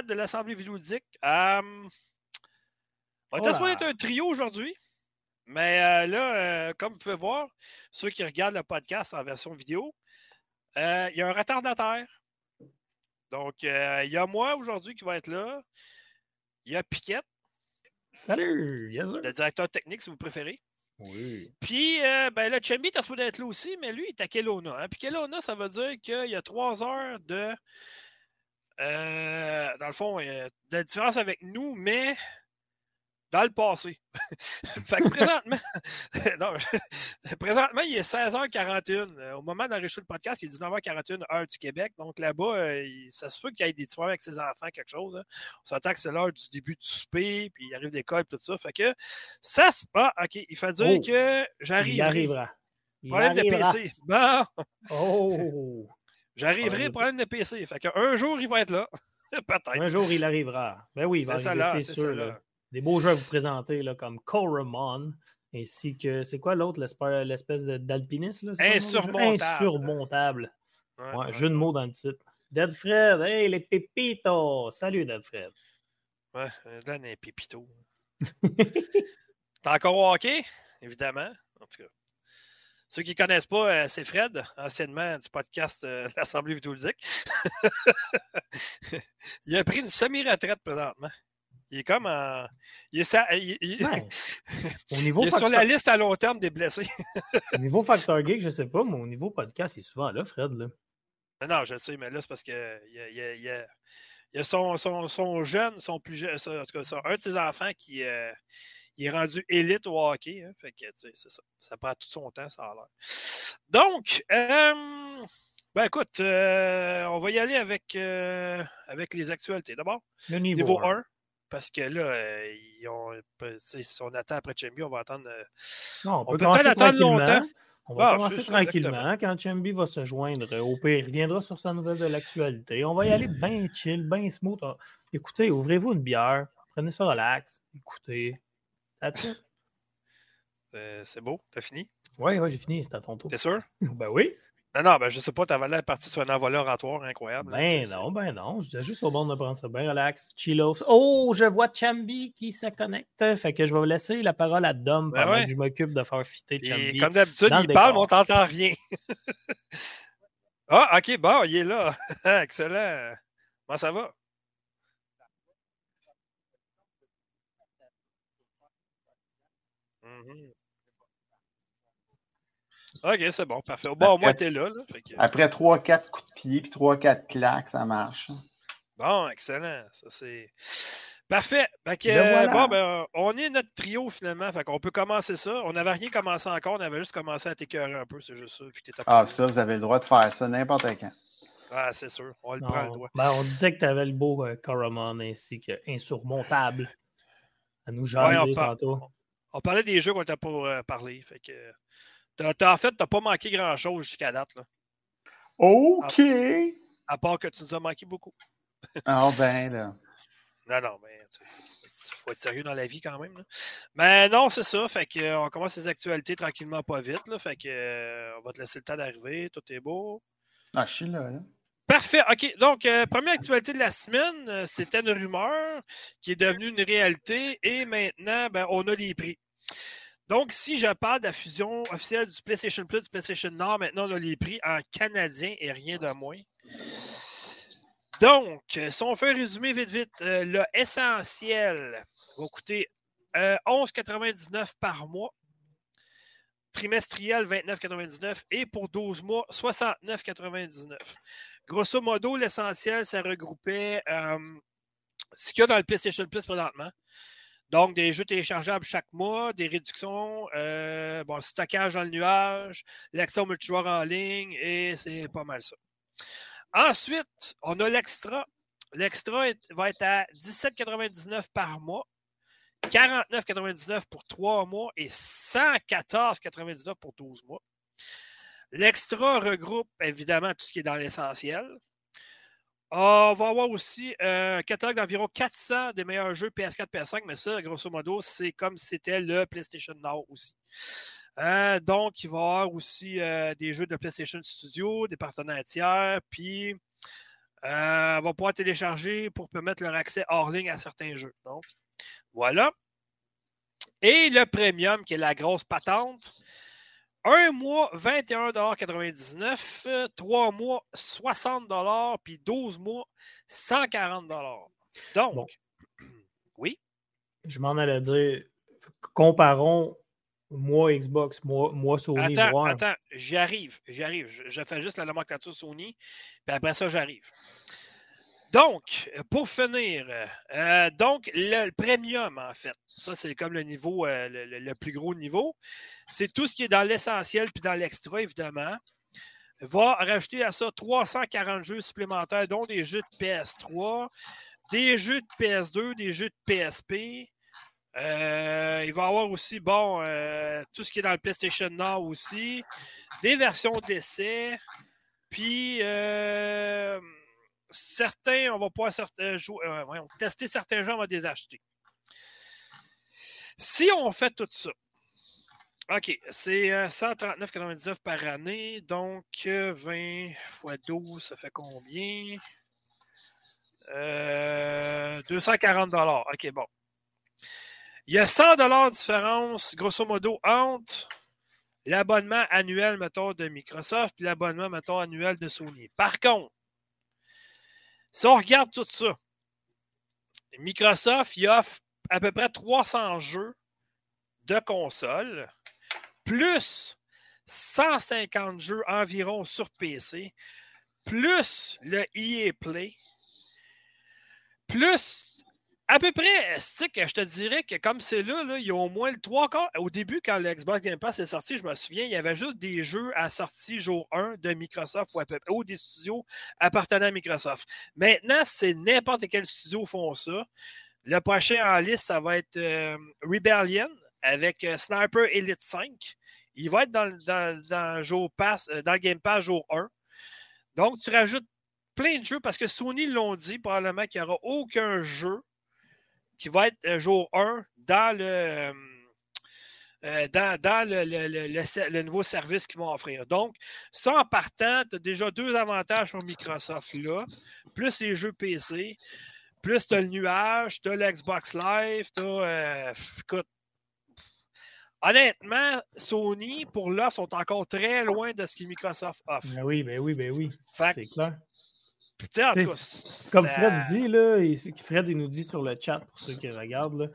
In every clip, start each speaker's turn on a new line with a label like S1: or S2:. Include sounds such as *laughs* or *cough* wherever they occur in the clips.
S1: 57 de l'Assemblée vidéoludique. Euh, on va
S2: Voilà.
S1: être un trio aujourd'hui. Mais euh, là, euh, comme vous pouvez voir, ceux qui regardent le podcast en version vidéo, euh, il y a un retardataire. Donc, il y a moi aujourd'hui qui va être là. Il y a Piquette,
S2: Salut, yes sir.
S1: le directeur technique, si vous préférez.
S2: Oui.
S1: Puis, euh, ben, le Chambi est supposé être là aussi, mais lui, il est à Kelowna. Hein? Puis Kelowna, ça veut dire qu'il y a trois heures de. Euh, dans le fond, de différence avec nous, mais dans le passé. *laughs* fait que présentement. *laughs* non, *laughs* présentement, il est 16h41. Euh, Au moment d'enregistrer le podcast, il est 19h41 heure du Québec. Donc là-bas, euh, il- ça se peut qu'il y ait des différences avec ses enfants, quelque chose. hein. On s'entend que c'est l'heure du début du souper, puis il arrive l'école, tout ça. Fait que ça se passe. OK, il fait dire
S2: Oh,
S1: que
S2: Il
S1: j'arriverai.
S2: arrivera. Il
S1: Problème de. PC. Bon,
S2: Oh!
S1: J'arriverai,
S2: Problème de-
S1: problème de PC. Fait qu'un jour, il va être là. *laughs* Peut-être.
S2: Un jour, il arrivera. Ben oui, il va arriver,
S1: là,
S2: c'est sûr.
S1: là.
S2: Des beaux jeux à vous présenter, là, comme Coromon, ainsi que, c'est quoi l'autre, l'espèce d'alpiniste?
S1: Insurmontable.
S2: Insurmontable.
S1: Ouais,
S2: Ouais,
S1: ouais,
S2: jeu de mots dans le titre. Dead Fred, hey, les pépitos! Salut, Dead Fred.
S1: Ouais, euh, donne un pépito. *laughs* T'es encore au hockey? Évidemment. En tout cas. Ceux qui ne connaissent pas, euh, c'est Fred, anciennement du podcast euh, L'Assemblée vidéoludique. *laughs* il a pris une semi-retraite présentement. Il est comme en. Il est, sa- il- il-
S2: Ouais. *laughs* Au niveau,
S1: il est sur la liste à long terme des blessés.
S2: au niveau Factor Geek, je sais pas, mais au niveau podcast, il est souvent là, Fred. Là.
S1: Mais non, je le sais, mais là, c'est parce que il y a, il a- il a- son, son, son jeune, son plus jeune, en tout cas, ça, un de ses enfants qui euh, il est rendu élite au hockey. hein. fait que, c'est ça. Ça prend tout son temps, ça a l'air. Donc, euh, ben écoute, euh, on va y aller avec, euh, avec les actualités. D'abord,
S2: Le niveau,
S1: niveau
S2: un.
S1: 1. Parce que là, ils ont, si on attend après Chambi, on va attendre.
S2: Non, on
S1: On
S2: peut,
S1: peut attendre longtemps.
S2: On va
S1: Ah,
S2: commencer tranquillement. Quand Chambi va se joindre, au pire, il reviendra sur sa nouvelle de l'actualité. On va y aller bien chill, bien smooth. Ah, Écoutez, ouvrez-vous une bière, prenez ça relax, écoutez. That's it.
S1: c'est- c'est beau, t'as fini?
S2: Ouais, ouais, j'ai fini, c'est à ton tour.
S1: T'es sûr? *laughs*
S2: Ben oui.
S1: Non, non, ben je sais pas, t'avais l'air parti sur un envol oratoire incroyable.
S2: Ben
S1: sais,
S2: non, ben non. Je disais juste au bon de prendre ça bien relax, chillos. Oh, je vois Chambi qui se connecte. Fait que je vais laisser la parole à Dom
S1: Ben ouais.
S2: que je m'occupe de faire fitter
S1: Et
S2: Chambi.
S1: comme d'habitude, il parle, mais on t'entend rien. *laughs* ah, ok, bon, il est là. *laughs* Excellent. Comment ça va? Mhm. Ok, c'est bon, parfait. Bon, au moins,
S3: Après-
S1: t'es là. là, fait que-
S3: Après 3-4 coups de pied puis 3-4 claques, ça marche.
S1: Bon, excellent. Ça, c'est. Parfait. Fait que,
S3: Le
S1: euh,
S3: voilà.
S1: bon, ben, on est notre trio finalement. Fait qu'on peut commencer ça. On n'avait rien commencé encore. On avait juste commencé à t'écœurer un peu. C'est juste ça.
S3: Ah, ça, vous avez le droit de faire ça n'importe quand.
S1: Ah, c'est sûr. On le
S2: Non,
S1: prend le doigt.
S2: ben, on disait que tu avais le beau euh, ainsi que insurmontable à nous
S1: Ouais,
S2: jaser tantôt.
S1: On parlait des jeux qu'on était pour euh, parler. Fait que. en fait, t'as pas manqué grand-chose jusqu'à date. Là,
S3: OK!
S1: à part que tu nous as manqué beaucoup.
S3: Ah ben là. *laughs*
S1: Non, non, mais il faut être sérieux dans la vie quand même. là. Mais non, c'est ça. Fait que euh, on commence les actualités tranquillement, pas vite. Là, fait que euh, on va te laisser le temps d'arriver. Tout est beau.
S3: Ah, je suis là, là.
S1: Parfait. OK. Donc, euh, première actualité de la semaine, euh, c'était une rumeur qui est devenue une réalité et maintenant, ben, on a les prix. Donc, si je parle de la fusion officielle du PlayStation Plus, du PlayStation Nord, maintenant, on a les prix en canadien et rien de moins. Donc, euh, si on fait un résumé vite, vite, euh, le essentiel va coûter euh, 11,99 par mois, trimestriel 29,99 et pour 12 mois 69,99. Grosso modo, l'essentiel, ça regroupait euh, ce qu'il y a dans le PlayStation Plus présentement. Donc, des jeux téléchargeables chaque mois, des réductions, euh, bon, stockage dans le nuage, l'accès au multijoueur en ligne, et c'est pas mal ça. Ensuite, on a l'extra. L'extra va être à 17,99 par mois, 49,99 pour 3 mois et 114,99 pour 12 mois. L'extra regroupe évidemment tout ce qui est dans l'essentiel. On va avoir aussi euh, un catalogue d'environ 400 des meilleurs jeux PS4, PS5, mais ça, grosso modo, c'est comme c'était le PlayStation Now aussi. Euh, donc, il va y avoir aussi euh, des jeux de PlayStation Studio, des partenaires tiers, puis euh, va pouvoir télécharger pour permettre leur accès hors ligne à certains jeux. Donc, voilà. Et le premium, qui est la grosse patente. Un mois, 21,99 Trois mois, 60 puis 12 mois, 140 Donc,
S2: Bon. *clears throat*
S1: oui?
S2: Je m'en allais dire, comparons moi Xbox, moi, moi Sony.
S1: Attends,
S2: voir.
S1: attends, j'y arrive, j'y arrive. Je, je fais juste la nomenclature Sony, puis après ça, j'arrive. Donc, pour finir, euh, donc le, premium, en fait, ça c'est comme le niveau, euh, le, plus gros niveau. C'est tout ce qui est dans l'essentiel puis dans l'extra, évidemment. Va rajouter à ça 340 jeux supplémentaires, dont des jeux de PS3, des jeux de PS2, des jeux de PSP. Euh, il va y avoir aussi, bon, euh, tout ce qui est dans le PlayStation Now aussi, des versions d'essai, puis euh, certains, on va pouvoir certains jou- euh, tester certains jeux, on va les acheter. Si on fait tout ça, OK, c'est euh, 139,99 par année, donc euh, 20 x 12, ça fait combien? Euh, 240 OK, bon. Il y a 100 de différence, grosso modo, entre l'abonnement annuel, mettons, de Microsoft et l'abonnement, mettons, annuel de Sony. Par contre, si on regarde tout ça, Microsoft, il offre à peu près 300 jeux de console, plus 150 jeux environ sur PC, plus le EA Play, plus à peu près, que je te dirais que comme c'est là, il y a au moins le trois quarts. Au début, quand le Xbox Game Pass est sorti, je me souviens, il y avait juste des jeux à sortie jour 1 de Microsoft ou, des studios appartenant à Microsoft. Maintenant, c'est n'importe quel studio font ça. Le prochain en liste, ça va être euh, Rebellion avec euh, Sniper Elite 5. Il va être dans, dans, jour pass, euh, dans le Game Pass jour 1. Donc, tu rajoutes plein de jeux parce que Sony l'ont dit, probablement qu'il n'y aura aucun jeu qui va être euh, jour 1 dans le, euh, euh, dans, dans le, le- le- nouveau service qu'ils vont offrir. Donc, ça en partant, tu as déjà deux avantages sur Microsoft là, plus les jeux PC, plus tu as le nuage, tu as le Xbox Live, tu as. écoute, honnêtement, Sony, pour l'offre, sont encore très loin de ce que Microsoft offre.
S2: Ben oui, ben oui, ben oui. C'est clair.
S1: Cas,
S2: C'est- Comme Fred dit, là, il- Fred il nous dit sur le chat, pour ceux qui regardent, là,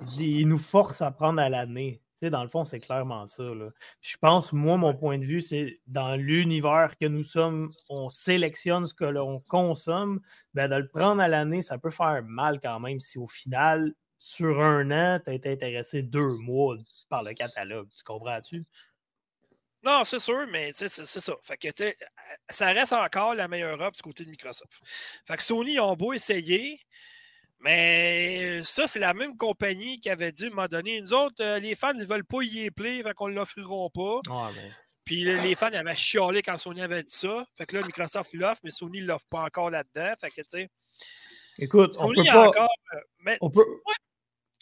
S2: il dit il nous force à prendre à l'année. Tu sais, dans le fond, c'est clairement ça. là. Je pense, moi, mon point de vue, c'est dans l'univers que nous sommes, on sélectionne ce que l'on consomme. Ben, de le prendre à l'année, ça peut faire mal quand même si au final, sur un an, tu as été intéressé deux mois par le catalogue. Tu comprends-tu?
S1: Non, c'est sûr, mais c'est ça. Fait que, tu sais, ça reste encore la meilleure offre du côté de Microsoft. Fait que Sony ont beau essayer, mais ça, c'est la même compagnie qui avait dit, à un moment donné, nous autres, euh, les fans, ils veulent pas y play, fait qu'on ne l'offriront pas.
S2: Ah, ben,
S1: Puis les fans avaient chialé quand Sony avait dit ça. Fait que là, Microsoft l'offre, mais Sony ne l'offre pas encore là-dedans. Fait que, tu sais,
S2: Écoute, on
S1: Sony
S2: peut
S1: a
S2: pas.
S1: encore. euh, mais,
S2: on peut-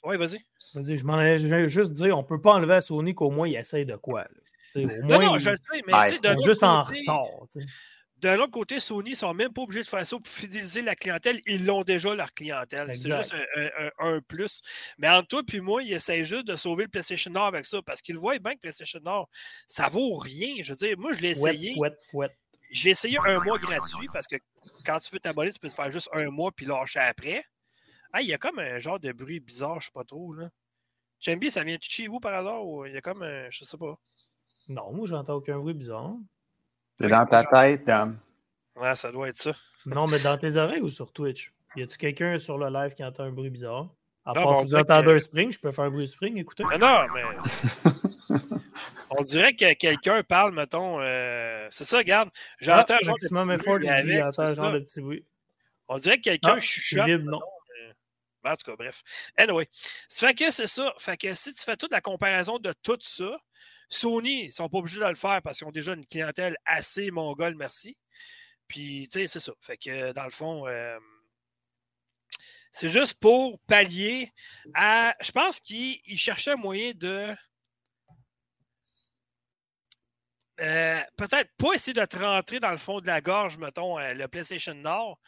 S1: Oui, vas-y.
S2: Vas-y, je m'en allais juste dire, on peut pas enlever à Sony qu'au moins il essaye de quoi. là. Au
S1: Non,
S2: moins,
S1: non, je le sais, mais
S3: Ouais,
S1: autre
S2: juste en
S1: côté-
S2: retard. tu sais.
S1: D'un autre côté, Sony ne sont même pas obligés de faire ça pour fidéliser la clientèle. Ils l'ont déjà, leur clientèle. C'est juste un, un- un- un plus. Mais entre toi et moi, ils essayent juste de sauver le PlayStation Nord avec ça parce qu'ils voient bien que PlayStation Nord, ça vaut rien. Je veux dire, moi, je l'ai essayé. J'ai essayé un mois gratuit parce que quand tu veux t'abonner, tu peux te faire juste un mois puis lâcher après. Ah, il y a comme un genre de bruit bizarre, je sais pas trop. là. Chambi, ça vient de chez vous par hasard ou il y a comme un. Je sais pas.
S2: Non, moi, j'entends aucun bruit bizarre.
S3: C'est dans ta tête, Dom.
S1: Ouais, ça doit être ça.
S2: Non, mais dans tes oreilles ou sur Twitch? Y a-tu quelqu'un sur le live qui entend un bruit bizarre? À
S1: Non,
S2: part si vous
S1: dirait
S2: entendez
S1: que-
S2: un spring, je peux faire un bruit de spring, écoutez.
S1: Mais non, mais. *laughs* On dirait que quelqu'un parle, mettons. euh, C'est ça, regarde. J'entends
S2: Ah,
S1: un genre de petit
S2: effort,
S1: bruit avec,
S2: un genre de petit bruit.
S1: On dirait que quelqu'un
S2: Ah,
S1: chuchote.
S2: vibre, non.
S1: En tout cas, bref. Anyway. Fait que c'est ça. Fait que si tu fais toute la comparaison de tout ça, Sony, ils sont pas obligés de le faire parce qu'ils ont déjà une clientèle assez mongole, merci. Puis, tu sais, c'est ça. Fait que, dans le fond, euh, c'est juste pour pallier à. Je pense qu'ils ils cherchaient un moyen de. euh, peut-être pas essayer de te rentrer dans le fond de la gorge, mettons, euh, le PlayStation Nord,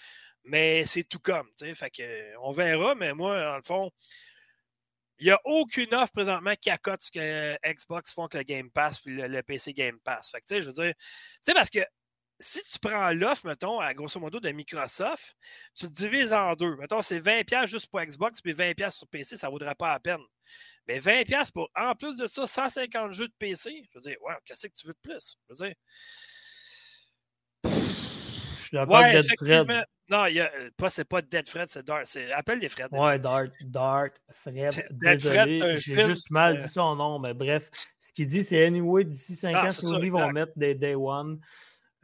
S1: mais c'est tout comme. Fait que, on verra, mais moi, dans le fond, il n'y a aucune offre présentement qui accote ce que Xbox font avec le Game Pass et le, PC Game Pass. Fait que, je veux dire, tu sais, parce que si tu prends l'offre, mettons, à grosso modo de Microsoft, tu le divises en deux. Mettons, c'est 20$ juste pour Xbox, puis 20$ sur PC, ça ne vaudrait pas la peine. Mais 20$ pour, en plus de ça, 150 jeux de PC, je veux dire, ouais, qu'est-ce que tu veux de plus? Je veux dire.
S2: Je suis d'accord avec
S1: Non, y a, pas, c'est pas Dead Fred, c'est Dart. Appelle les Fred.
S2: Ouais, Dart, Dart, Fred. *laughs* Désolé, j'ai juste mal dit son nom, mais bref. Ce qu'il dit, c'est anyway, d'ici 5 ah, ans, Sony vont mettre des Day One.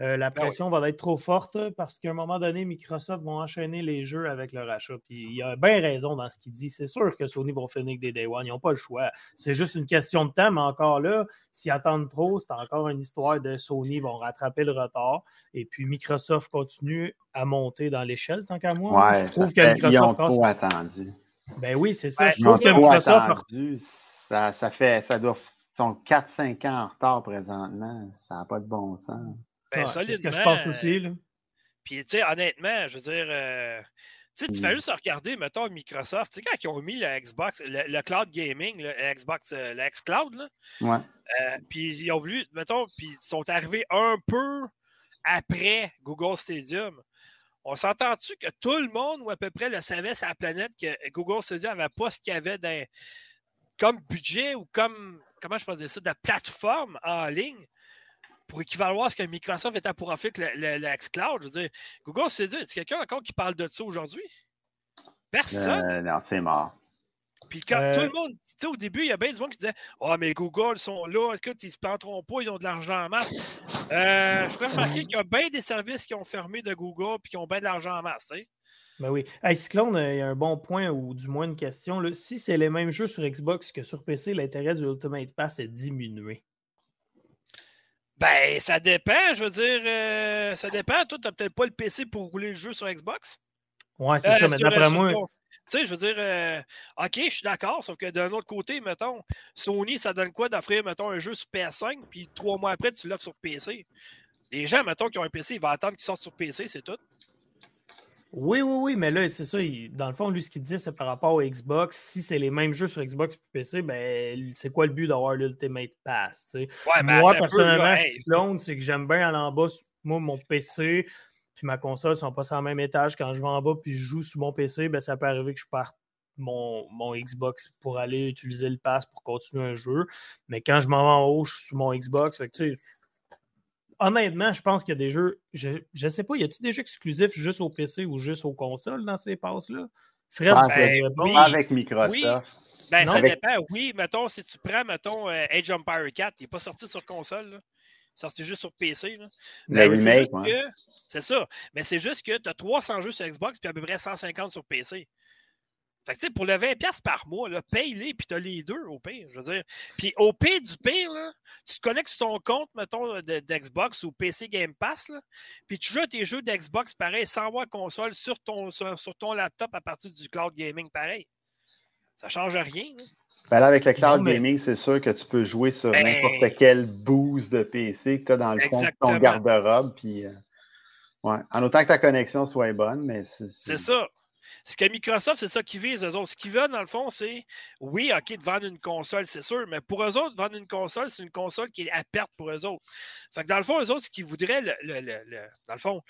S2: Euh, la ben pression va être trop forte parce qu'à un moment donné, Microsoft vont enchaîner les jeux avec le rachat. Puis il a bien raison dans ce qu'il dit. C'est sûr que Sony vont finir des Day One. Ils n'ont pas le choix. C'est juste une question de temps, mais encore là, s'ils attendent trop, c'est encore une histoire de Sony vont rattraper le retard. Et puis Microsoft continue à monter dans l'échelle, tant qu'à moi.
S3: je trouve que Microsoft. Ils ont trop attendu.
S2: Ben oui, c'est ça. je trouve que Microsoft.
S3: Attendu. Ça, ça fait. Ça doit. Ils sont 4-5 ans en retard présentement. Ça n'a pas de bon sens.
S1: Ben, c'est ce
S2: que je pense aussi. Là?
S1: Puis, tu sais, honnêtement, je veux dire, euh, tu sais, tu fais juste regarder, mettons, Microsoft, tu sais, quand ils ont mis le Xbox, le, cloud gaming, le Xbox, euh, le Xcloud, là.
S3: Ouais.
S1: Euh, puis, ils ont voulu, mettons, puis ils sont arrivés un peu après Google Stadium. On s'entend-tu que tout le monde, ou à peu près, le savait sur la planète que Google Stadium n'avait pas ce qu'il y avait dans, comme budget ou comme, comment je peux dire ça, de plateforme en ligne? Pour équivaloir à ce que Microsoft est à profit le, le, le xCloud. Je veux dire, Google s'est dit, est-ce quelqu'un encore qui parle de ça aujourd'hui? Personne.
S3: Euh, non, c'est mort.
S1: Puis quand tout le euh, monde, tu sais, au début, il y a bien du monde qui disait Oh, mais Google sont là, écoute, ils se planteront pas, ils ont de l'argent en masse. Euh, je fais remarquer qu'il y a bien des services qui ont fermé de Google puis qui ont bien de l'argent en masse. Hein?
S2: Ben oui. Hey, Cyclone, il y a un bon point ou du moins une question. Là. Si c'est les mêmes jeux sur Xbox que sur PC, l'intérêt du Ultimate Pass est diminué.
S1: Ben, ça dépend. Je veux dire, euh, ça dépend. Toi, tu n'as peut-être pas le PC pour rouler le jeu sur Xbox?
S2: Ouais, c'est euh, ça, mais d'après moi.
S1: Tu sais, je veux dire, euh, OK, je suis d'accord, sauf que d'un autre côté, mettons, Sony, ça donne quoi d'offrir, mettons, un jeu sur PS5, puis trois mois après, tu l'offres sur PC. Les gens, mettons, qui ont un PC, ils vont attendre qu'ils sortent sur PC, c'est tout.
S2: Oui, oui, oui, mais là, c'est ça. dans le fond, lui, ce qu'il dit, c'est par rapport au Xbox. Si c'est les mêmes jeux sur Xbox et PC, ben, c'est quoi le but d'avoir l'Ultimate Pass? moi, personnellement, c'est que j'aime bien aller en bas, moi, mon PC, puis ma console sont pas sur le même étage. Quand je vais en bas puis je joue sur mon PC, ben, ça peut arriver que je parte mon, mon, Xbox pour aller utiliser le pass pour continuer un jeu. Mais quand je m'en vais en haut, je suis sur mon Xbox. Fait que, tu sais, honnêtement, je pense qu'il y a des jeux. Je ne sais pas, y a-tu des jeux exclusifs juste au PC ou juste aux consoles dans ces passes-là?
S3: Fred, avec, oui, avec Microsoft.
S1: Oui. Ben, ça dépend. Oui, mettons, si tu prends, mettons, euh, Age of Empire 4, il n'est pas sorti sur console. Là. Il est sorti juste sur PC. Là.
S3: Le remake,
S1: C'est ça. Mais c'est juste que tu as 300 jeux sur Xbox puis à peu près 150 sur PC. Fait que, pour le 20$ par mois, paye-les, puis tu as les deux au pire. Je veux dire. Puis au pire du pire, là, tu te connectes sur ton compte, mettons, d'Xbox ou PC Game Pass, puis tu joues à tes jeux d'Xbox pareil, sans avoir console sur ton, sur, ton laptop à partir du cloud gaming pareil. Ça ne change rien.
S3: Ben là, avec le cloud gaming, c'est sûr que tu peux jouer sur ben n'importe quel boost de PC que tu as dans le fond de ton garde-robe. Puis, euh, ouais. En autant que ta connexion soit bonne, mais
S1: c'est ça. Ce que Microsoft, c'est ça qu'ils visent, eux autres. Ce qu'ils veulent, dans le fond, c'est oui, OK, de vendre une console, c'est sûr, mais pour eux autres, vendre une console, c'est une console qui est à perte pour eux autres. Dans le fond, eux autres, ce qu'ils voudraient, le, dans le fond,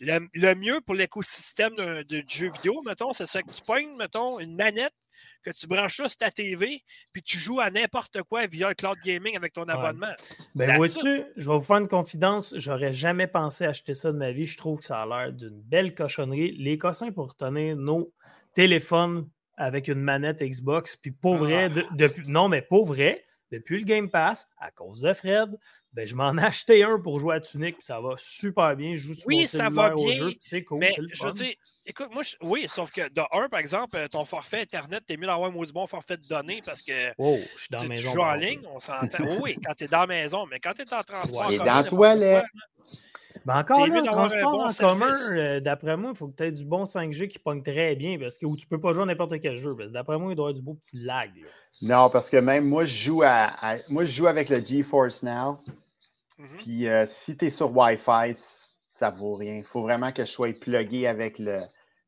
S1: le, mieux pour l'écosystème de, jeu vidéo, mettons, c'est ça que tu pognes, mettons, une manette que tu branches là sur ta TV, puis tu joues à n'importe quoi via le cloud gaming avec ton abonnement.
S2: Ben, vois-tu, je vais vous faire une confidence, j'aurais jamais pensé acheter ça de ma vie. Je trouve que ça a l'air d'une belle cochonnerie. Les cossins pour tenir nos téléphones avec une manette Xbox, puis pour vrai, ah. depuis, non, mais pour vrai, depuis le Game Pass, à cause de Fred, ben, je m'en *laughs* ai acheté un pour jouer à Tunic, ça va super bien. Je joue sur
S1: oui, ça va bien. C'est cool. Mais je veux dire, écoute, moi, oui, sauf que de un, par exemple, ton forfait Internet, t'es mieux d'avoir un maudit bon forfait de données parce que
S2: oh, je suis dans
S1: tu,
S2: maison,
S1: joues en ligne, on s'entend. oui, quand t'es dans la maison, mais quand t'es en transport.
S3: Et dans la toilette.
S2: Ben encore là, le transport en commun, euh, d'après moi, il faut que tu aies du bon 5G qui pogne très bien parce que où tu peux pas jouer à n'importe quel jeu. D'après moi, il doit y avoir du beau petit lag.
S3: Non, parce que même moi, je joue à, moi, je joue avec le GeForce Now. Mm-hmm. Puis euh, si tu es sur Wi-Fi, ça vaut rien. Il faut vraiment que je sois plugué avec le,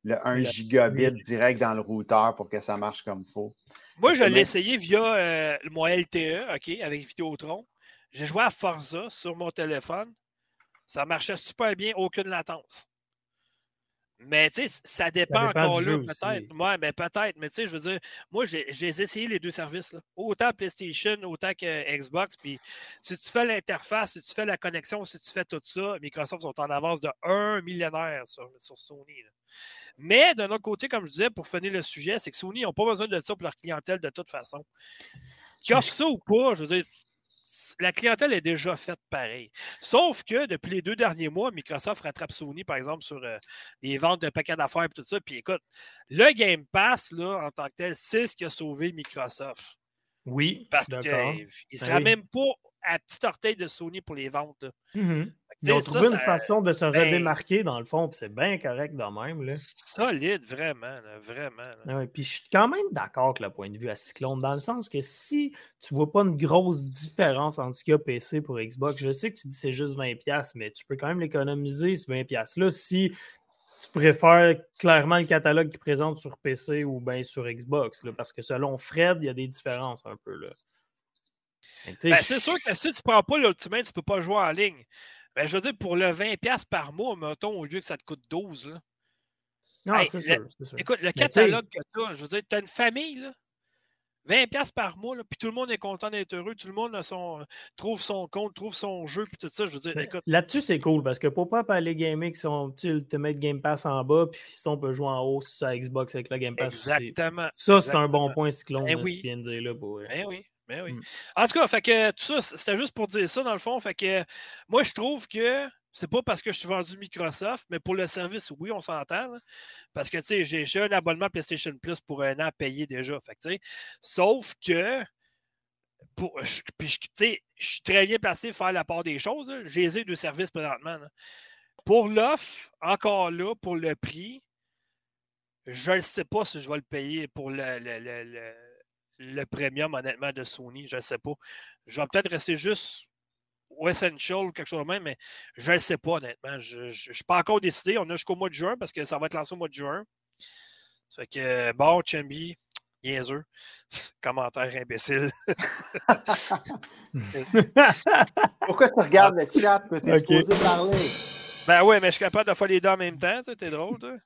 S3: le 1 gigabit *laughs* direct dans le routeur pour que ça marche comme il faut.
S1: Moi, je l'ai essayé via euh, mon LTE, OK, avec Vidéotron. J'ai joué à Forza sur mon téléphone. Ça marchait super bien, aucune latence. Mais tu sais, ça dépend, encore là, peut-être. Ouais, mais peut-être. Mais tu sais, je veux dire, moi, j'ai essayé les deux services. Là. Autant PlayStation, autant que Xbox. Puis si tu fais l'interface, si tu fais la connexion, si tu fais tout ça, Microsoft sont en avance de 1 millionnaire sur, sur Sony. Mais d'un autre côté, comme je disais, pour finir le sujet, c'est que Sony n'ont pas besoin de ça pour leur clientèle de toute façon. Qu'ils offrent ça ou pas, je veux dire, la clientèle est déjà faite pareil. Sauf que depuis les deux derniers mois, Microsoft rattrape Sony, par exemple, sur euh, les ventes d'un paquet d'affaires et tout ça. Puis écoute, le Game Pass, là, en tant que tel, c'est ce qui a sauvé Microsoft.
S2: Oui.
S1: Parce qu'il ne ben sera même pas à petit orteil de Sony pour les ventes.
S2: Ils ont trouvé une façon de se ben redémarquer dans le fond, puis c'est bien correct de même. Là.
S1: Solide, vraiment, vraiment.
S2: Puis je suis quand même d'accord avec le point de vue à Cyclone, dans le sens que si tu vois pas une grosse différence entre ce qu'il y a PC pour Xbox, je sais que tu dis c'est juste 20$, mais tu peux quand même l'économiser, ce 20$-là, si tu préfères clairement le catalogue qui présente sur PC ou bien sur Xbox, parce que selon Fred, il y a des différences un peu. là.
S1: Ben, c'est sûr que si tu ne prends pas l'Ultimate, tu ne peux pas jouer en ligne. Ben, je veux dire, pour le 20$ par mois, mettons, au lieu que ça te coûte 12. Là.
S2: Non, c'est sûr,
S1: Écoute, le catalogue que tu as, je veux dire, tu as une famille, là. 20$ par mois, là, puis tout le monde est content d'être heureux, tout le monde a son, trouve son compte, trouve son jeu, puis tout ça. Je veux dire, écoute.
S2: Là-dessus, c'est cool parce que pour pas aller gamer qui sont Ultimate Game Pass en bas, puis si on peut jouer en haut sur Xbox avec le Game Pass.
S1: Exactement.
S2: Ça, c'est un bon point cyclone,
S1: ben oui.
S2: ce qu'il vient de dire là. Pour,
S1: ben oui. Mais oui. Mm. En tout cas, fait que tout ça, c'était juste pour dire ça, dans le fond. Fait que moi, je trouve que c'est pas parce que je suis vendu Microsoft, mais pour le service, oui, on s'entend. Parce que, tu sais, j'ai un abonnement PlayStation Plus pour un an payé déjà. Fait que, sauf que, pour, je, je suis très bien placé pour faire la part des choses. J'ai les deux services présentement. Pour l'offre, encore là, pour le prix, je ne sais pas si je vais le payer pour le, le le premium, honnêtement, de Sony. Je ne sais pas. Je vais peut-être rester juste au Essential ou quelque chose de même, mais je ne sais pas, honnêtement. Je ne suis pas encore décidé. On a jusqu'au mois de juin parce que ça va être lancé au mois de juin. Ça fait que, bon, Chambi, niaiseux. *laughs* Commentaire imbécile. *laughs*
S3: Pourquoi tu regardes le chat? Tu es okay. parler.
S1: Ben ouais, mais je suis capable de faire les deux en même temps. T'es drôle, toi.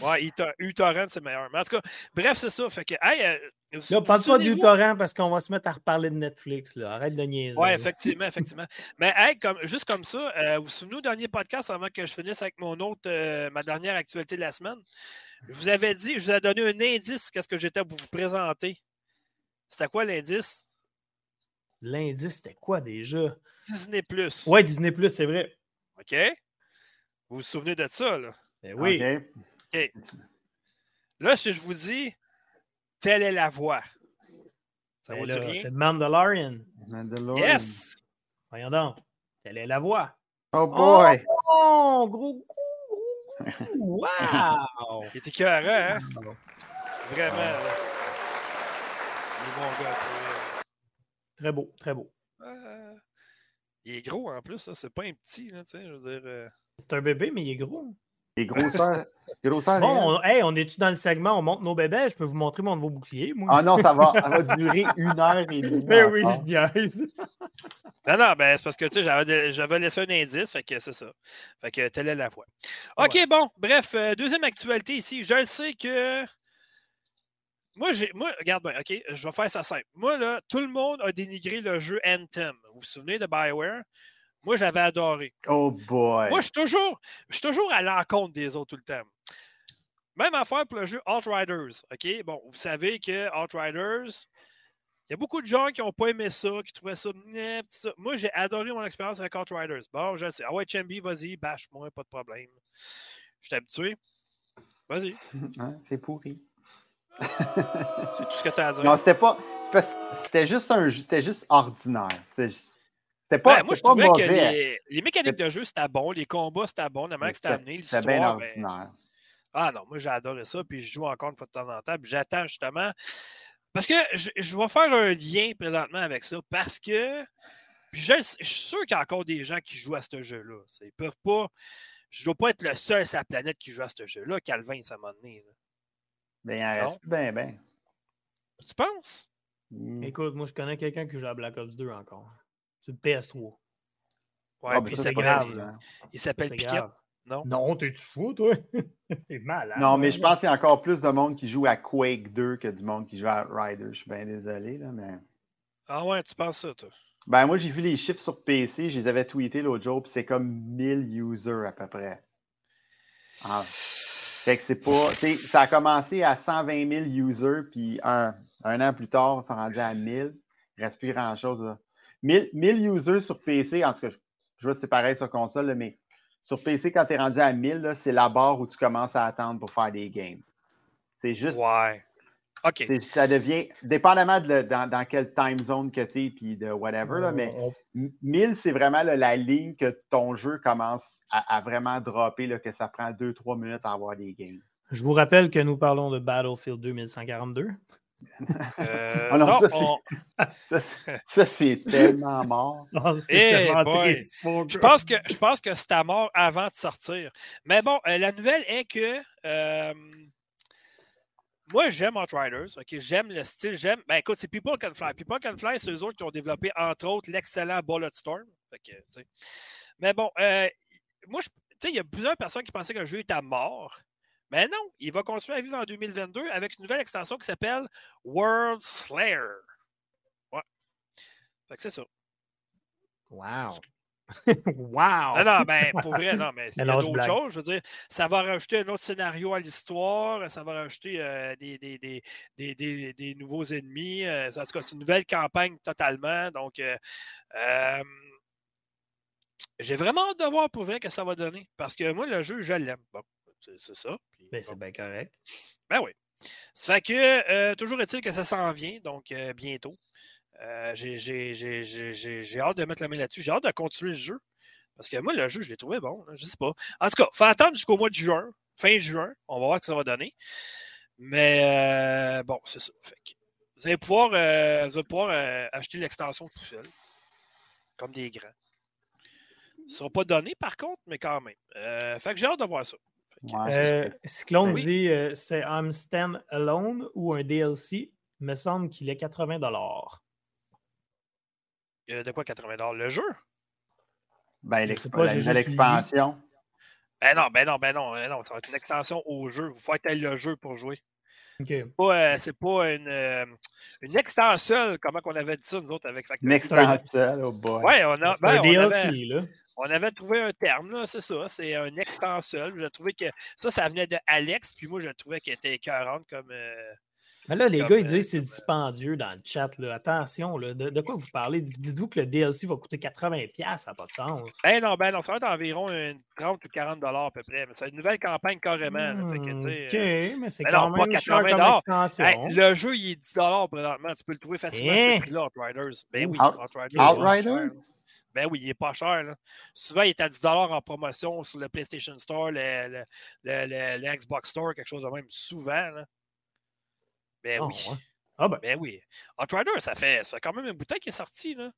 S1: Ouais, uTorrent, c'est meilleur. Mais en tout cas, bref, c'est ça. Fait que, hey,
S2: euh, là, parle pas d'uTorrent parce qu'on va se mettre à reparler de Netflix. Là. Arrête de niaiser.
S1: Oui, effectivement, effectivement. Mais hey, comme, juste comme ça, euh, vous vous souvenez au dernier podcast avant que je finisse avec mon autre, euh, ma dernière actualité de la semaine? Je vous avais dit, je vous ai donné un indice qu'est-ce que j'étais pour vous présenter. C'était quoi l'indice?
S2: L'indice, c'était quoi déjà?
S1: Disney Plus.
S2: Ouais, Disney Plus, c'est vrai.
S1: OK. Vous vous souvenez de ça, là?
S2: Ben oui.
S1: OK. Là, si je vous dis, telle est la voix.
S2: Ça ben dit rien? C'est Mandalorian.
S3: Mandalorian.
S1: Yes!
S2: Voyons donc. Telle est la voix.
S3: Oh boy!
S2: Oh, gros coup, gros coup! Wow! *laughs*
S1: Il était écœurant, hein? Vraiment, là. Il est bon gars.
S2: Très beau, très beau.
S1: Euh, il est gros en plus, c'est pas un petit, là, tu sais, je veux dire. Euh.
S2: C'est un bébé, mais il est gros.
S3: Les grosseurs. grosseurs
S2: bon, on, hey, on est-tu dans le segment, on monte nos bébés? Je peux vous montrer mon nouveau bouclier, moi.
S3: Ah non, ça va, ça va durer une heure et demie.
S2: Mais oui, je niaise. *laughs*
S1: Non, non, ben, c'est parce que tu sais, j'avais, j'avais laissé un indice, fait que c'est ça. Fait que telle est la voix. OK, bon, bref, euh, deuxième actualité ici. Je le sais que. Moi, j'ai, moi, regarde bien, OK, je vais faire ça simple. Moi, là, tout le monde a dénigré le jeu Anthem. Vous vous souvenez de Bioware? Moi, j'avais adoré.
S3: Oh boy.
S1: Moi, je suis toujours, toujours à l'encontre des autres tout le temps. Même affaire pour le jeu Outriders. OK? Bon, vous savez que Outriders, il y a beaucoup de gens qui n'ont pas aimé ça, qui trouvaient ça, ça. Moi, j'ai adoré mon expérience avec Outriders. Bon, je sais. Ah ouais, Chambi, vas-y, bâche-moi, pas de problème. Je suis habitué. Vas-y. *laughs*
S3: c'est pourri.
S1: c'est tout ce que tu as à dire.
S3: Non, c'était pas. C'était juste un c'était juste ordinaire. C'est juste
S1: pas, moi, je trouvais que les, mécaniques de jeu, c'était bon. Les combats, c'était bon. La manière que c'était amené, l'histoire. C'était bien ben, ordinaire. Ah non, moi, j'ai adoré ça. Puis je joue encore une fois de temps en temps. Puis j'attends justement. Parce que je, vais faire un lien présentement avec ça. Parce que Puis je, suis sûr qu'il y a encore des gens qui jouent à ce jeu-là. Ils peuvent pas. Je ne dois pas être le seul sur la planète qui joue à ce jeu-là, Calvin, ça m'a donné.
S3: Ben, il en reste bien, bien.
S1: Tu penses?
S2: Hmm. Écoute, moi, je connais quelqu'un qui joue à Black Ops 2 encore. C'est le PS3.
S1: Ouais, ah, puis c'est grave. Il, s'appelle Piquet. Non?
S2: Non, t'es-tu fou, toi? *laughs* t'es malade.
S3: Non, mais je pense qu'il y a encore plus de monde qui joue à Quake 2 que du monde qui joue à Rider. Je suis bien désolé, là, mais.
S1: Ah ouais, tu penses ça, toi?
S3: Ben, moi, j'ai vu les chiffres sur PC, je les avais tweetés l'autre jour, puis c'est comme 1000 users à peu près. Ah. Fait que c'est pas. Ça a commencé à 120 000 users, puis un, un an plus tard, ça rendu à 1000. Il ne reste plus grand-chose. 1000, 1000 users sur PC, en tout cas, je, je vois c'est pareil sur console, mais sur PC, quand tu es rendu à 1000, c'est la barre où tu commences à attendre pour faire des games. C'est juste.
S1: Ouais. OK.
S3: Ça devient, dépendamment de dans, quelle time zone que tu es, puis de whatever, là, mais 1000, c'est vraiment la ligne que ton jeu commence à, vraiment dropper, là, que ça prend 2-3 minutes à avoir des games.
S2: Je vous rappelle que nous parlons de Battlefield 2142.
S1: Euh, ah *laughs* non, *laughs*
S3: ça, c'est tellement mort. *laughs*
S1: Eh, je, pense que, je pense que c'était mort avant de sortir. Mais bon, euh, la nouvelle est que euh, moi, j'aime Outriders. J'aime le style. J'aime. Ben, écoute, c'est People Can Fly. People Can Fly, c'est eux autres qui ont développé, entre autres, l'excellent Bulletstorm. mais bon, euh, moi, il y a plusieurs personnes qui pensaient que le jeu était mort. Mais non, il va continuer à vivre en 2022 avec une nouvelle extension qui s'appelle World Slayer. Ouais. Fait que c'est ça.
S2: Wow. *laughs* wow!
S1: Non, non, ben, pour vrai, non, mais *laughs* c'est d'autres choses. Je veux dire, ça va rajouter un autre scénario à l'histoire, ça va rajouter euh, des, des, des, des, nouveaux ennemis. Euh, en tout cas, c'est une nouvelle campagne totalement. Donc, euh, j'ai vraiment hâte de voir pour vrai que ça va donner. Parce que moi, le jeu, je l'aime. Bon, c'est ça.
S2: ben, c'est bien correct.
S1: Ben oui. Ça fait que, toujours est-il que ça s'en vient, donc bientôt. Euh, j'ai hâte de mettre la main là-dessus. J'ai hâte de continuer le jeu. Parce que moi, le jeu, je l'ai trouvé bon. Je sais pas. En tout cas, il faut attendre jusqu'au mois de juin, fin juin. On va voir ce que ça va donner. Mais euh, bon, c'est ça. vous allez pouvoir, euh, vous allez pouvoir acheter l'extension tout seul. Comme des grands. Ce ne sera pas donné par contre, mais quand même. fait que j'ai hâte de voir ça.
S2: Cyclone dit c'est I'm Stand Alone ou un DLC. Il me semble qu'il est 80
S1: euh, de quoi 80 Le jeu?
S3: Ben, l'expansion.
S1: Ben non, ben non, ben non, ben non, ça va être une extension au jeu. Vous faut être le jeu pour jouer. C'est pas, euh, pas une, euh, une extension, comment on avait dit ça, nous autres, avec
S3: Une extension, oh boy.
S1: Ouais, on a. Ben, on, avait, là. On avait trouvé un terme, là, c'est ça. C'est un extension. J'ai trouvé que ça, ça venait de Alex, puis moi, je trouvais qu'il était écœurante comme.
S2: Mais là, les gars, ils disent que c'est euh, dispendieux dans le chat. Là. Attention, là, de, quoi vous parlez? Dites-vous que le DLC va coûter 80$, ça n'a pas de sens.
S1: Ben non, ben non, ça va être environ 30 ou 40$ à peu près. Mais c'est une nouvelle campagne carrément.
S2: Hmm,
S1: OK,
S2: mais c'est ben quand même cher comme extension.
S1: le jeu, il est 10$ présentement. Tu peux le trouver facilement à ce prix-là, Outriders. Ben oui,
S3: Outriders? Outriders?
S1: Ben oui, il n'est pas cher. Là. Souvent, il est à 10 en promotion sur le PlayStation Store, le, le, le, Xbox Store, quelque chose de même. Souvent. Là. Ben ah, oui. Ah ben. ben oui. Outrider, ça fait, ça fait quand même un bouteille qui est sorti, là.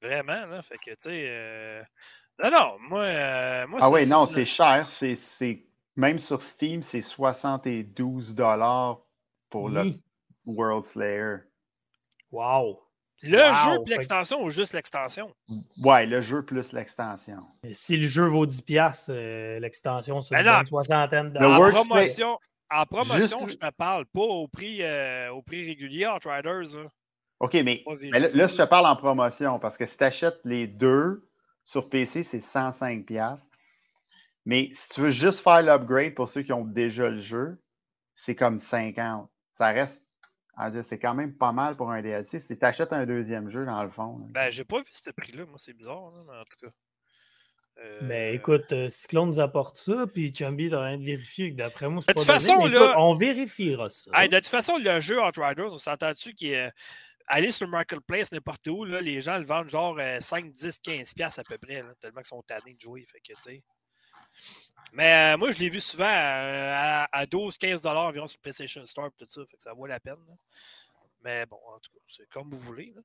S1: Vraiment, là. Fait que, tu sais. Euh... Non, non, moi. Euh, moi
S3: ah oui, non, c'est cher. C'est, Même sur Steam, c'est 72 pour le World Slayer.
S2: Wow.
S1: Le jeu plus l'extension ou juste l'extension?
S3: Ouais, le jeu plus l'extension.
S2: Si le jeu vaut 10$, euh, l'extension, c'est ben une soixantaine de
S1: En promotion, en promotion, je te parle pas au prix, euh, au prix régulier, Outriders.
S3: OK, mais, là, je te parle en promotion parce que si tu achètes les deux sur PC, c'est 105$. Mais si tu veux juste faire l'upgrade pour ceux qui ont déjà le jeu, c'est comme 50$. Ça reste. C'est quand même pas mal pour un DLC. Si tu achètes un deuxième jeu, dans le fond.
S1: Ben, j'ai pas vu ce prix-là. Moi, c'est bizarre, mais en tout cas.
S2: Ben euh, écoute, euh, Cyclone nous apporte ça, puis Chumby est en train de vérifier d'après moi,
S1: c'est de toute façon, là,
S2: on vérifiera ça.
S1: de toute façon, le jeu Outriders, on s'entend-tu qu'il est. Aller sur le marketplace n'importe où, là, les gens le vendent genre 5, 10, 15 pièces à peu près, tellement qu'ils sont tannés de jouer. Fait que, Mais euh, moi, je l'ai vu souvent à, 12, 15 dollars environ sur le PlayStation Store tout ça. Fait que ça vaut la peine. Mais bon, en tout cas, c'est comme vous voulez. Là.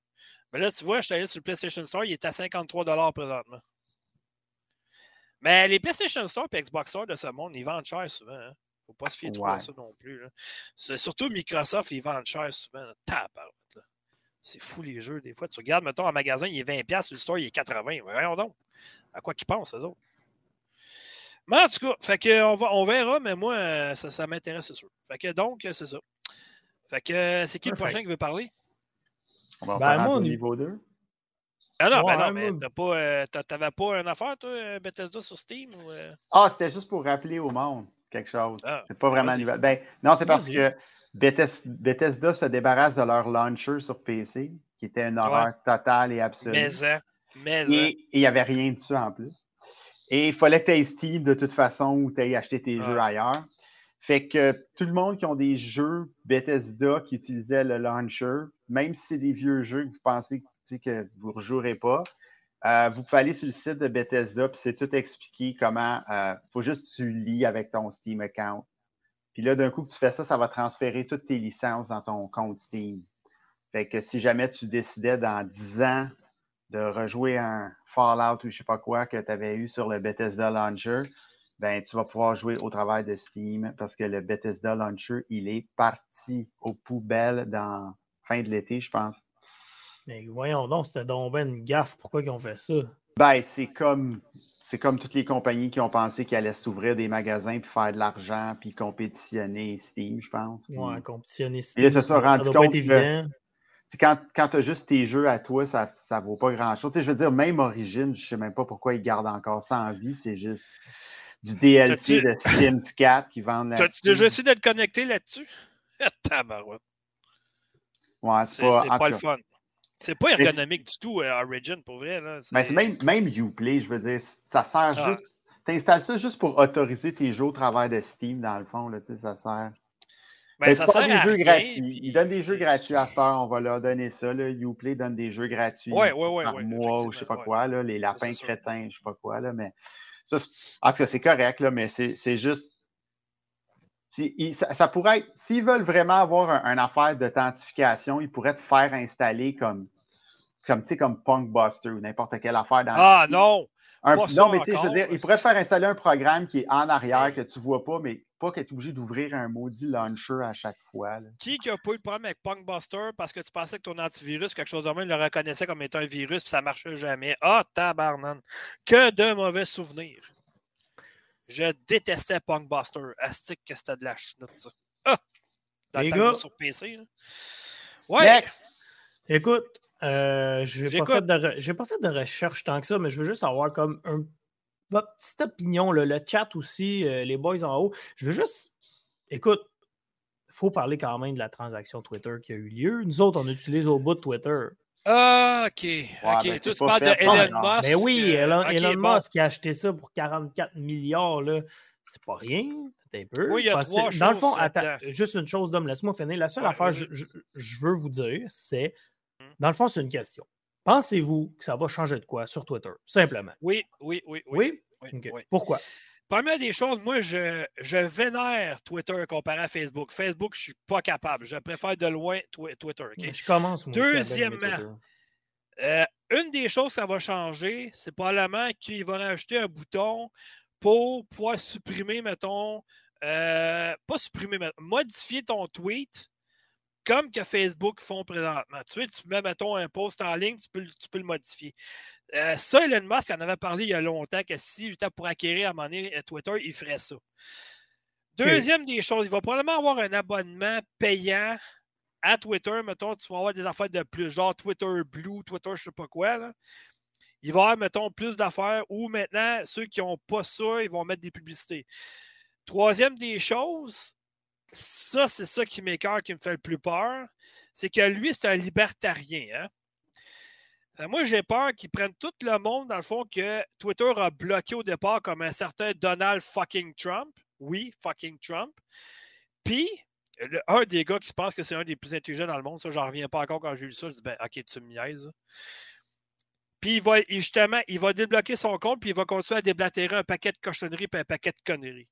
S1: Mais là, tu vois, je suis allé sur le PlayStation Store, il est à 53 présentement. Mais les PlayStation Store et Xbox Store de ce monde, ils vendent cher souvent. Hein. Faut pas se fier trop à ça non plus. Surtout Microsoft, ils vendent cher souvent. C'est fou les jeux. Des fois, tu regardes, mettons, en magasin, il est 20$, sur le store, il est 80$. Voyons donc. À quoi qu'ils pensent, eux autres? Mais en tout cas, fait que on, va, on verra, mais moi, euh, ça, ça m'intéresse, c'est sûr. Fait que donc, c'est ça. Fait que euh, c'est qui le prochain qui veut parler?
S3: On va ben, moi, au niveau 2.
S1: Ah non, ben non, mais t'as pas, euh, t'avais pas une affaire, toi, Bethesda sur Steam? Ou,
S3: Ah, c'était juste pour rappeler au monde quelque chose. Ah, c'est pas vraiment nouvelle. Ben, non, c'est parce que Bethesda, se débarrasse de leur launcher sur PC, qui était une horreur totale et absolue.
S1: Mais, hein, mais
S3: et hein. il n'y avait rien dessus en plus. Et il fallait que tu aies Steam de toute façon ou tu aies acheté tes jeux ailleurs. Fait que tout le monde qui ont des jeux Bethesda qui utilisaient le launcher, même si c'est des vieux jeux que vous pensez que vous ne rejouerez pas, euh, vous pouvez aller sur le site de Bethesda, puis c'est tout expliqué comment. Il euh, faut juste que tu lis avec ton Steam account. Puis là, d'un coup que tu fais ça, ça va transférer toutes tes licences dans ton compte Steam. Fait que si jamais tu décidais dans 10 ans de rejouer un Fallout ou je sais pas quoi que tu avais eu sur le Bethesda Launcher, ben tu vas pouvoir jouer au travail de Steam parce que le Bethesda Launcher, il est parti aux poubelles dans fin de l'été, je pense.
S2: Mais voyons donc, c'était donc ben une gaffe. Pourquoi ils ont fait ça?
S3: Ben, c'est comme c'est comme toutes les compagnies qui ont pensé qu'ils allaient s'ouvrir des magasins puis faire de l'argent puis compétitionner Steam, je pense.
S2: Ouais, compétitionner
S3: Steam. Et là, ça s'est rendu compte que quand, quand tu as juste tes jeux à toi, ça ne vaut pas grand-chose. je veux dire, même Origin, je ne sais même pas pourquoi ils gardent encore ça en vie. C'est juste du DLC de Sims 4 qui vendent
S1: T'as-tu déjà essayé d'être connecté là-dessus? *laughs* Tabarouette.
S3: Ouais, c'est pas,
S1: pas le fun. C'est pas ergonomique du tout, euh, Origin, pour vrai.
S3: C'est même, même Uplay, je veux dire, ça sert ah. juste. Tu installes ça juste pour autoriser tes jeux au travers de Steam, dans le fond, là, ça sert.
S1: Ben, ça sert
S3: des jeux gratuits. Ils donnent des jeux gratuits à cette heure, on va leur donner ça. Là. Uplay donne des jeux gratuits
S1: ouais, ouais, ouais,
S3: par mois ou je sais pas quoi, là, les lapins crétins, je sais pas quoi. Là, mais ça, en tout cas, c'est correct, là, mais c'est juste. Ça, pourrait être, s'ils veulent vraiment avoir un, affaire d'authentification, ils pourraient te faire installer comme, comme, comme Punkbuster ou n'importe quelle affaire dans
S1: Ah non!
S3: non, mais tu sais, je veux dire, ils pourraient te faire installer un programme qui est en arrière, que tu ne vois pas, mais pas qu'être obligé d'ouvrir un maudit launcher à chaque fois.
S1: Qui qui a pas eu le problème avec Punkbuster parce que tu pensais que ton antivirus, quelque chose de même, le reconnaissait comme étant un virus puis ça ne marchait jamais? Ah, tabarnan! Que de mauvais souvenirs! Je détestais Punkbuster. Astic que c'était de la chenoute, ça. Ah! Dans Les gars, sur PC. Là. Ouais!
S2: Écoute, euh, je n'ai pas, pas, fait de recherche tant que ça, mais je veux juste avoir comme un, votre petite opinion, le chat aussi, euh, les boys en haut. Je veux juste. Écoute, il faut parler quand même de la transaction Twitter qui a eu lieu. Nous autres, on utilise au bout de Twitter.
S1: Ah, OK. OK. Ben, tu parles de Elon Musk.
S2: Mais oui, Elon, Musk a acheté ça pour 44 milliards. Là. C'est pas rien. Un peu.
S1: Oui, il y a trois
S2: Dans le fond, attends, juste une chose, d'homme, laisse-moi finir. La seule affaire que je, je, veux vous dire, c'est dans le fond, c'est une question. Pensez-vous que ça va changer de quoi sur Twitter? Simplement?
S1: Oui, oui, oui. Oui?
S2: Pourquoi?
S1: Première des choses, moi, je, je, vénère Twitter comparé à Facebook. Facebook, je ne suis pas capable. Je préfère de loin Twitter.
S2: Je commence, moi,
S1: Deuxièmement, euh, une des choses que ça va changer, c'est probablement qu'il va rajouter un bouton pour pouvoir supprimer, mettons, euh, pas supprimer, mais modifier ton tweet comme que Facebook font présentement. Tu sais, tu mets, mettons, un post en ligne, tu peux, tu peux le modifier. Euh, ça, Elon Musk en avait parlé il y a longtemps que était pour acquérir à un moment donné Twitter, il ferait ça. Deuxième des choses, il va probablement avoir un abonnement payant à Twitter. Mettons, tu vas avoir des affaires de plus, genre Twitter Blue, Twitter, je ne sais pas quoi. Là. Il va y avoir, mettons, plus d'affaires où maintenant, ceux qui n'ont pas ça, ils vont mettre des publicités. Troisième des choses, ça, c'est ça qui m'écœure, qui me fait le plus peur. C'est que lui, c'est un libertarien. Hein. Moi, j'ai peur qu'il prenne tout le monde, dans le fond, que Twitter a bloqué au départ comme un certain Donald fucking Trump. Oui, fucking Trump. Puis, un des gars qui pense que c'est un des plus intelligents dans le monde, ça, j'en reviens pas encore quand j'ai lu ça. Je dis, ben, ok, tu me niaises. Puis, il va, justement, il va débloquer son compte, puis il va continuer à déblatérer un paquet de cochonneries et un paquet de conneries.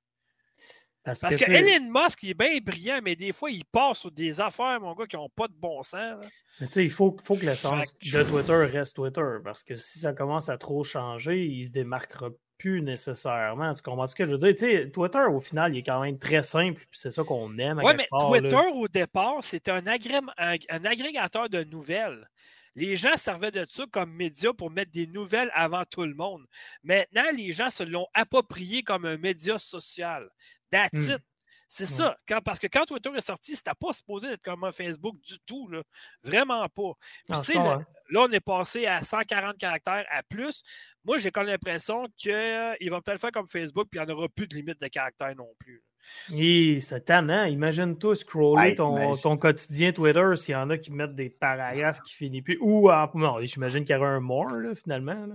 S1: Parce, que, Elon Musk, il est bien brillant, mais des fois, il passe sur des affaires, mon gars, qui n'ont pas de bon sens.
S2: Mais tu sais, il faut, faut que l'essence de Twitter reste Twitter. Parce que si ça commence à trop changer, il se démarquera plus nécessairement. Tu comprends ce que je veux dire? Tu sais, Twitter, au final, il est quand même très simple, puis c'est ça qu'on aime.
S1: Oui, mais Twitter, au départ, c'était un, un, agrégateur de nouvelles. Les gens servaient de ça comme média pour mettre des nouvelles avant tout le monde. Maintenant, les gens se l'ont approprié comme un média social. That's hmm. it. C'est ça. Quand, parce que quand Twitter est sorti, c'était pas supposé être comme un Facebook du tout. Là. Vraiment pas. Puis, là, là, on est passé à 140 caractères à plus. Moi, j'ai comme l'impression qu'il va peut-être faire comme Facebook, puis il n'y en aura plus de limite de caractères non plus.
S2: Oui, c'est tannant. Imagine-toi scroller ton, quotidien Twitter s'il y en a qui mettent des paragraphes qui finissent plus. Ou, non, j'imagine qu'il y aurait un more, finalement.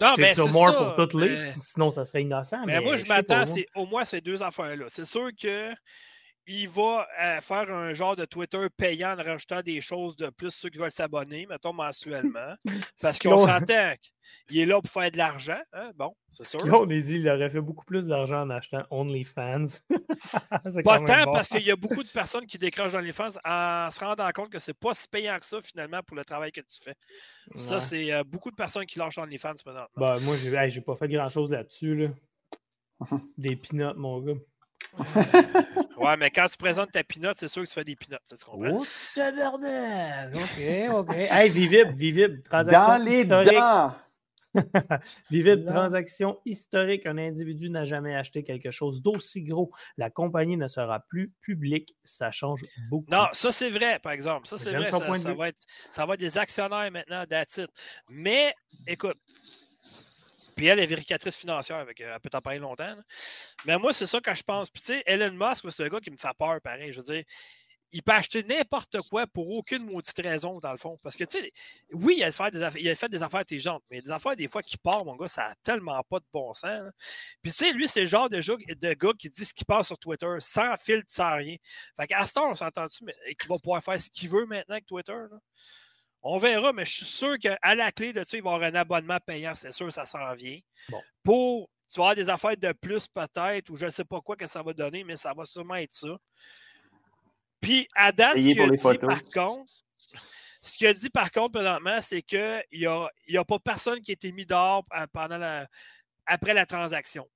S1: non, mais c'est more
S2: pour toutes les, sinon ça serait innocent.
S1: Mais, moi, je m'attends au moins ces deux affaires-là. C'est sûr que il va euh, faire un genre de Twitter payant en rajoutant des choses de plus ceux qui veulent s'abonner, mettons mensuellement. *laughs* Parce qu'on s'entend qu'il est là pour faire de l'argent. Hein? Bon, c'est sûr.
S2: on est dit qu'il aurait fait beaucoup plus d'argent en achetant OnlyFans. *laughs*
S1: pas tant parce qu'il y a beaucoup de *laughs* personnes qui décrochent dans OnlyFans en se rendant compte que c'est pas si payant que ça finalement pour le travail que tu fais. Ça, c'est euh, beaucoup de personnes qui lâchent OnlyFans maintenant.
S2: Bah, moi, j'ai pas fait grand chose là-dessus. Là. Des pinottes, mon gars.
S1: Ouais, mais quand tu présentes ta pinotte, c'est sûr que tu fais des pinottes, c'est ce qu'on
S2: Oh, tabarnak! OK, OK. *laughs* Hey, Vivib, Vivib, transaction Dans les historique. dents! Vivib, transaction historique. Un individu n'a jamais acheté quelque chose d'aussi gros. La compagnie ne sera plus publique. Ça change beaucoup.
S1: Non, ça c'est vrai, par exemple. Ça c'est vrai. Ça, ça va être, ça va être des actionnaires maintenant, that's Mais, écoute, puis elle est vérificatrice financière, avec, euh, elle peut t'en parler longtemps. Mais moi, c'est ça que je pense. Puis tu sais, Elon Musk, c'est le gars qui me fait peur, pareil. Je veux dire, il peut acheter n'importe quoi pour aucune maudite raison, dans le fond. Parce que, tu sais, oui, il a, fait des affaires, il a fait des affaires intelligentes, mais des affaires, des fois, qui partent, mon gars, ça n'a tellement pas de bon sens. Puis, tu sais, lui, c'est le genre de, de, gars qui dit ce qu'il pense sur Twitter, sans filtre, sans rien. Fait qu'à ce temps, on s'entend-tu, mais qu'il va pouvoir faire ce qu'il veut maintenant avec Twitter. Là? On verra, mais je suis sûr qu'à la clé de ça, il va y avoir un abonnement payant, c'est sûr, ça s'en vient. Pour, tu vas avoir des affaires de plus peut-être, ou je ne sais pas quoi que ça va donner, mais ça va sûrement être ça. Puis, à date, ce qu'il a dit, par contre, *laughs* ce qu'il a dit, par contre, présentement, c'est qu'il n'y a, a pas personne qui a été mis dehors pendant la, après la transaction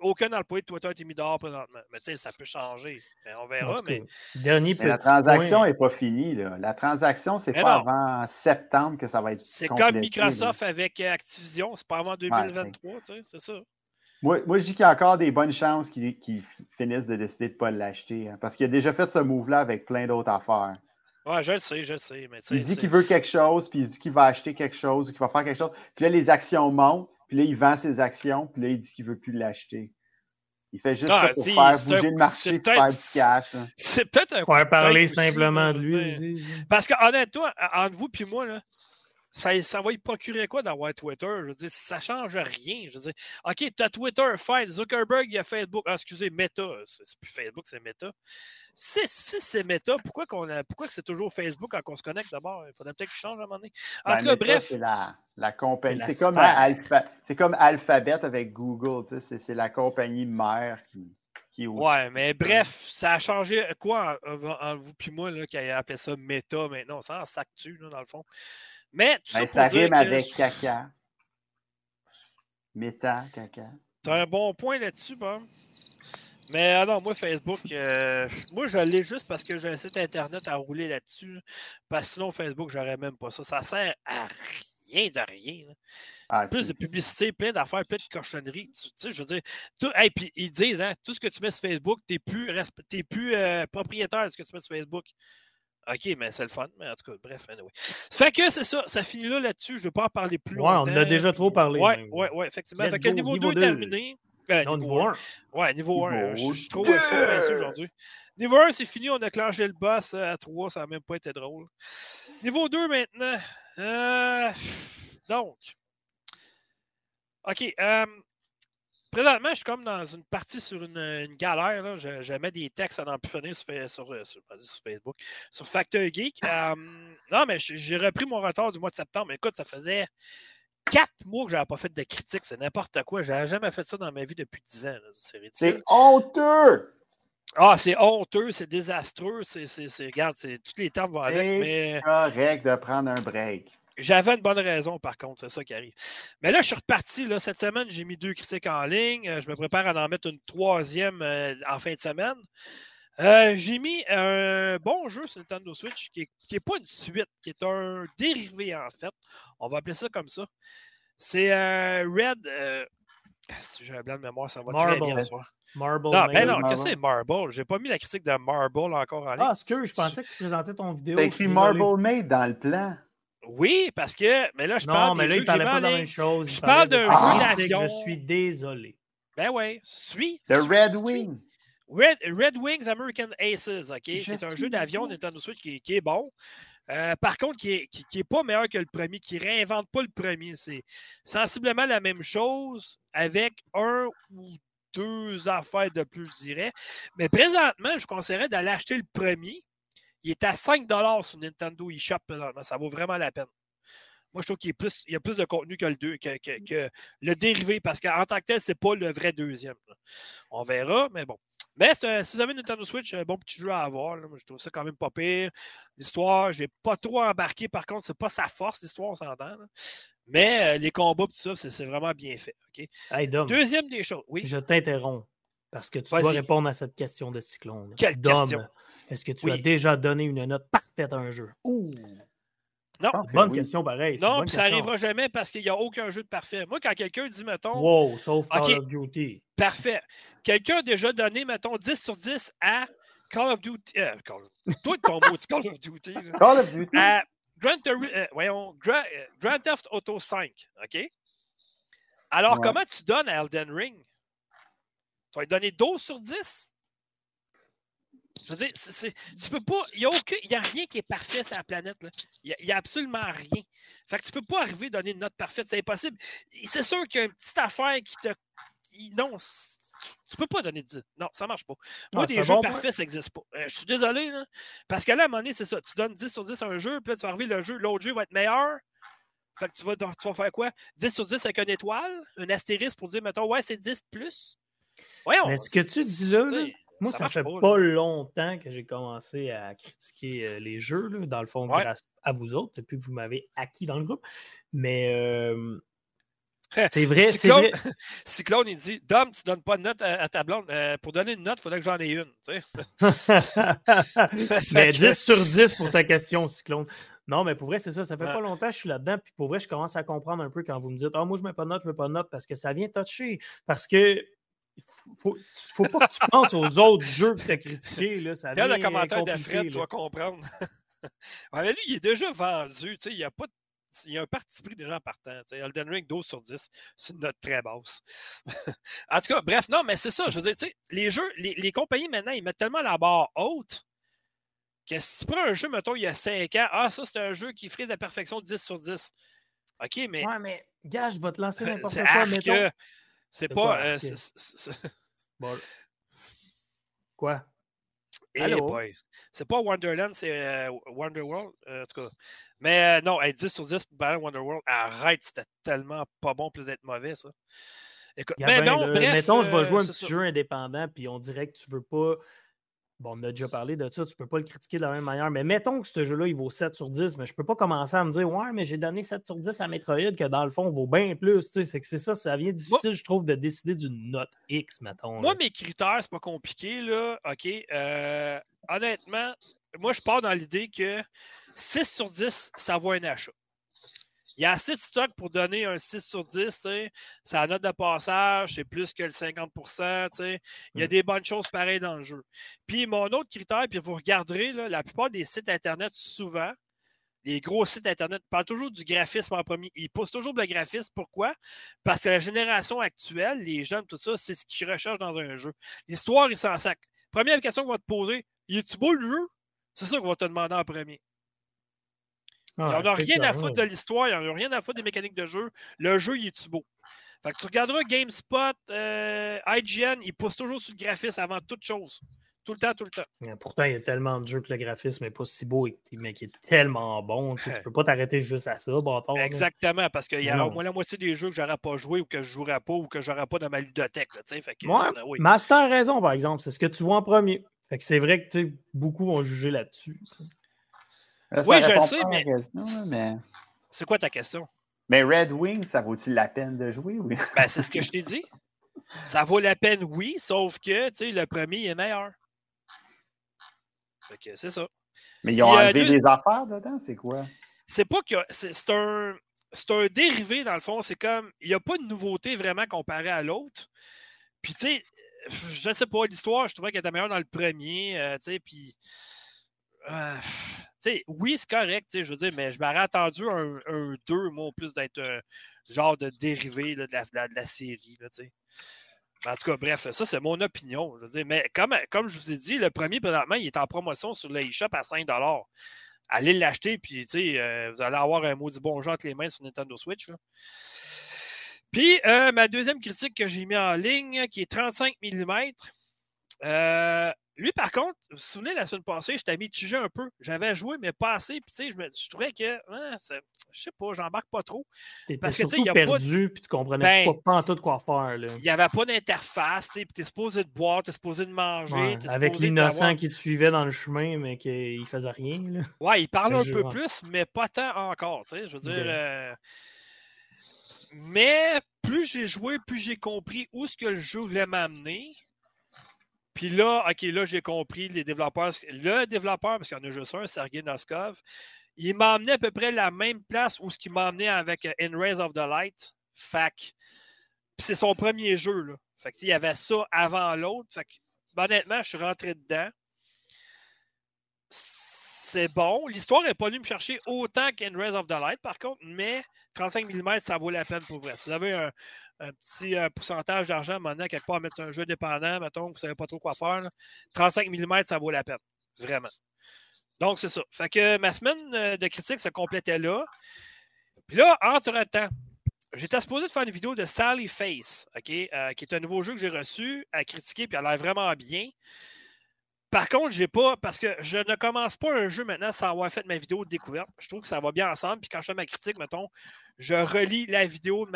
S1: aucun employé de Twitter été mis dehors présentement. Mais tu sais, ça peut changer. on verra. Mais...
S2: Dernier
S3: mais la transaction n'est pas finie. Là. La transaction, c'est pas avant septembre que ça va être.
S1: C'est comme Microsoft avec euh, Activision. C'est pas avant 2023, tu sais, c'est ça.
S3: Moi, moi je dis qu'il y a encore des bonnes chances qu'ils finissent de décider de ne pas l'acheter. Hein, parce qu'il a déjà fait ce move-là avec plein d'autres affaires.
S1: Ouais, je le sais, je le sais. Mais
S3: il dit qu'il veut quelque chose, puis il dit qu'il va acheter quelque chose, qu'il va faire quelque chose. Puis là, les actions montent. Puis là, il vend ses actions, puis là, il dit qu'il ne veut plus l'acheter. Il fait juste ah, ça pour faire bouger le marché, pour faire du cash. Hein.
S1: C'est peut-être un
S2: Pour parler simplement de lui.
S1: Parce que honnêtement, entre vous et moi, là, ça, ça va y procurer quoi d'avoir Twitter? Je veux dire, ça change rien. Je veux dire, OK, tu as Twitter, fine. Zuckerberg, il y a Facebook. Ah, excusez, Meta. C'est plus Facebook, c'est Meta. Si, c'est Meta, pourquoi, qu'on a, pourquoi c'est toujours Facebook quand on se connecte d'abord? Il faudrait peut-être qu'il change à un moment donné. En ben, tout cas, bref.
S3: C'est la, la compagnie. C'est comme, Alpha, comme Alphabet avec Google. Tu sais, c'est la compagnie mère qui.
S1: Ouais, mais bref, ça a changé quoi en, vous puis moi là, qui a appelé ça Meta maintenant? Ça en s'actue, dans le fond? Mais
S3: ben, ça, rime avec caca. Méta, caca.
S1: T'as un bon point là-dessus, Bob. Mais alors, moi, Facebook, euh, moi, je l'ai juste parce que j'ai un site Internet à rouler là-dessus. Parce que sinon, Facebook, j'aurais même pas ça. Ça sert à rien de rien. Ah, plus de publicité, plein d'affaires, plein de cochonneries. Tu, sais, je veux dire, tout, puis ils disent, hein, tout ce que tu mets sur Facebook, tu n'es plus, plus euh, propriétaire de ce que tu mets sur Facebook. OK, mais c'est le fun. Mais en tout cas, bref, anyway. Fait que c'est ça, ça finit là là-dessus. Je ne vais pas en parler plus
S2: ouais, on a déjà trop parlé.
S1: Oui, oui, oui, effectivement. fait que le niveau, 2 est terminé.
S2: Euh, non, niveau 1.
S1: Ouais, niveau 1. Je suis trop, pressé aujourd'hui. Niveau 1, c'est fini. On a clenché le boss à 3. Ça n'a même pas été drôle. Niveau 2 maintenant. Euh, donc. OK. Euh, Présentement, je suis comme dans une partie sur une, galère. Je, mets des textes à n'en plus finir sur, euh, sur, Facebook, sur Factor Geek. non, mais j'ai repris mon retard du mois de septembre. Écoute, ça faisait quatre mois que je n'avais pas fait de critique. C'est n'importe quoi. Je n'avais jamais fait ça dans ma vie depuis dix ans. C'est ridicule.
S3: C'est honteux!
S1: Ah, c'est honteux, c'est désastreux. C'est, regarde, c'est, tous les termes vont avec.
S3: C'est
S1: Mais
S3: correct de prendre un break.
S1: J'avais une bonne raison, par contre. C'est ça qui arrive. Mais là, je suis reparti. Là, cette semaine, j'ai mis deux critiques en ligne. Euh, Je me prépare à en mettre une troisième euh, en fin de semaine. Euh, j'ai mis un bon jeu sur Nintendo Switch qui n'est pas une suite, qui est un dérivé en fait. On va appeler ça comme ça. C'est euh, Red. euh, si j'ai un blanc de mémoire, ça va très
S2: Marble.
S1: bien ce soir.
S2: Marble.
S1: Non,
S2: Maiden.
S1: ben non, qu'est-ce que c'est Marble? J'ai pas mis la critique de Marble encore en ligne.
S2: Ah, excuse, je pensais que tu présentais ton vidéo.
S3: T'as écrit. Marble Made dans le plan.
S1: Oui, parce que. Mais là, je
S2: Non,
S1: parle
S2: mais
S1: des
S2: là, il parlait pas de la même chose.
S1: Je parle d'un
S3: jeu
S1: d'avion.
S2: Je suis désolé.
S1: Ben oui, suis.
S3: The
S1: suis-
S3: Red
S1: suis.
S3: Wing.
S1: Red, Red Wings American Aces, OK? Qui
S3: Je
S1: est un jeu d'avion. Nintendo Switch qui, est- qui est bon. Euh, par contre, qui n'est qui, qui est pas meilleur que le premier, qui réinvente pas le premier. C'est sensiblement la même chose avec un ou deux affaires de plus, je dirais. Mais présentement, je conseillerais d'aller acheter le premier. Il est à 5 sur Nintendo eShop. Ça vaut vraiment la peine. Moi, je trouve qu'il y a plus, il y a plus de contenu que le, deux, que, que- que le dérivé, parce qu'en tant que tel, c'est pas le vrai deuxième. là. On verra, mais bon. Mais si vous avez une Nintendo Switch, un bon petit jeu à avoir. là. Je trouve ça quand même pas pire. L'histoire, j'ai pas trop embarqué. Par contre, c'est pas sa force, l'histoire, on s'entend. Mais euh, les combats, tout ça, c'est vraiment bien fait. OK?
S2: Hey, Dom,
S1: Deuxième des choses. Oui.
S2: je t'interromps parce que tu dois répondre à cette question de Cyclone.
S1: Quelle
S2: Dom,
S1: question?
S2: Est-ce que tu
S1: Oui.
S2: as déjà donné une note parfaite à un jeu? Ouh!
S1: Non.
S3: Que
S2: Bonne
S3: oui.
S2: question, pareil.
S1: Non, puis ça n'arrivera jamais parce qu'il n'y a aucun jeu de parfait. Moi, quand quelqu'un dit, mettons,
S2: Wow, sauf Call of Duty.
S1: parfait, quelqu'un a déjà donné, mettons, 10 sur 10 à Call of Duty. euh, Call of- Toi, ton mot, c'est Call of Duty. là.
S3: Call of Duty.
S1: à Grand, euh, voyons, euh, Grand Theft Auto 5, OK? Alors,
S3: Ouais.
S1: comment tu donnes à Elden Ring? Tu vas lui donner 12 sur 10? Je veux dire, tu peux pas. Il n'y a, aucun- il y a rien qui est parfait sur la planète. là. Il n'y a, absolument rien. Fait que tu peux pas arriver à donner une note parfaite. C'est impossible. C'est sûr qu'il y a une petite affaire qui te. Non, tu peux pas donner 10. Non, ça marche pas. Moi,
S2: Ah,
S1: des jeux
S2: bon point.
S1: parfaits, ça n'existe pas. Euh, je suis désolé, là. Parce que là, à un moment donné, c'est ça. Tu donnes 10 sur 10 à un jeu, puis là, tu vas arriver, le jeu, l'autre jeu va être meilleur. Fait que tu vas, tu vas faire quoi? 10 sur 10 avec une étoile, un astérisque pour dire, mettons, ouais, c'est 10 plus. Voyons.
S2: Mais ce que tu dis là, Moi,
S1: Ça
S2: ça, fait
S1: pas,
S2: longtemps que j'ai commencé à critiquer euh, les jeux, là, dans le fond,
S1: Ouais.
S2: grâce à vous autres, depuis que vous m'avez acquis dans le groupe. Mais euh, c'est vrai,
S1: Cyclone,
S2: vrai. *laughs*
S1: Cyclone, il dit Dom, tu donnes pas de note à, à ta blonde. Euh, pour donner une note, il faudrait que j'en ai une. tu sais.
S2: mais *laughs* *laughs*
S1: Fait que-
S2: 10 sur 10 pour ta question, Cyclone. Non, mais pour vrai, c'est ça. Ça fait
S1: Ouais.
S2: pas longtemps que je suis là-dedans. Puis pour vrai, je commence à comprendre un peu quand vous me dites Ah, moi, je mets pas de note, je mets pas de note parce que ça vient toucher. Parce que faut, faut pas que tu penses aux autres jeux que tu as critiqués. Là. Ça
S1: le commentaire de
S2: compliqué,
S1: Fred,
S2: là.
S1: tu vas comprendre. *laughs* Ouais, mais lui, il est déjà vendu. tu sais, Il y a pas de- il y a un parti pris déjà en partant. tu sais. Elden Ring 12 sur 10, c'est une note très basse. *laughs* en tout cas, bref, non, mais c'est ça. Je veux dire, tu sais, les jeux, les, les compagnies maintenant, ils mettent tellement la barre haute que si tu prends un jeu, mettons, il y a 5 ans, ah, ça, c'est un jeu qui ferait de la perfection 10 sur 10. OK, mais
S2: Ouais, mais gars, je vais te lancer *laughs* n'importe quoi. mettons.
S1: euh, c'est pas.
S2: quoi,
S1: euh, c'est- *laughs*
S2: Bon. Quoi?
S1: Eh. C'est pas Wonderland, c'est euh, Wonderworld, euh, en tout cas. Mais euh, non, hey, 10 sur 10 pour Wonderworld, arrête, c'était tellement pas bon plus d'être mauvais, ça. Écoute, mais
S2: Gabin,
S1: non, bref.
S2: mettons, je vais jouer un petit
S1: ça.
S2: jeu indépendant, puis on dirait que tu veux pas. Bon, on a déjà parlé de ça, tu peux pas le critiquer de la même manière. Mais mettons que ce jeu-là, il vaut 7 sur 10, mais je peux pas commencer à me dire Ouais, mais j'ai donné 7 sur 10 à Metroid, que dans le fond, vaut bien plus. tu sais, C'est que c'est ça, ça vient difficile, je trouve, de décider d'une note X, mettons.
S1: Moi,
S2: là.
S1: mes critères, c'est pas compliqué, là. OK. euh, honnêtement, moi, je pars dans l'idée que 6 sur 10, ça vaut un achat. Il y a assez de stock pour donner un 6 sur 10. tu sais. Sa note de passage, c'est plus que le 50 tu sais. Il y a
S2: Mm.
S1: des bonnes choses pareilles dans le jeu. Puis mon autre critère, puis vous regarderez, là, la plupart des sites Internet, souvent, les gros sites Internet parlent toujours du graphisme en premier. Ils poussent toujours le graphisme. Pourquoi? Parce que la génération actuelle, les jeunes, tout ça, c'est ce qu'ils recherchent dans un jeu. L'histoire, ils s'en sac. Première question qu'on va te poser, il est-tu beau le jeu? C'est ça qu'on va te demander en premier.
S2: Ah,
S1: ont
S2: c'est
S1: rien à foutre de l'histoire, n'en ont rien à foutre des mécaniques de jeu. Le jeu, il est-tu beau? Fait que tu regarderas GameSpot, euh, IGN, ils poussent toujours sur le graphisme avant toute chose. Tout le temps, tout le temps.
S2: Pourtant, il y a tellement de jeux que le graphisme n'est pas si beau, mais qui est tellement bon. Tu ne *laughs* peux pas t'arrêter juste à ça, bâtard.
S1: Exactement, parce qu'il y a au moins la moitié des jeux que j'aurais pas joué ou que je jouerais pas ou que j'aurais pas dans ma ludothèque. Là, fait que,
S2: ouais, oui. Master a raison, par exemple. C'est ce que tu vois en premier. Fait que c'est vrai que beaucoup vont juger là-dessus.
S1: Oui, je sais, mais... C'est quoi ta question?
S3: Mais Red Wing, ça vaut-il la peine de jouer? Oui?
S1: Ben, c'est ce que je t'ai dit. Ça vaut la peine, oui, sauf que le premier est meilleur. Fait que c'est ça.
S3: Mais ils ont enlevé des affaires dedans, c'est quoi?
S1: C'est pas que. C'est un. C'est un dérivé, dans le fond. C'est comme. Il n'y a pas de nouveauté vraiment comparé à l'autre. Puis, tu sais, je sais pas, l'histoire, je trouvais qu'elle était meilleure dans le premier. Euh, tu sais, puis. Euh, oui, c'est correct, je veux dire, mais je m'aurais attendu un, un 2, moi, plus d'être un genre de dérivé de, la, série. En tout cas, bref, ça, c'est mon opinion. Je veux dire, mais comme, comme je vous ai dit, le premier, présentement, il est en promotion sur l'eShop à 5 Allez l'acheter, puis euh, vous allez avoir un maudit bon jeu entre les mains sur Nintendo Switch. Puis, euh, ma deuxième critique que j'ai mis en ligne, qui est 35 mm, euh, lui, par contre, vous vous souvenez, la semaine passée, j'étais mitigé un peu. J'avais joué, mais pas assez. Puis, tu sais, je, me, je trouvais que, hein, je sais pas, j'embarque pas trop.
S2: Parce que, tu sais, il y a perdu, puis tu comprenais ben, pas, en tout quoi faire.
S1: Il n'y avait pas d'interface, tu sais, puis tu es supposé de boire, tu es supposé de manger.
S2: avec l'innocent qui te suivait dans le chemin, mais qu'il faisait rien. Là.
S1: Ouais, il parlait un peu plus, mais pas tant encore, tu sais. Je veux dire. Euh, mais plus j'ai joué, plus j'ai compris où ce que le jeu voulait m'amener. Puis là, OK, là, j'ai compris, les développeurs, le développeur, parce qu'il y en a juste un, Sergei Noskov, il m'a amené à peu près la même place où ce qu'il m'a amené avec euh, In Rays of the Light, FAC. C'est son premier jeu, là. Fait que, il y avait ça avant l'autre. Fait que, honnêtement, je suis rentré dedans. C'est bon. L'histoire n'est pas venue me chercher autant qu'In Rays of the Light, par contre, mais 35 mm, ça vaut la peine pour vrai. Si vous avez un, un petit euh, pourcentage d'argent maintenant, quelque part, à mettre sur un jeu dépendant, mettons, vous ne savez pas trop quoi faire, 35 mm, ça vaut la peine. Vraiment. Donc, c'est ça. Fait que ma semaine euh, de critique se complétait là. Puis là, entre-temps, j'étais supposé de faire une vidéo de Sally Face, OK, euh, qui est un nouveau jeu que j'ai reçu à critiquer, puis elle a l'air vraiment bien. Par contre, j'ai pas, parce que je ne commence pas un jeu maintenant sans avoir fait ma vidéo de découverte. Je trouve que ça va bien ensemble. Puis quand je fais ma critique, mettons, je relis la vidéo de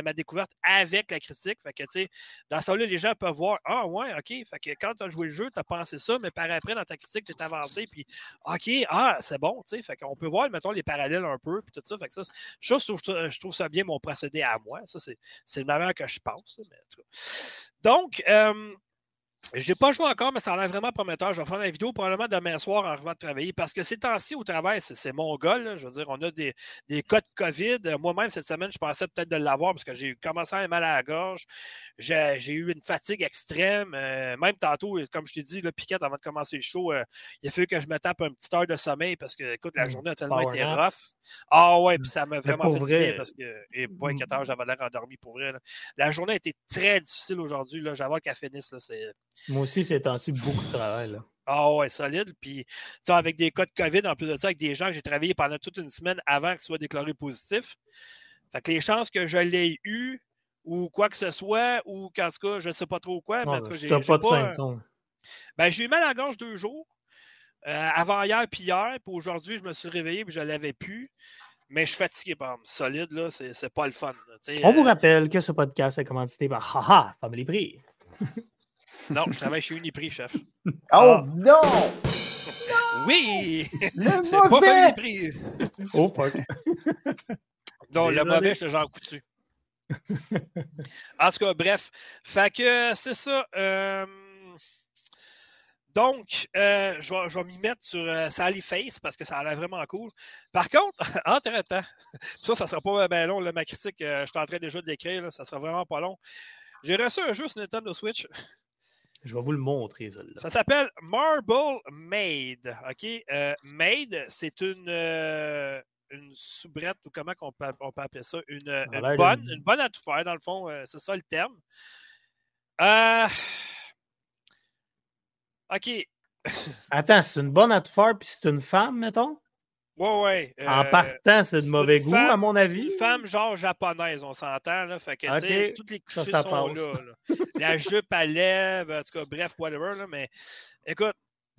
S1: ma, découverte avec la critique. Fait que, tu sais, dans ça là les gens peuvent voir Ah, ouais, OK. Fait que quand tu as joué le jeu, tu as pensé ça, mais par après, dans ta critique, tu es avancé. Puis, OK, ah, c'est bon, tu sais. Fait qu'on peut voir, mettons, les parallèles un peu. Puis tout ça. Fait que ça, je trouve, ça bien, mon procédé à moi. Ça, c'est le meilleur que je pense. Mais, Donc, euh, j'ai pas joué encore, mais ça a l'air vraiment prometteur. Je vais faire la vidéo probablement demain soir en arrivant de travailler parce que ces temps-ci au travail, c'est mon goal. Je veux dire, on a des, des cas de COVID. Moi-même, cette semaine, je pensais peut-être de l'avoir parce que j'ai commencé à avoir mal à la gorge. J'ai eu une fatigue extrême. Euh, même tantôt, comme je t'ai dit, le piquette avant de commencer le show, euh, il a fallu que je me tape un petit heure de sommeil parce que, écoute, la mmh, journée a tellement été rough. Ah ouais, puis ça m'a vraiment fait du bien parce que, et pas 4 heures, j'avais l'air endormi pour vrai. La journée a été très difficile aujourd'hui. J'avais qu'à finisse. C'est
S2: moi aussi, c'est ainsi beaucoup de travail.
S1: Ah ouais, solide. Puis, avec des cas de COVID, en plus de ça, avec des gens que j'ai travaillé pendant toute une semaine avant que ce soit déclaré positif. Fait que les chances que je l'ai eu ou quoi que ce soit, ou qu'en tout cas, je ne sais pas trop quoi. mais
S2: que j'ai pas de symptômes.
S1: Ben, j'ai eu mal à la gorge deux jours. Euh, avant hier puis hier. Puis aujourd'hui, je me suis réveillé et je ne l'avais plus. Mais je suis fatigué, par exemple. Solide, là, c'est pas le fun.
S2: On vous euh, rappelle que ce podcast est commandité par Haha, Family Prix. *laughs*
S1: Non, je travaille chez Uniprix, chef.
S3: Oh ah. non!
S1: Oui! *laughs* C'est pas Uniprix.
S2: oh fuck. *laughs*
S1: Non, le mauvais, c'est Jean Coutu. en tout cas, bref. Fait que c'est ça. Euh, donc, euh, je vais, vais m'y mettre sur euh, Sally Face parce que ça a l'air vraiment cool. Par contre, *laughs* entre-temps, ça, ça sera pas bien long, ma critique, je suis en train déjà de l'écrire, ça sera vraiment pas long. J'ai reçu un jeu sur Nintendo Switch
S2: je vais vous le montrer, là
S1: Ça s'appelle Marble Maid. OK? Euh, Maid, c'est une, euh, une soubrette, ou comment on peut, on peut appeler ça? Une, une bonne, une bonne à tout faire, dans le fond. Euh, c'est ça le terme. OK.
S2: Attends, c'est une bonne à tout faire, puis c'est une femme, mettons?
S1: Ouais, ouais.
S2: En
S1: euh,
S2: partant, c'est de mauvais goût,
S1: femme-
S2: à mon avis.
S1: Une femme genre japonaise, on s'entend. Là, fait que, tu sais,
S2: Ok,
S1: toutes les
S2: ça
S1: sont là. *laughs* La jupe à lèvres, en tout cas, bref, whatever. Là, mais écoute,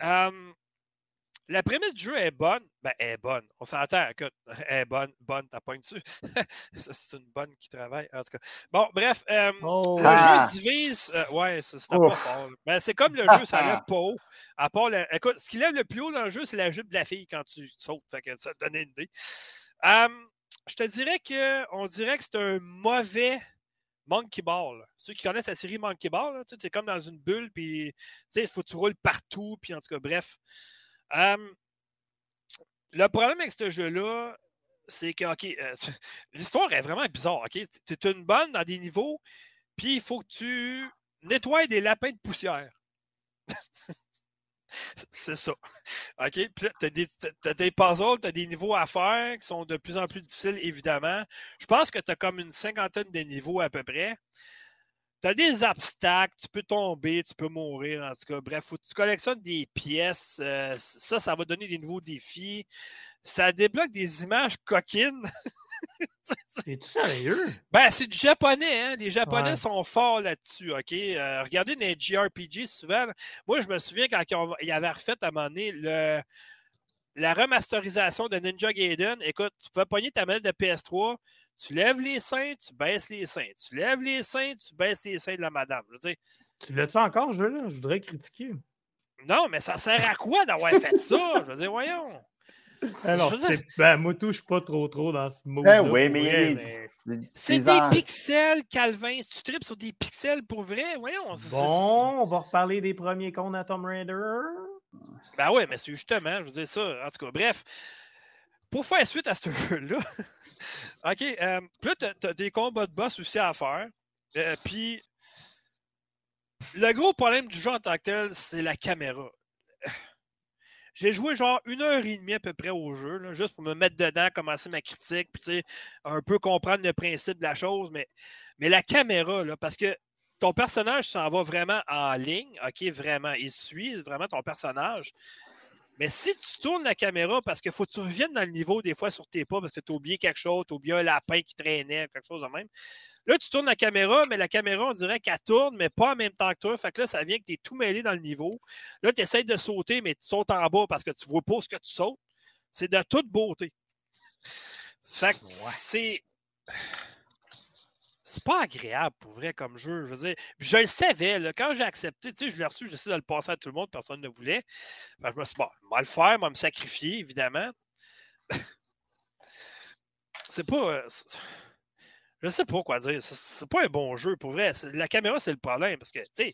S1: euh, la prémisse du jeu est bonne. Ben, elle est bonne. On s'entend. Écoute, elle *laughs* est bonne. Bonne, t'as pas dessus. *laughs* C'est une bonne qui travaille. En tout cas. Bon, bref. euh,
S2: Oh,
S1: le
S3: Ah.
S1: jeu se divise. euh, ouais, c'est- c'était pas
S3: Ouf.
S1: fort. là. Ben, c'est comme le jeu, ça lève pas haut. À part le- écoute, ce qui lève le plus haut dans le jeu, c'est la jupe de la fille quand tu sautes. Fait que ça te donne une idée. Je te dirais que on dirait que c'est un mauvais Monkey Ball. Ceux qui connaissent la série Monkey Ball, tu es comme dans une bulle, puis il faut que tu roules partout, puis en tout cas, bref. Le problème avec ce jeu-là, c'est que, OK, euh, *laughs* l'histoire est vraiment bizarre, OK? Tu es une bonne dans des niveaux, puis il faut que tu nettoies des lapins de poussière. *laughs* c'est ça. OK? Puis tu as des puzzles, tu as des niveaux à faire qui sont de plus en plus difficiles, évidemment. Je pense que tu as comme une cinquantaine de niveaux à peu près. Tu as des obstacles, tu peux tomber, tu peux mourir, en tout cas. Bref, faut que tu collectionnes des pièces. euh, ça, ça va donner des nouveaux défis. Ça débloque des images coquines. *laughs*
S2: Es-tu sérieux?
S1: Ben, c'est du japonais, hein? Les Japonais
S2: Ouais.
S1: sont forts là-dessus, OK? Euh, regardez les JRPG souvent. Moi, je me souviens quand ils, avaient refait à un moment donné le, la remasterisation de Ninja Gaiden. Écoute, tu pouvais pogner ta manette de PS3, tu lèves les seins, tu baisses les seins. Tu lèves les seins, tu baisses les seins de la madame. Je veux dire,
S2: Tu l'as-tu encore, ce jeu-là? Je voudrais critiquer.
S1: non, mais ça sert à quoi d'avoir fait ça? Je veux dire, voyons.
S2: Alors,
S1: Je
S2: c'est- ben, moi, tout, je suis pas trop trop dans ce mot.
S3: Ben oui, mais
S1: C'est
S3: des
S1: pixels, Calvin. Si tu tripes sur des pixels pour vrai, voyons. c'est-
S2: Bon, on va reparler des premiers comptes à Tomb Raider.
S1: Ben ouais, mais c'est justement, je veux dire ça. En tout cas, bref, pour faire suite à ce *laughs* jeu-là, OK, euh, là, tu as, des combats de boss aussi à faire. Euh, puis, le gros problème du jeu en tant que tel, c'est la caméra. *sighs* J'ai joué genre une heure et demie à peu près au jeu, juste pour me mettre dedans, commencer ma critique, puis un peu comprendre le principe de la chose. Mais, mais la caméra, parce que ton personnage s'en va vraiment en ligne, OK, vraiment, il suit vraiment ton personnage. Mais si tu tournes la caméra, parce qu'il faut que tu reviennes dans le niveau des fois sur tes pas, parce que tu as oublié quelque chose, tu as oublié un lapin qui traînait, quelque chose de même. Là, tu tournes la caméra, mais la caméra, on dirait qu'elle tourne, mais pas en même temps que toi. Fait que là, ça vient que tu es tout mêlé dans le niveau. Là, tu essaies de sauter, mais tu sautes en bas parce que tu vois pas ce que tu sautes. C'est de toute beauté. Fait que c'est. C'est pas agréable pour vrai comme jeu. Je veux dire, Puis je le savais, là, quand j'ai accepté, tu sais, je l'ai reçu, j'essaie de le passer à tout le monde, personne ne voulait. Ben, je me suis dit, bon, on va le faire, on va me sacrifier, évidemment. c'est pas. euh, Je sais pas quoi dire. C'est- pas un bon jeu, pour vrai. La caméra, c'est le problème. Parce que, tu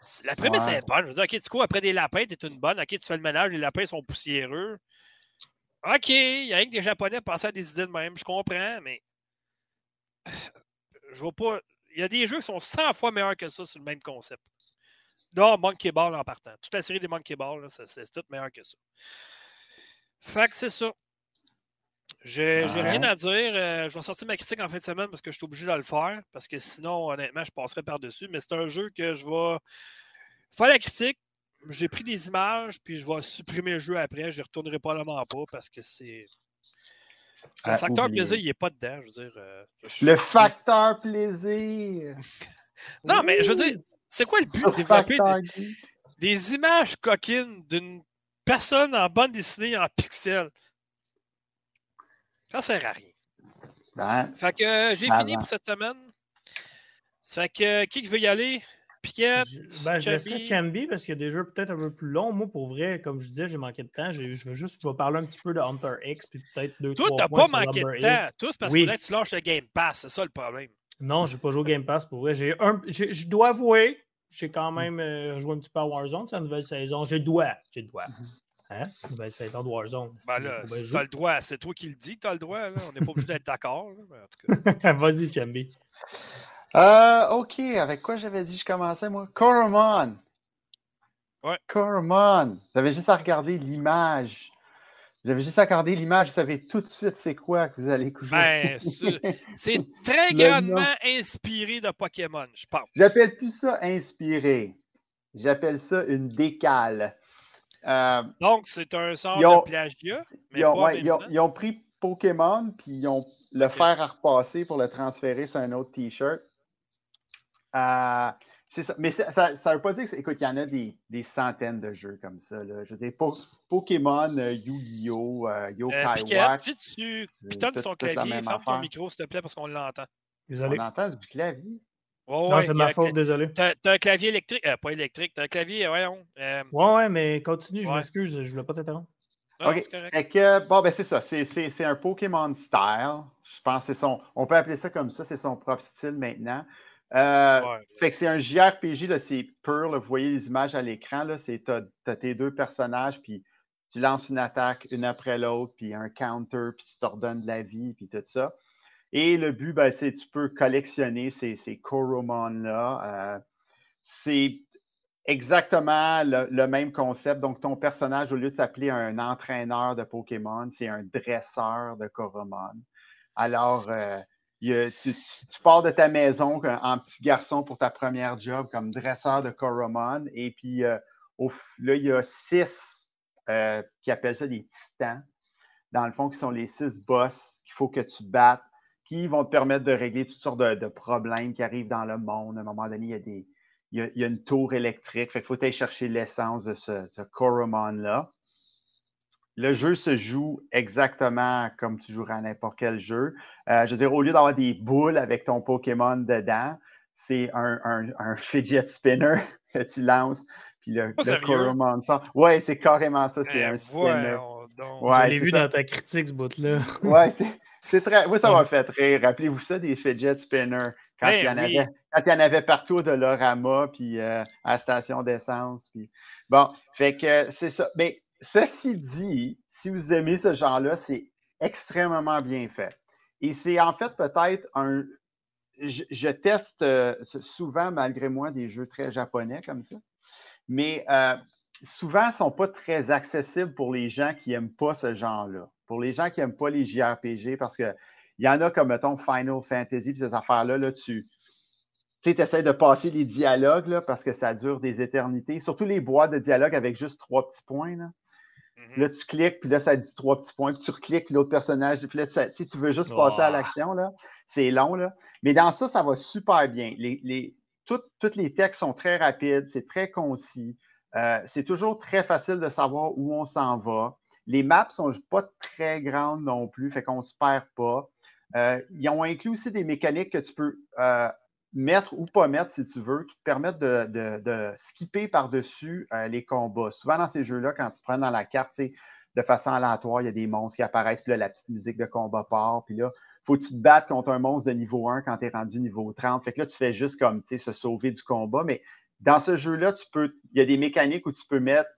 S1: sais, la prémisse
S3: Ouais.
S1: est bonne. Je veux dire, OK, tu cours après des lapins, t'es une bonne. OK, tu fais le ménage, les lapins sont poussiéreux. OK, il y a rien que des Japonais pensaient à des idées de même. Je comprends, mais. Je vois pas. Il y a des jeux qui sont 100 fois meilleurs que ça sur le même concept. Non, Monkey Ball en partant. Toute la série des Monkey Ball, c'est tout meilleur que ça. Fait que c'est ça. J'ai j'ai rien à dire. Euh, je vais sortir ma critique en fin de semaine parce que je suis obligé de le faire. Parce que sinon, honnêtement, je passerai par-dessus. Mais c'est un jeu que je vais faire la critique. J'ai pris des images, puis je vais supprimer le jeu après. Je ne retournerai probablement pas parce que c'est. Le
S3: Ah,
S1: facteur plaisir, il n'est pas dedans. Je veux dire. euh, je-
S3: Le facteur plaisir. *laughs*
S1: Non, mais je veux dire, c'est quoi le but de développer des, images coquines d'une personne en bande dessinée en pixels? Ça sert à rien.
S3: Ben,
S1: Fait que euh, j'ai
S3: Ah
S1: fini
S3: ben.
S1: pour cette semaine. Ça fait que euh, qui veut y aller?
S2: Ben, je laisserais
S1: Chambi.
S2: Parce qu'il y a des jeux peut-être un peu plus longs. Moi, pour vrai, comme je disais, j'ai manqué de temps. Je veux juste je vais parler un petit peu de Hunter X puis peut-être deux, trois
S1: t'as
S2: points
S1: pas manqué de temps. Tous parce
S2: Oui.
S1: que tu lâches le Game Pass. C'est ça le problème.
S2: Non, j'ai pas joué au Game Pass pour vrai. J'ai un, je dois avouer, j'ai quand même euh, joué un petit peu à Warzone, c'est la nouvelle saison. J'ai le doigt. J'ai le doigt.
S1: Hmm.
S2: Hein? Nouvelle saison de Warzone.
S1: Ben là, si t'as le droit. C'est toi qui le dis, t'as le droit. là. On n'est pas obligé d'être d'accord. là, tout. *laughs*
S2: Vas-y, Chambi.
S3: Euh, ok, avec quoi j'avais dit que je commençais, moi? Coromon.
S1: Ouais.
S3: Coromon. J'avais juste à regarder l'image. J'avais juste à regarder l'image, vous savez tout de suite c'est quoi que vous allez coucher.
S1: Ben, c'est- très *laughs* grandement inspiré de Pokémon, je pense.
S3: J'appelle plus ça inspiré. J'appelle ça une décale. Euh,
S1: Donc, c'est un sort
S3: ont-
S1: de plagiat. mais
S3: ils, ont,
S1: pas
S3: ouais,
S1: même
S3: ils ont-
S1: temps.
S3: ils ont pris Pokémon, puis ils ont le
S1: Ok.
S3: fer à repasser pour le transférer sur un autre T-shirt. Euh, c'est ça. Mais ça ne veut pas dire que. c'est- Écoute, il y en a des, des centaines de jeux comme ça. Là. Je veux dire, Po- Pokémon, euh, Yu-Gi-Oh!, euh, Yokai
S1: Euh, si tu
S3: c'est
S1: pitonnes
S3: la
S1: clavier, ferme ton
S3: affaire.
S1: micro, s'il te plaît, parce qu'on l'entend.
S2: Désolé.
S3: On entend du clavier?
S2: Non,
S1: ouais,
S2: c'est ma faute, désolé.
S1: T'as un clavier électrique. euh, pas électrique, t'as un clavier, euh, voyons. euh,
S2: Ouais, ouais, mais continue, je
S1: Ouais.
S2: m'excuse, je voulais pas t'interrompre.
S3: OK.
S1: c'est correct.
S3: Fait que, bon, ben c'est ça. C'est, c'est- c'est un Pokémon style. Je pense que c'est son. On peut appeler ça comme ça, c'est son propre style maintenant. Euh,
S1: Ouais.
S3: Fait que c'est un JRPG, c'est pur. là, vous voyez les images à l'écran. C'est t'as, t'as tes deux personnages, puis tu lances une attaque une après l'autre, puis un counter, puis tu t'ordonnes de la vie, puis tout ça. Et le but, ben, c'est tu peux collectionner ces, ces Koromon-là. Euh, c'est exactement le, le même concept. Donc, ton personnage, au lieu de s'appeler un entraîneur de Pokémon, c'est un dresseur de Koromon. Alors, euh, il tu, pars de ta maison en petit garçon pour ta première job comme dresseur de Koromon. Et puis, euh, là, il y a six euh, qui appellent ça des titans, dans le fond, qui sont les six boss qu'il faut que tu battes, qui vont te permettre de régler toutes sortes de, problèmes qui arrivent dans le monde. À un moment donné, il y a, il il une tour électrique. Fait qu'il faut aller chercher l'essence de ce, ce Koromon-là. Le jeu se joue exactement comme tu jouerais à n'importe quel jeu. Euh, je veux dire, au lieu d'avoir des boules avec ton Pokémon dedans, c'est un, un- un *laughs* fidget spinner que tu lances, puis le, le? Koromon sort. Ouais, c'est carrément ça, c'est
S1: Eh,
S3: un spinner.
S1: donc.
S3: Ouais,
S2: je l'ai vu
S3: ça.
S2: dans ta critique, ce bout-là. *laughs*
S3: Ouais, c'est, très. Oui, ça m'a fait rire. Rappelez-vous ça, des fidget spinners. Quand,
S1: Ben
S3: il, y en
S1: oui.
S3: avait, quand il y en avait partout au Dolorama, puis euh, à la station d'essence. Puis... Bon, fait que euh, c'est ça. Mais ceci dit, si vous aimez ce genre-là, c'est extrêmement bien fait. Et c'est en fait peut-être un. Je, teste euh, souvent, malgré moi, des jeux très japonais comme ça. Mais euh, souvent, ils ne sont pas très accessibles pour les gens qui n'aiment pas ce genre-là. Pour les gens qui n'aiment pas les JRPG, parce que il y en a comme, mettons, Final Fantasy, puis ces affaires-là, là, tu tu essaies de passer les dialogues, parce que ça dure des éternités. Surtout les boîtes de dialogue avec juste trois petits points. Là, tu cliques, puis là, ça dit trois petits points, puis tu recliques l'autre personnage, puis là, tu, sais, tu veux juste passer à l'action, là. C'est long, là. Mais dans ça, ça va super bien. Les, tous les textes sont très rapides, c'est très concis. Euh, c'est toujours très facile de savoir où on s'en va. Les maps sont pas très grandes non plus, fait qu'on ne se perd pas. Euh, ils ont inclus aussi des mécaniques que tu peux euh, mettre ou pas mettre si tu veux, qui te permettent de, de- de skipper par-dessus euh, les combats. Souvent dans ces jeux-là, quand tu te prends dans la carte, de façon aléatoire, il y a des monstres qui apparaissent, puis là, la petite musique de combat part, puis là, faut que tu te battes contre un monstre de niveau 1 quand tu es rendu niveau 30. Fait que là, tu fais juste comme, tu sais, se sauver du combat, mais dans ce jeu-là, tu peux, il y a des mécaniques où tu peux mettre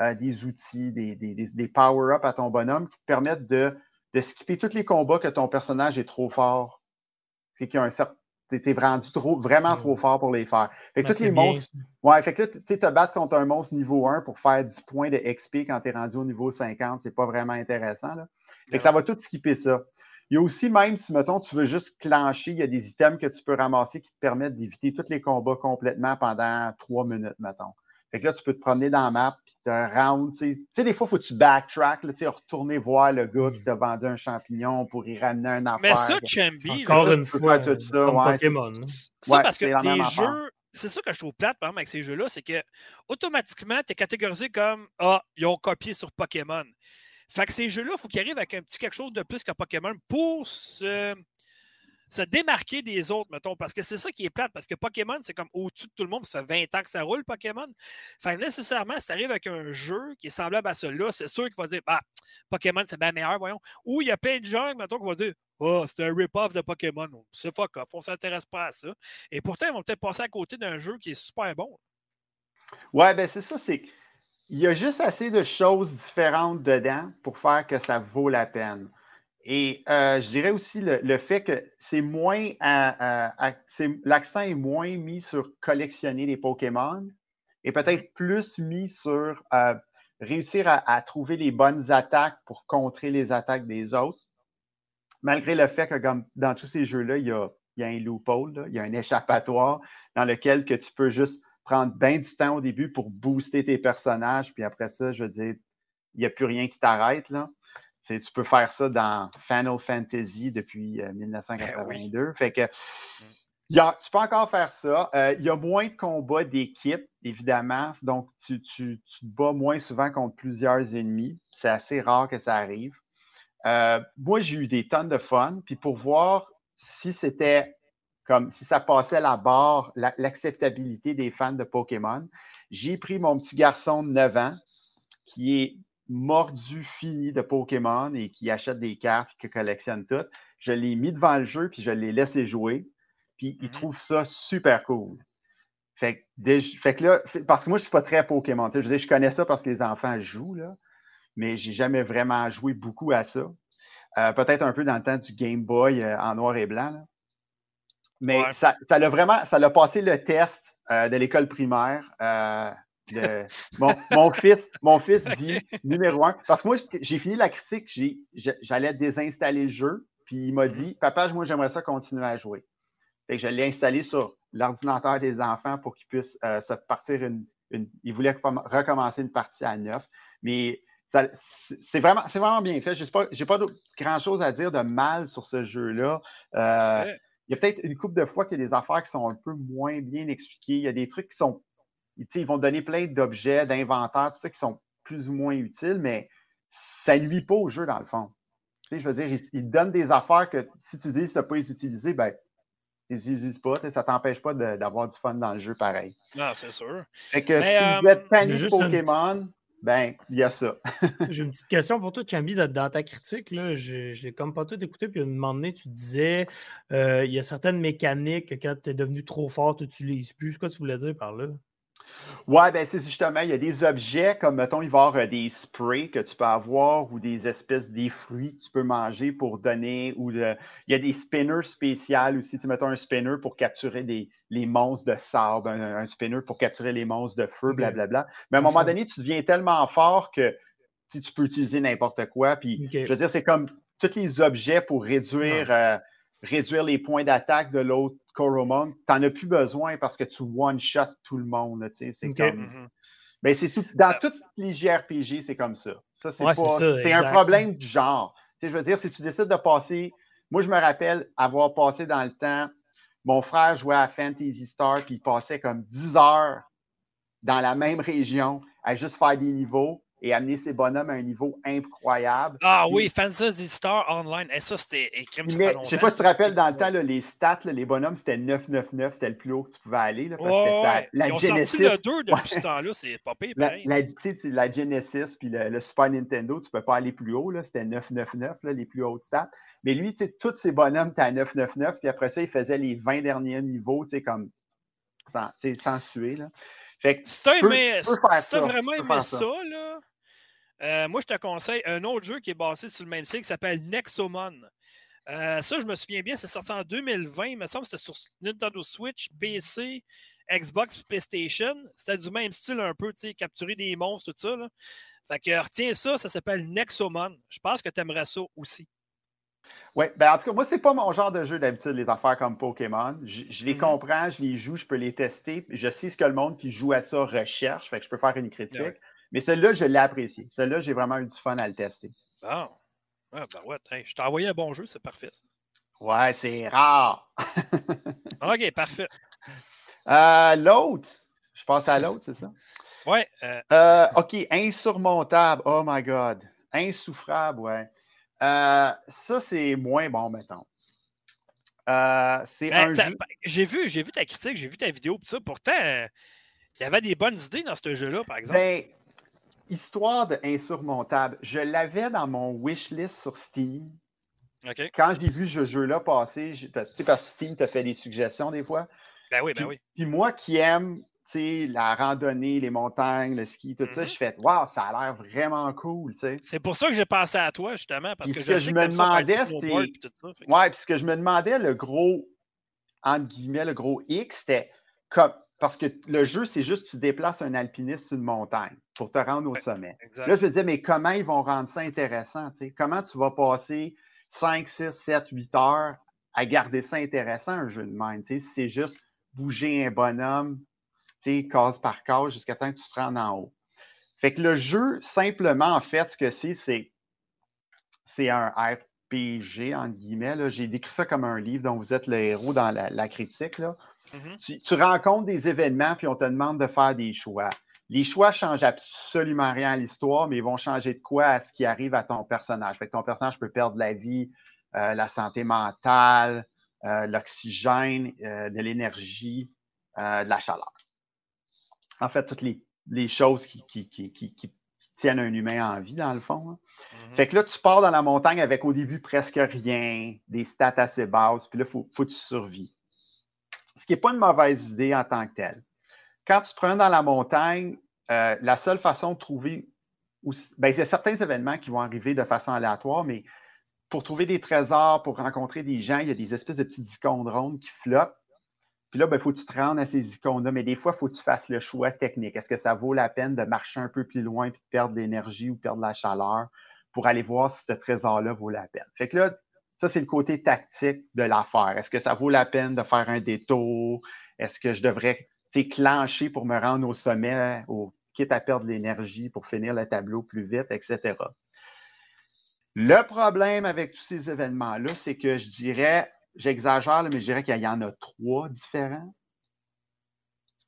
S3: euh, des outils, des, des, des- des power-ups à ton bonhomme qui te permettent de, de skipper tous les combats que ton personnage est trop fort. Fait qu'il y a un certain. T'es rendu trop, vraiment trop fort pour les faire. Fait que
S2: Ben,
S3: tous les monstres. Ouais, fait que là, tu sais, te battre contre un monstre niveau 1 pour faire 10 points de XP quand tu es rendu au niveau 50, c'est pas vraiment intéressant. Là. Fait que ça va tout skipper ça. Il y a aussi, même si, mettons, tu veux juste clencher, il y a des items que tu peux ramasser qui te permettent d'éviter tous les combats complètement pendant 3 minutes, mettons. Fait que là, tu peux te promener dans la map, puis tu sais. Tu sais, des fois, il faut que tu backtrack, là, tu sais, retourner voir le gars qui t'a vendu un champignon pour y ramener un affaire.
S1: Mais ça, Chambi,
S2: Encore
S3: là,
S2: une fois,
S3: tout ça,
S2: comme
S3: ouais,
S2: Pokémon.
S1: Ça,
S3: Ouais,
S1: parce que les
S3: affaire.
S1: jeux, c'est ça que je trouve plate, par exemple, avec ces jeux-là, c'est que automatiquement, tu es catégorisé comme Ah, ils ont copié sur Pokémon. Fait que ces jeux-là, il faut qu'ils arrivent avec un petit quelque chose de plus que Pokémon pour se, se démarquer des autres, mettons. Parce que c'est ça qui est plate, parce que Pokémon, c'est comme au-dessus de tout le monde, ça fait 20 ans que ça roule, Pokémon. Fait que nécessairement, si tu arrives avec un jeu qui est semblable à celui-là, c'est sûr qu'il va dire Ah, Pokémon, c'est bien meilleur, voyons. Ou il y a plein de gens, mettons, qui vont dire Oh, c'est un rip-off de Pokémon. C'est fuck off, on ne s'intéresse pas à ça. Et pourtant, ils vont peut-être passer à côté d'un jeu qui est super bon.
S3: Ouais, ben c'est ça, c'est il y a juste assez de choses différentes dedans pour faire que ça vaut la peine. Et euh, je dirais aussi le, le fait que c'est moins l'accent est moins mis sur collectionner les Pokémon et peut-être plus mis sur euh, réussir à, à trouver les bonnes attaques pour contrer les attaques des autres. Malgré le fait que comme dans tous ces jeux-là, il y a, il y a un loophole, il y a un échappatoire dans lequel que tu peux juste prendre bien du temps au début pour booster tes personnages, puis après ça, je veux dire, il n'y a plus rien qui t'arrête. Là. Tu peux faire ça dans Final Fantasy depuis 1982. Euh, ben fait que mm. tu peux encore faire ça. Euh, il y a moins de combats d'équipe, évidemment. Donc, tu, tu, te bats moins souvent contre plusieurs ennemis. C'est assez rare que ça arrive. Euh, moi, j'ai eu des tonnes de fun. Puis pour voir si c'était comme si ça passait la barre, l'acceptabilité des fans de Pokémon, j'ai pris mon petit garçon de 9 ans qui est mordu fini de Pokémon et qui achète des cartes, qui collectionne toutes. Je l'ai mis devant le jeu, puis je l'ai laissé jouer. Puis il mm-hmm. trouve ça super cool. Fait que, là, parce que moi, je ne suis pas très Pokémon. Je, je connais ça parce que les enfants jouent, là, mais j'ai jamais vraiment joué beaucoup à ça. Euh, peut-être un peu dans le temps du Game Boy euh, en noir et blanc. Mais ça, ça l'a vraiment, ça l'a passé le test euh, de l'école primaire mon, fils, mon fils dit numéro un. Parce que moi, j'ai fini la critique, j'allais désinstaller le jeu, puis il m'a mm-hmm. dit Papa, moi, j'aimerais ça continuer à jouer. Fait que je l'ai installé sur l'ordinateur des enfants pour qu'ils puissent euh, se partir une, Il voulait recommencer une partie à neuf. Mais c'est vraiment, vraiment bien fait. Je n'ai pas, pas grand-chose à dire de mal sur ce jeu-là. Euh, il y a peut-être une couple de fois qu'il y a des affaires qui sont un peu moins bien expliquées. Il y a des trucs qui sont ils vont donner plein d'objets, d'inventaires, tout ça qui sont plus ou moins utiles, mais ça ne nuit pas au jeu dans le fond. je veux dire, ils, donnent des affaires que si tu dis que tu n'as pas les utiliser, ben, ils les utilisent pas. Ça ne t'empêche pas d'avoir du fun dans le jeu pareil.
S1: Non, c'est sûr.
S3: Fait que si vous êtes panique Pokémon, ben, il y a ça. *laughs*
S2: J'ai une petite question pour toi, Chambi, dans ta critique. Là, je ne l'ai comme pas tout écouté. Puis à un moment donné, tu disais euh, il y a certaines mécaniques que quand tu es devenu trop fort, tu n'utilises plus. Qu'est-ce que tu voulais dire par là?
S3: Oui, ben c'est justement, il y a des objets comme, mettons, il va y avoir euh, des sprays que tu peux avoir ou des espèces, des fruits que tu peux manger pour donner, ou il y a des spinners spéciaux aussi. Tu mettons un spinner pour capturer des, les monstres de sable, un, spinner pour capturer les monstres de feu, blablabla. Mais à un moment donné, tu deviens tellement fort que tu, peux utiliser n'importe quoi. Puis, je veux dire, c'est comme tous les objets pour réduire, euh, réduire les points d'attaque de l'autre Coromon, tu n'en as plus besoin parce que tu one-shot tout le monde. C'est comme. Mm-hmm. Ben, c'est tout. Dans toutes les JRPG, c'est comme ça. Ça, c'est C'est un problème du genre. je veux dire, si tu décides de passer. Moi, je me rappelle avoir passé dans le temps. Mon frère jouait à Fantasy Star, puis il passait comme 10 heures dans la même région à juste faire des niveaux et amener ses bonhommes à un niveau incroyable.
S1: Ah oui, Fantasy Star Online. Et ça, c'était écrit Je
S3: ne sais pas si tu te rappelles, dans le temps, les stats, les bonhommes, c'était 999, c'était le plus haut que tu pouvais aller. parce que ça,
S1: la Ils ont Genesis. Sorti le 2 depuis ce temps-là, c'est pas pire.
S3: La, la, la, Genesis puis le, Super Nintendo, tu ne peux pas aller plus haut. C'était 999, les plus hautes stats. Mais lui, tous ses bonhommes, étaient à 999, puis après ça, il faisait les 20 derniers niveaux, comme sans, sans suer. Là.
S1: Fait que si tu as vraiment aimé ça, là, euh, moi, je te conseille un autre jeu qui est basé sur le même site qui s'appelle Nexomon. Euh, ça, je me souviens bien, c'est sorti en 2020, il me semble que c'était sur Nintendo Switch, PC, Xbox, PlayStation. C'était du même style un peu, tu sais, capturer des monstres, tout ça. Là. Fait que retiens ça, ça s'appelle Nexomon. Je pense que tu aimerais ça aussi.
S3: Oui, ben en tout cas, moi, c'est pas mon genre de jeu d'habitude, les affaires comme Pokémon. Je, les mm-hmm. comprends, je les joue, je peux les tester. Je sais ce que le monde qui joue à ça recherche, fait que je peux faire une critique. Mais celui-là, je l'ai apprécié. Celui-là, j'ai vraiment eu du fun à le tester.
S1: Bon. ben ouais, je t'ai envoyé un bon jeu, c'est parfait. Ça.
S3: Ouais, c'est rare. *laughs*
S1: OK, parfait.
S3: Euh, l'autre. Je passe à l'autre, c'est ça?
S1: Ouais.
S3: Euh... Euh, OK, insurmontable. Oh my God. Insouffrable, ouais. Ça, c'est moins bon, mettons. c'est ben, un
S1: J'ai vu, vu ta critique, j'ai vu ta vidéo, tout ça. Pourtant, il y avait des bonnes idées dans ce jeu-là, par exemple.
S3: Ben, histoire de insurmontable, je l'avais dans mon wishlist sur Steam. Quand j'ai vu ce jeu-là passer, parce, parce que Steam te fait des suggestions des fois.
S1: Ben oui, ben oui.
S3: Puis moi qui aime la randonnée, les montagnes, le ski, tout ça, mm-hmm. je fais Waouh, ça a l'air vraiment cool.
S1: C'est pour ça que j'ai pensé à toi, justement, parce que,
S3: je,
S1: je
S3: me demandais, c'était. Ouais, puis ce que je me demandais, le gros, entre guillemets, le gros X, c'était comme parce que le jeu, c'est juste tu déplaces un alpiniste sur une montagne pour te rendre au sommet. Là, je me disais, mais comment ils vont rendre ça intéressant? Comment tu vas passer 5, 6, 7, 8 heures à garder ça intéressant, un jeu de même? Si c'est juste bouger un bonhomme, case par case, jusqu'à temps que tu te rendes en haut. Fait que le jeu, simplement, en fait, ce que c'est, c'est, c'est un RPG, entre guillemets. J'ai décrit ça comme un livre dont vous êtes le héros dans la, critique. Là. Mm-hmm. tu, rencontres des événements, puis on te demande de faire des choix. Les choix ne changent absolument rien à l'histoire, mais ils vont changer de quoi à ce qui arrive à ton personnage. Fait que ton personnage peut perdre la vie, euh, la santé mentale, euh, l'oxygène, euh, de l'énergie, de la chaleur. En fait, toutes les, choses qui, tiennent un humain en vie, dans le fond. Hein. Mm-hmm. Fait que là, tu pars dans la montagne avec au début presque rien, des stats assez basses, puis là, il faut, faut, que tu survis. Ce qui n'est pas une mauvaise idée en tant que telle. Quand tu prends dans la montagne, la seule façon de trouver. Ben, il y a certains événements qui vont arriver de façon aléatoire, mais pour trouver des trésors, pour rencontrer des gens, il y a des espèces de petites icônes rondes qui flottent. Puis là, il ben, faut que tu te rendes à ces icônes-là. Mais des fois, il faut que tu fasses le choix technique. Est-ce que ça vaut la peine de marcher un peu plus loin et de perdre de l'énergie ou perdre de la chaleur pour aller voir si ce trésor-là vaut la peine? Fait que là, ça, c'est le côté tactique de l'affaire. Est-ce que ça vaut la peine de faire un détour? Est-ce que je devrais clencher pour me rendre au sommet, au, quitte à perdre l'énergie pour finir le tableau plus vite, etc. Le problème avec tous ces événements-là, c'est que je dirais, j'exagère, mais je dirais qu'il y en a trois différents.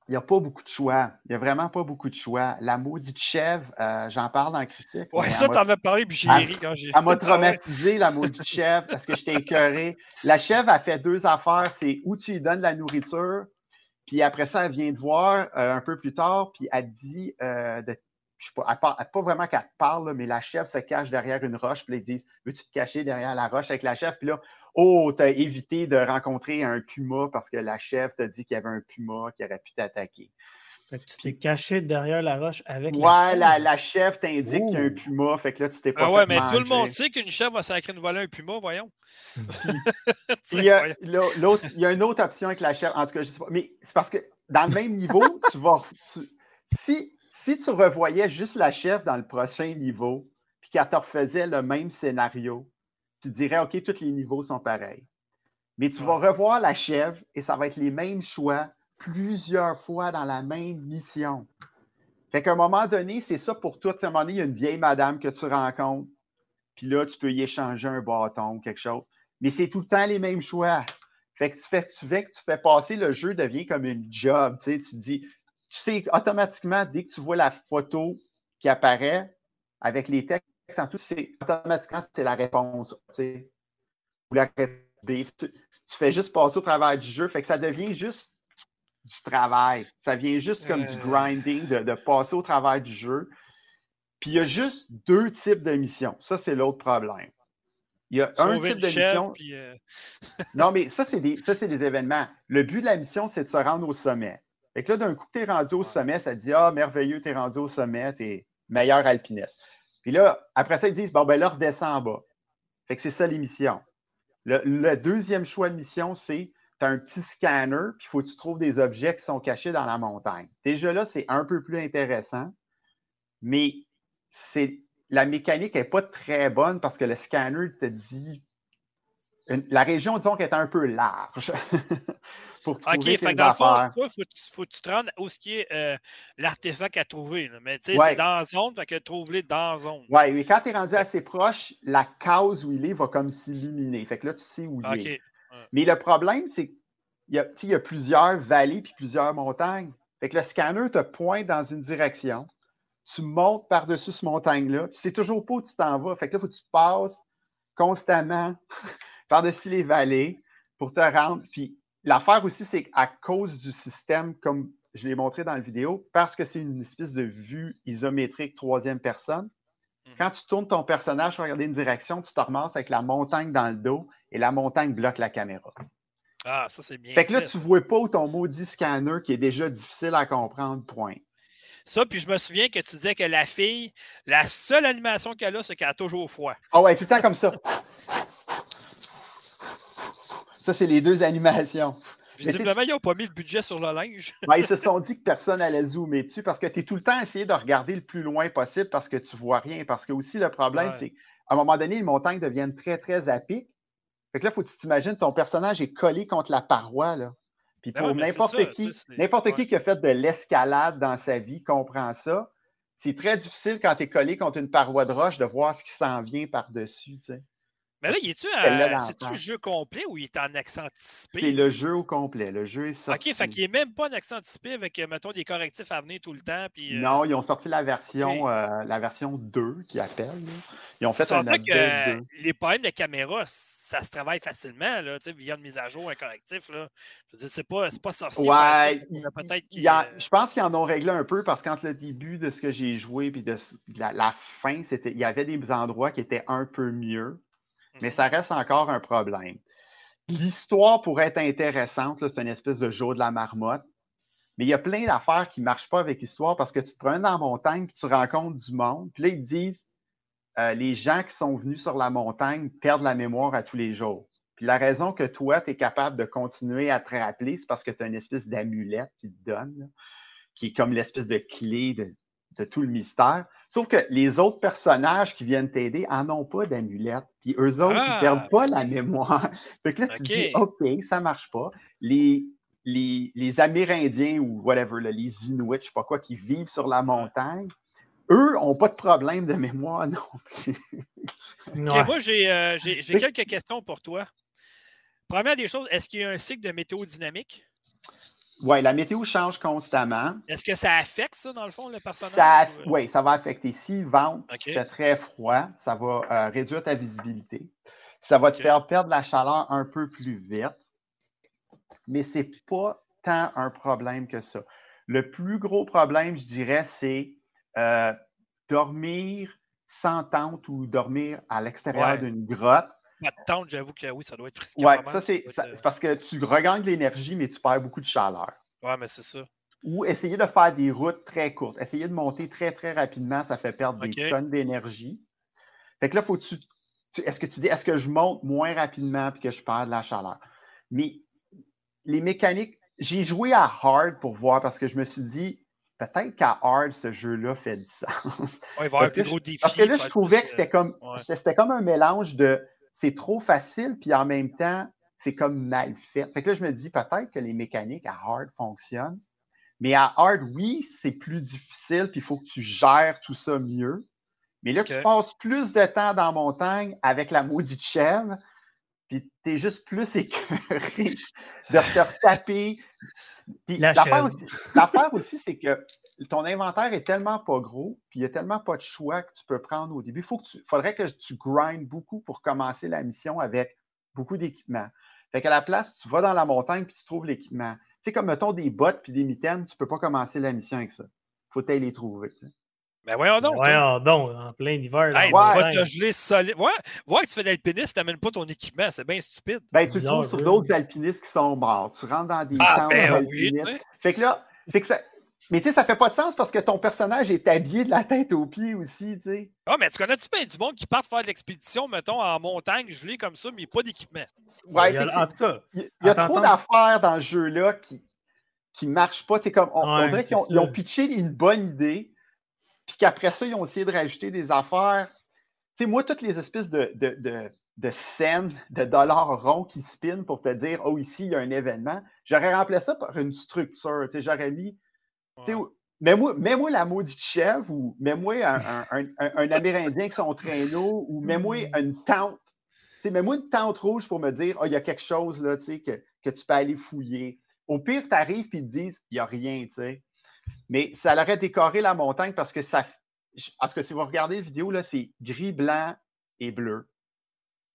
S3: Il n'y a pas beaucoup de choix. Il n'y a vraiment pas beaucoup de choix. La maudite chèvre, euh, j'en parle dans la critique.
S1: Oui, ça, t'en as parlé, puis j'ai ri quand j'ai.
S3: Elle m'a *laughs* traumatisé, la maudite chèvre, parce que j'étais écœuré. La chèvre a fait deux affaires. C'est où tu lui donnes la nourriture, puis après ça, elle vient te voir euh, un peu plus tard, puis elle dit euh, de je sais pas, pas vraiment qu'elle te parle, mais la chef se cache derrière une roche, puis ils disent Veux-tu te cacher derrière la roche avec la chef Puis là, oh, tu as évité de rencontrer un puma parce que la chef t'a dit qu'il y avait un puma qui aurait pu t'attaquer.
S2: Fait que tu t'es caché derrière la roche avec
S3: ouais, la chef. la, chef t'indique qu'il y a un puma, fait que là, tu t'es pas.
S1: Ah ouais, mais tout le monde sait qu'une chef va sacrer une volée un puma, voyons. *laughs*
S3: il, y a, il y a une autre option avec la chef, en tout cas, je sais pas, mais c'est parce que dans le même niveau, *laughs* tu vas. si si tu revoyais juste la chef dans le prochain niveau, puis qu'elle te refaisait le même scénario, tu dirais, OK, tous les niveaux sont pareils. Mais tu vas revoir la chèvre et ça va être les mêmes choix plusieurs fois dans la même mission. Fait qu'à un moment donné, c'est ça pour toi. À un moment donné, il y a une vieille madame que tu rencontres, puis là, tu peux y échanger un bâton ou quelque chose. Mais c'est tout le temps les mêmes choix. Fait que tu fais, tu fais que tu fais passer le jeu devient comme une job. Tu, sais, tu dis, tu sais automatiquement, dès que tu vois la photo qui apparaît avec les textes en tout, c'est automatiquement c'est la réponse. Tu, tu, fais juste passer au travers du jeu. Fait que ça devient juste du travail. Ça vient juste comme du euh. grinding, de, passer au travers du jeu. Puis il y a juste deux types de missions. Ça, c'est l'autre problème. Il y a un type de mission. Euh, *laughs* non, mais ça, c'est des, des événements. Le but de la mission, c'est de se rendre au sommet. Fait que là, d'un coup, tu es rendu au sommet, ça dit Ah, merveilleux, tu es rendu au sommet, tu es meilleur alpiniste. Puis là, après ça, ils disent Bon, ben là, redescends en bas. Fait que c'est ça l'émission. Le, le, deuxième choix de mission, c'est tu as un petit scanner, puis il faut que tu trouves des objets qui sont cachés dans la montagne. Déjà là, c'est un peu plus intéressant, mais c'est la mécanique n'est pas très bonne parce que le scanner te dit. la région, disons est un peu large. *laughs* pour trouver OK, fait dans le fond,
S1: il faut, que tu te rendes où ce qui est euh, l'artefact à trouver. Mais tu sais, c'est dans la zone, fait que trouve-les dans la zone.
S3: Oui, mais quand tu es rendu assez proche, la case où il est va comme s'illuminer. Fait que là, tu sais où il est. Mais le problème, c'est qu'il y, a, y a plusieurs vallées puis plusieurs montagnes. Fait que le scanner te pointe dans une direction. Tu montes par-dessus cette montagne-là. Tu sais toujours pas où tu t'en vas. Fait que là, il faut que tu passes constamment *laughs* par-dessus les vallées pour te rendre. Puis L'affaire aussi, c'est qu'à cause du système, comme je l'ai montré dans la vidéo, parce que c'est une espèce de vue isométrique troisième personne, mhm. quand tu tournes ton personnage pour regarder une direction, tu te ramasses avec la montagne dans le dos et la montagne bloque la caméra.
S1: Ah, ça c'est bien.
S3: Fait que là, tu ne vois pas où ton maudit scanner qui est déjà difficile à comprendre, point.
S1: Ça, puis je me souviens que tu disais que la fille, la seule animation qu'elle a, c'est qu'elle a toujours froid.
S3: Ah ouais, tout le temps comme ça. *laughs* Ça, c'est les deux animations. *laughs*
S1: Visiblement, ils n'ont pas mis le budget sur le linge. *laughs*
S3: Ben, ils se sont dit que personne allait zoomer dessus parce que tu es tout le temps essayé de regarder le plus loin possible parce que tu ne vois rien. Parce que aussi, le problème, c'est qu'à un moment donné, les montagnes deviennent très, très à pic. Fait que là, il faut que tu t'imagines, ton personnage est collé contre la paroi. Là. Puis ben pour n'importe qui, n'importe qui qui a fait de l'escalade dans sa vie comprend ça. c'est très difficile quand tu es collé contre une paroi de roche de voir ce qui s'en vient par-dessus. Tu sais.
S1: Mais là, est-tu euh, c'est-tu le jeu complet ou il est en accent anticipé?
S3: C'est le jeu au complet. Le jeu est sorti.
S1: OK, fait qu'il n'est même pas en accent anticipé avec, euh, mettons, des correctifs à venir tout le temps. Puis,
S3: euh, Non, ils ont sorti la version, la version 2 qui appelle. Ils ont fait un update que,
S1: Les problèmes de caméra, ça se travaille facilement, là, via une mise à jour, un correctif. Là. Je veux dire, c'est pas, pas sorcier.
S3: Ouais, peut-être Je pense qu'ils en ont réglé un peu parce qu'entre le début de ce que j'ai joué et de la, la fin, il y avait des endroits qui étaient un peu mieux mais ça reste encore un problème. L'histoire pourrait être intéressante, c'est une espèce de jour de la marmotte, mais il y a plein d'affaires qui ne marchent pas avec l'histoire parce que tu te prends dans la montagne puis tu rencontres du monde, puis là, ils disent euh, les gens qui sont venus sur la montagne perdent la mémoire à tous les jours. Puis la raison que toi, tu es capable de continuer à te rappeler, c'est parce que tu as une espèce d'amulette qui te donne, qui est comme l'espèce de clé de tout le mystère. Sauf que les autres personnages qui viennent t'aider en ont pas d'amulette. Puis eux autres, ils ne perdent ah! pas la mémoire. *laughs* fait que là, tu dis, OK, ça marche pas. Les, les, les Amérindiens ou whatever, les Inuits, je sais pas quoi, qui vivent sur la montagne, eux n'ont pas de problème de mémoire *laughs* non plus.
S1: moi, euh, j'ai quelques questions pour toi. Première des choses, est-ce qu'il y a un cycle de météo dynamique?
S3: Oui, la météo change constamment.
S1: Est-ce que ça affecte ça, dans le fond, le personnage?
S3: Euh? Oui, ça va affecter. S'il vente, okay. fait très froid, ça va euh, réduire ta visibilité. Ça va te faire perdre la chaleur un peu plus vite. Mais ce n'est pas tant un problème que ça. Le plus gros problème, je dirais, c'est euh, dormir sans tente ou dormir à l'extérieur d'une grotte.
S1: Tente, j'avoue que oui, ça doit être frisqué.
S3: Oui, ça, c'est euh, parce que tu regagnes de l'énergie, mais tu perds beaucoup de chaleur.
S1: Oui, mais c'est ça.
S3: Ou essayer de faire des routes très courtes. Essayer de monter très, très rapidement, ça fait perdre des tonnes d'énergie. Fait que là, faut tu. est-ce que tu dis, est-ce que je monte moins rapidement puis que je perds de la chaleur? Mais les mécaniques, j'ai joué à hard pour voir parce que je me suis dit, peut-être qu'à hard, ce jeu-là fait du *laughs* sens.
S1: Ouais, il va avoir un plus gros défi.
S3: Parce que là, je trouvais que c'était comme, c'était comme un mélange de c'est trop facile, puis en même temps, c'est comme mal fait. Fait que là, je me dis peut-être que les mécaniques à hard fonctionnent, mais à hard, oui, c'est plus difficile, puis il faut que tu gères tout ça mieux. Mais là, tu passes plus de temps dans la montagne avec la maudite chèvre, puis tu es juste plus *laughs* écœuré de te taper. L'affaire aussi, aussi c'est que ton inventaire est tellement pas gros, puis il n'y a tellement pas de choix que tu peux prendre au début. Il faut que tu, faudrait que tu grindes beaucoup pour commencer la mission avec beaucoup d'équipement. Fait qu'à la place, tu vas dans la montagne puis tu trouves l'équipement. Tu sais, comme mettons des bottes puis des mitaines, tu ne peux pas commencer la mission avec ça. Il faut aller les trouver.
S1: Mais ben, voyons donc.
S2: Voyons donc, en plein hiver.
S1: tu vas te geler solide. Ouais, vois que tu fais de l'alpinisme, tu n'amènes pas ton équipement. C'est bien stupide.
S3: Ben, tu te trouves sur d'autres alpinistes qui sont morts. Tu rentres dans des ah, ben, oui, Fait que là, c'est que ça, mais tu sais, ça fait pas de sens parce que ton personnage est habillé de la tête aux pieds aussi, tu sais.
S1: Ah, mais tu connais-tu bien du monde qui part faire de l'expédition, mettons, en montagne, gelée comme ça, mais pas d'équipement?
S3: Ouais, il y a, il y a trop d'affaires dans ce jeu-là qui qui marchent pas. Comme, on, dirait qu'ils ont, pitché une bonne idée, puis qu'après ça, ils ont essayé de rajouter des affaires. Tu sais, moi, toutes les espèces de, de, de, de scènes, de dollars ronds qui spinent pour te dire, oh, ici, il y a un événement, j'aurais remplacé ça par une structure. Tu sais, j'aurais mis Mets-moi la maudite chèvre ou mets-moi un, un, un, Amérindien avec son traîneau ou mets-moi mm. une tente. Mets-moi une tente rouge pour me dire oh, il y a quelque chose là, que, que tu peux aller fouiller. Au pire, tu arrives et ils te disent il n'y a rien. sais. Mais ça aurait décoré la montagne parce que ça. Tout cas, si vous regardez la vidéo, c'est gris, blanc et bleu.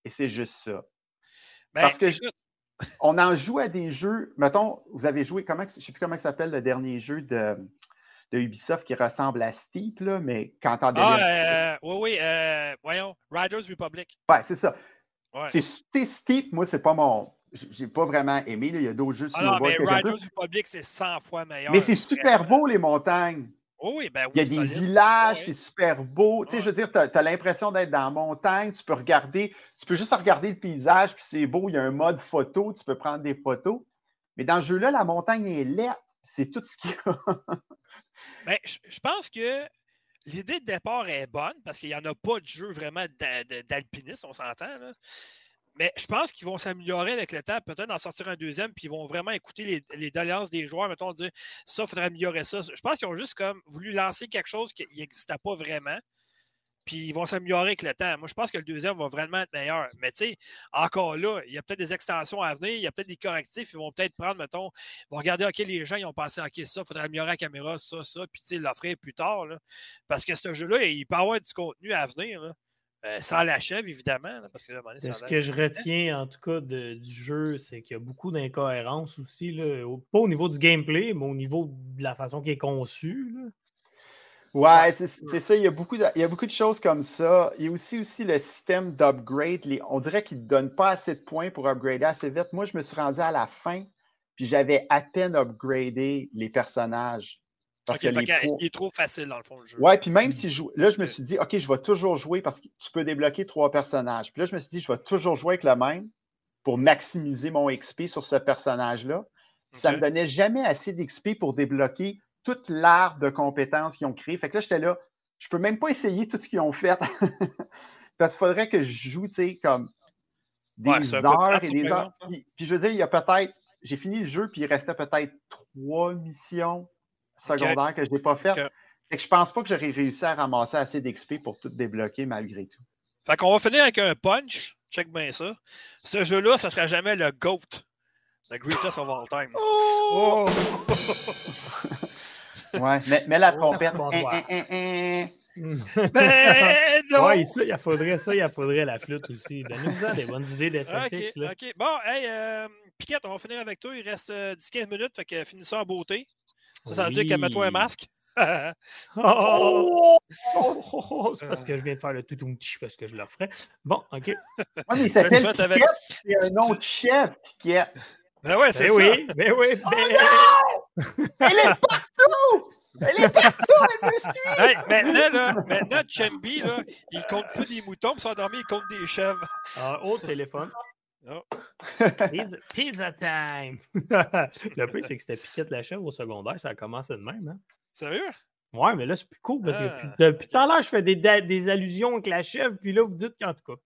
S3: Et c'est juste ça. Ben, parce que on en joue à des jeux. Mettons, vous avez joué, comment, je ne sais plus comment s'appelle le dernier jeu de, de, Ubisoft qui ressemble à Steep, là, mais quand on
S1: Ah, euh, oui, oui, euh, voyons, Riders Republic.
S3: Ouais, c'est ça. C'est Steep, moi, c'est pas mon. J'ai pas vraiment aimé. Il y a d'autres jeux
S1: sur ah non, mais Riders Republic, c'est 100 fois meilleur.
S3: Mais c'est super beau, les montagnes.
S1: Oh oui, ben oui,
S3: Il y a des villages, c'est super beau. Tu sais, je veux dire, tu as, l'impression d'être dans la montagne, tu peux regarder, tu peux juste regarder le paysage, puis c'est beau, il y a un mode photo, tu peux prendre des photos. Mais dans ce jeu-là, la montagne est laide, c'est tout ce qu'il y a. *laughs*
S1: ben, je pense que l'idée de départ est bonne parce qu'il n'y en a pas de jeu vraiment d'alpinisme, on s'entend. Mais je pense qu'ils vont s'améliorer avec le temps, peut-être en sortir un deuxième, puis ils vont vraiment écouter les, les doléances des joueurs, mettons, dire ça, il faudrait améliorer ça. Je pense qu'ils ont juste comme voulu lancer quelque chose qui n'existait pas vraiment puis ils vont s'améliorer avec le temps. Moi, je pense que le deuxième va vraiment être meilleur. Mais tu sais, encore là, il y a peut-être des extensions à venir, il y a peut-être des correctifs, ils vont peut-être prendre, mettons, ils vont regarder, OK, les gens, ils ont pensé, OK, ça, il faudrait améliorer la caméra, ça, ça, puis tu sais, l'offrir plus tard. Parce que ce jeu-là, il peut avoir du contenu à venir. Là. Euh, sans l'achève, évidemment. parce que,
S2: ce que je retiens, en tout cas, du jeu, c'est qu'il y a beaucoup d'incohérences aussi. Là, pas au niveau du gameplay, mais au niveau de la façon qu'il est conçu. Là.
S3: Ouais, c'est ça. Il y, a beaucoup de, il y a beaucoup de choses comme ça. Il y a aussi, aussi le système d'upgrade. On dirait qu'il ne donne pas assez de points pour upgrader assez vite. Moi, je me suis rendu à la fin, puis j'avais à peine upgradé les personnages.
S1: Parce Il est trop facile dans le fond le jeu.
S3: Ouais, puis même si je joue. Là, je me suis dit, OK, je vais toujours jouer parce que tu peux débloquer trois personnages. Puis là, je me suis dit, je vais toujours jouer avec le même pour maximiser mon XP sur ce personnage-là. Ça ne me donnait jamais assez d'XP pour débloquer toute l'arbre de compétences qu'ils ont créé. Fait que là, j'étais là, je peux même pas essayer tout ce qu'ils ont fait. *laughs* Parce qu'il faudrait que je joue, tu sais, comme des heures et des heures. Puis, je veux dire, il y a peut-être, j'ai fini le jeu, puis il restait peut-être trois missions secondaires que je n'ai pas faites. Fait que je pense pas que j'aurais réussi à ramasser assez d'XP pour tout débloquer malgré tout.
S1: Fait qu'on va finir avec un punch. Check bien ça. Ce jeu-là, ça sera jamais le GOAT. Le greatest of all time. Oh!
S3: oh! *laughs* Ouais, mais, la trompette. *laughs*
S2: ben non! Ouais, ça, il faudrait ça, il faudrait la flûte aussi. Donnez-nous des bonnes idées de
S1: OK, là. OK. Bon, hey, euh, Piquette, on va finir avec toi. Il reste 10-15 euh, minutes, fait que finissons en beauté. Ça, ça veut dire qu'elle met toi un masque. *laughs*
S2: oh! oh! *laughs* c'est parce que je viens de faire le tout parce que je le ferais. Bon, OK.
S3: Ouais, *laughs* mais ça fait avec... c'est un nom de chef, Piquette.
S1: Ben ouais, c'est
S2: ben
S1: ça.
S2: Oui, ben oui,
S3: oh ben... Elle est partout! Elle est partout, elle me suit!
S1: Hey, maintenant, là, maintenant, Chambi, là, il compte plus des moutons pour s'endormir, il compte des chèvres.
S2: Ah, au téléphone. Oh. *laughs* Pizza, pizza, time! *laughs* le plus, c'est que c'était Piquette la chèvre au secondaire, ça a commencé de même. Hein?
S1: Sérieux?
S2: Ouais, mais là, c'est plus cool parce que ah. depuis tout à l'heure, je fais des, des, allusions avec la chèvre, puis là, vous dites qu'en tout cas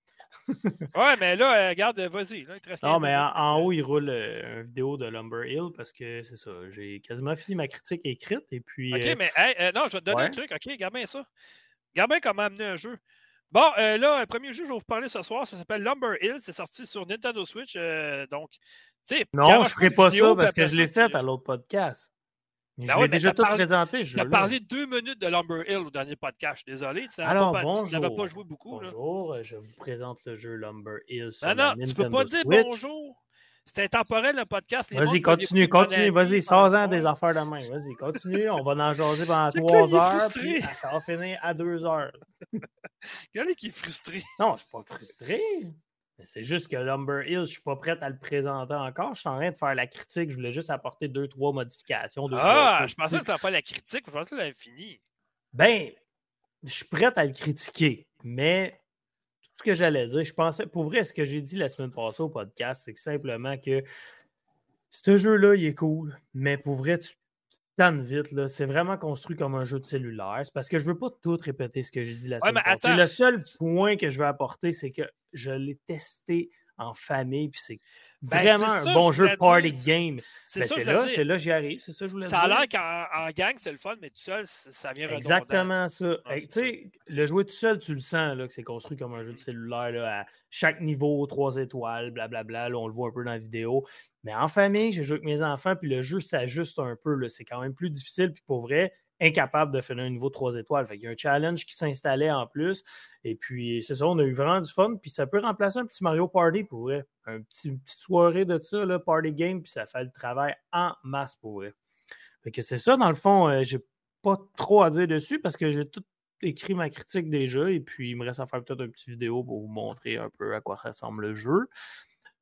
S2: *laughs*
S1: ouais, mais là, euh, regarde, vas-y.
S2: non, mais en, haut, il roule euh, une vidéo de Lumber Hill parce que c'est ça. J'ai quasiment fini ma critique écrite. Et puis,
S1: OK, euh, mais non, je vais te donner un truc. OK, garde bien ça. Garde bien comment amener un jeu. Bon, là, le premier jeu, je vais vous parler ce soir, ça s'appelle Lumber Hill. C'est sorti sur Nintendo Switch. donc, tu sais.
S2: Non, je ne ferai pas ça parce que je l'ai fait à l'autre podcast. Ben je déjà tout présenté.
S1: Tu as parlé deux minutes de Lumber Hill au dernier podcast. Désolé. Alors, bonjour. Tu n'avais pas joué beaucoup.
S2: Bonjour, je vous présente le jeu Lumber Hill.
S1: Sur non, non, tu ne peux pas dire bonjour. C'est intemporel le podcast.
S2: Vas-y, continue, continue. Vas-y, sors-en des affaires de main. Vas-y, continue. On va en jaser pendant *laughs* trois heures. Puis ça va finir à deux heures. *laughs*
S1: Regardez qui est frustré.
S2: Non, je ne suis pas frustré. C'est juste que Lumber Hill, je ne suis pas prêt à le présenter encore. Je suis en train de faire la critique. Je voulais juste apporter deux, trois modifications.
S1: ah, je pensais que tu pas la critique. Je pensais que tu l'avais fini.
S2: Ben, je suis prêt à le critiquer. Mais ce que j'allais dire, je pensais, pour vrai, ce que j'ai dit la semaine passée au podcast, c'est que simplement que ce jeu-là, il est cool. Mais pour vrai, tu tannes vite. C'est vraiment construit comme un jeu de cellulaire. C'est parce que je ne veux pas tout répéter ce que j'ai dit la semaine passée. Le seul point que je veux apporter, c'est que je l'ai testé en famille, puis c'est ben, vraiment un bon jeu party game. C'est ben, ça, là, c'est là j'y arrive, c'est ça je voulais
S1: ça dire. Ça a l'air qu'en gang, c'est le fun, mais tout seul, ça vient redondant.
S2: Exactement ça. tu sais, le jouer tout seul, tu le sens, là, que c'est construit comme un jeu de cellulaire, là, à chaque niveau, trois étoiles, blablabla, là, on le voit un peu dans la vidéo. Mais en famille, j'ai joué avec mes enfants, puis le jeu s'ajuste un peu, c'est quand même plus difficile, puis pour vrai, incapable de faire un niveau 3 étoiles. il y a un challenge qui s'installait en plus. Et puis, c'est ça, on a eu vraiment du fun. Puis ça peut remplacer un petit Mario Party pour vrai. Un petit, une petite soirée de ça, là, party game, puis ça fait le travail en masse pour vrai. Fait que c'est ça, dans le fond, euh, j'ai pas trop à dire dessus parce que j'ai tout écrit ma critique déjà. Et puis, il me reste à faire peut-être une petite vidéo pour vous montrer un peu à quoi ressemble le jeu.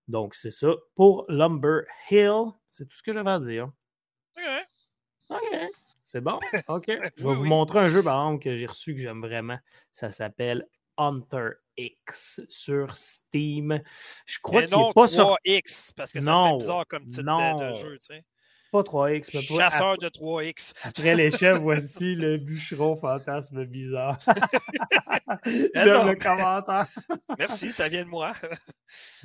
S2: Donc, c'est ça. Pour Lumber Hill, c'est tout ce que j'avais à dire. C'est bon? OK. *laughs* Je vais vous montrer un jeu, par exemple, que j'ai reçu que j'aime vraiment. Ça s'appelle Hunter X sur Steam. Je crois qu'il n'est pas 3
S1: X, parce que ça fait bizarre comme titre de, jeu, tu sais.
S2: Pas 3X. mais pas-
S1: Chasseur de 3X.
S2: Après les chefs, voici le bûcheron fantasme bizarre. *laughs* J'aime le commentaire.
S1: Merci, ça vient de moi.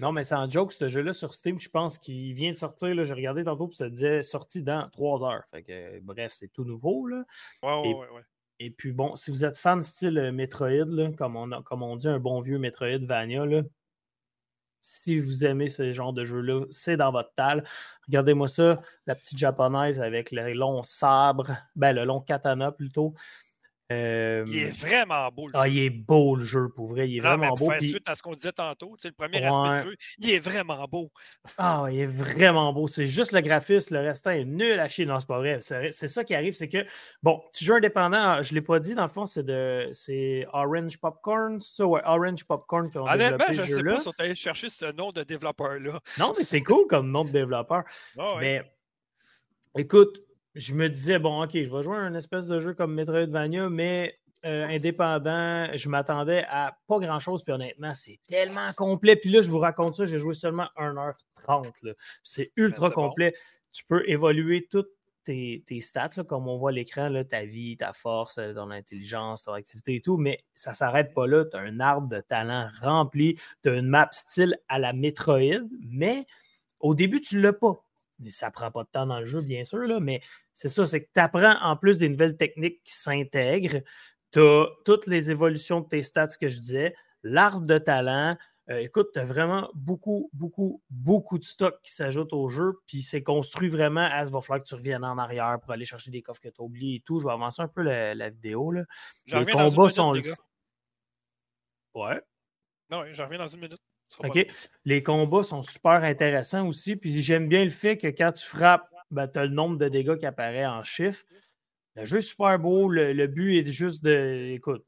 S2: Non, mais c'est en joke, ce jeu-là sur Steam, je pense qu'il vient de sortir. là, J'ai regardé tantôt, puis ça disait sorti dans 3 heures. Fait que, euh, bref, c'est tout nouveau. Là.
S1: Ouais, ouais,
S2: Et-
S1: ouais, ouais.
S2: Et puis bon, si vous êtes fan style euh, Metroid, là, comme, on a- comme on dit, un bon vieux Metroidvania, là, si vous aimez ce genre de jeu-là, c'est dans votre tal. Regardez-moi ça, la petite japonaise avec le long sabre, ben le long katana plutôt. Euh,
S1: Il est vraiment beau, le
S2: ah,
S1: jeu.
S2: il est beau le jeu, pour vrai. Il est
S1: Non,
S2: vraiment
S1: pour
S2: beau.
S1: faire
S2: puis-
S1: suite à ce qu'on disait tantôt, le premier
S2: Ouais.
S1: aspect du jeu, il est vraiment beau.
S2: Ah, il est vraiment beau. C'est juste le graphisme, le restant est nul à chier. Non, c'est pas vrai. C'est ça qui arrive, c'est que, bon, petit jeu indépendant, je ne l'ai pas dit, dans le fond, c'est de c'est Orange Popcorn. Ça, ouais, Orange Popcorn qui ont
S1: Honnêtement,
S2: développé
S1: je
S2: ce
S1: ne sais pas si on allé chercher ce nom de développeur-là.
S2: Non, mais c'est cool comme nom de développeur. *laughs*
S1: Ouais.
S2: Mais écoute, je me disais, bon, ok, je vais jouer à un espèce de jeu comme Metroidvania, mais euh, indépendant, je m'attendais à pas grand-chose, puis honnêtement, c'est tellement complet. Puis là, je vous raconte ça, j'ai joué seulement 1h30. là. C'est ultra
S1: Ben, bon.
S2: complet. Tu peux évoluer toutes tes, tes stats, là, comme on voit à l'écran, ta vie, ta force, ton intelligence, ton activité et tout, mais ça s'arrête pas là. Tu as un arbre de talent rempli, tu as une map style à la Metroid, mais au début, tu l'as pas. Ça prend pas de temps dans le jeu, bien sûr, là, mais c'est ça, c'est que tu apprends en plus des nouvelles techniques qui s'intègrent. Tu as toutes les évolutions de tes stats que je disais, l'arbre de talent. Euh, écoute, tu as vraiment beaucoup, beaucoup, beaucoup de stock qui s'ajoute au jeu, puis c'est construit vraiment à il va falloir que tu reviennes en arrière pour aller chercher des coffres que tu as oubliés et tout. Je vais avancer un peu la, la vidéo. Là. Les combats
S1: minute,
S2: sont
S1: les gars.
S2: Ouais.
S1: Non, j'en reviens dans une minute.
S2: Les combats sont super intéressants aussi. Puis j'aime bien le fait que quand tu frappes, ben, tu as le nombre de dégâts qui apparaît en chiffres. Le jeu est super beau. Le, le but est juste de. Écoute,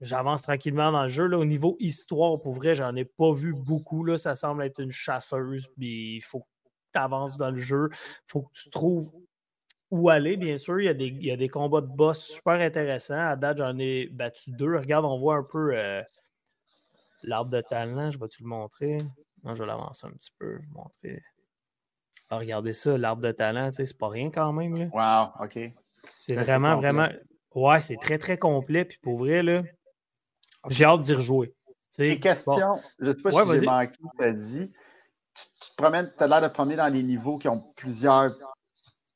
S2: j'avance tranquillement dans le jeu. Là. Au niveau histoire, pour vrai, j'en ai pas vu beaucoup. Là. Ça semble être une chasseuse. Puis il faut que tu avances dans le jeu. Il faut que tu trouves où aller, bien sûr. Il y, a des, il y a des combats de boss super intéressants. À date, j'en ai battu deux. Regarde, on voit un peu. euh, L'arbre de talent, je vais-tu le montrer? Non, je vais l'avancer un petit peu, montrer. Ah, regardez ça, l'arbre de talent, c'est pas rien quand même. là.
S3: Wow, OK.
S2: C'est vraiment, vraiment. Ouais, c'est très, très complet. Puis pour vrai, là, j'ai hâte d'y rejouer.
S3: Des questions.
S2: bon,
S3: Je ne sais pas
S2: Ouais,
S3: si j'ai manqué, tu as dit. Tu, tu te promènes, tu as l'air de te promener dans les niveaux qui ont plusieurs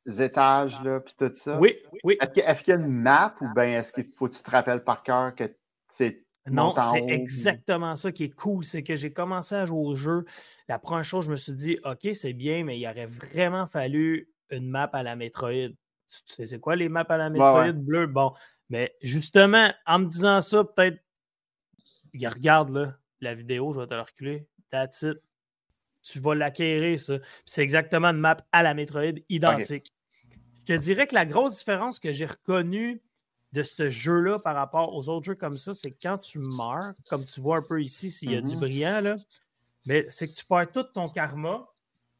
S3: étages, là, puis tout ça.
S2: Oui, oui.
S3: Est-ce qu'il y a une map ou bien est-ce qu'il faut que tu te rappelles par cœur que c'est.
S2: Non, c'est exactement ça qui est cool. C'est que j'ai commencé à jouer au jeu. La première chose, je me suis dit, OK, c'est bien, mais il aurait vraiment fallu une map à la Metroid. Tu sais, c'est quoi les maps à la Metroid
S3: ouais.
S2: bleu? Bon, mais justement, en me disant ça, peut-être, regarde là, la vidéo, je vais te la reculer. That's it. Tu vas l'acquérir, ça. C'est exactement une map à la Metroid identique. Je te dirais que la grosse différence que j'ai reconnue de ce jeu-là par rapport aux autres jeux comme ça, c'est que quand tu meurs, comme tu vois un peu ici, s'il y a du
S3: Mhm.
S2: brillant, là, mais c'est que tu perds tout ton karma,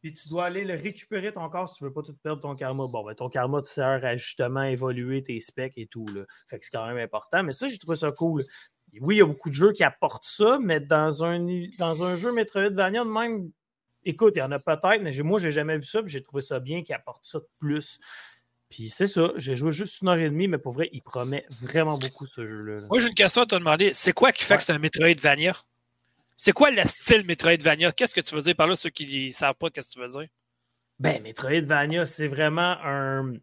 S2: puis tu dois aller le récupérer ton corps si tu veux pas tout perdre ton karma. Bon, ben, ton karma te sert à justement évoluer tes specs et tout. Là. Fait que c'est quand même important. Mais ça, j'ai trouvé ça cool. Oui, il y a beaucoup de jeux qui apportent ça, mais dans un, dans un jeu Metroidvania de même, écoute, il y en a peut-être, mais moi, j'ai jamais vu ça, puis j'ai trouvé ça bien qu'ils apportent ça de plus. Puis c'est ça, j'ai joué juste une heure et demie, mais pour vrai, il promet vraiment beaucoup ce jeu-là. là.
S1: Moi, j'ai une question à te demander. C'est quoi qui fait
S2: Ouais.
S1: que c'est un Metroidvania? C'est quoi le style Metroidvania? Qu'est-ce que tu veux dire par là, ceux qui ne savent pas qu'est-ce que tu veux dire?
S2: Ben, Metroidvania, c'est vraiment un.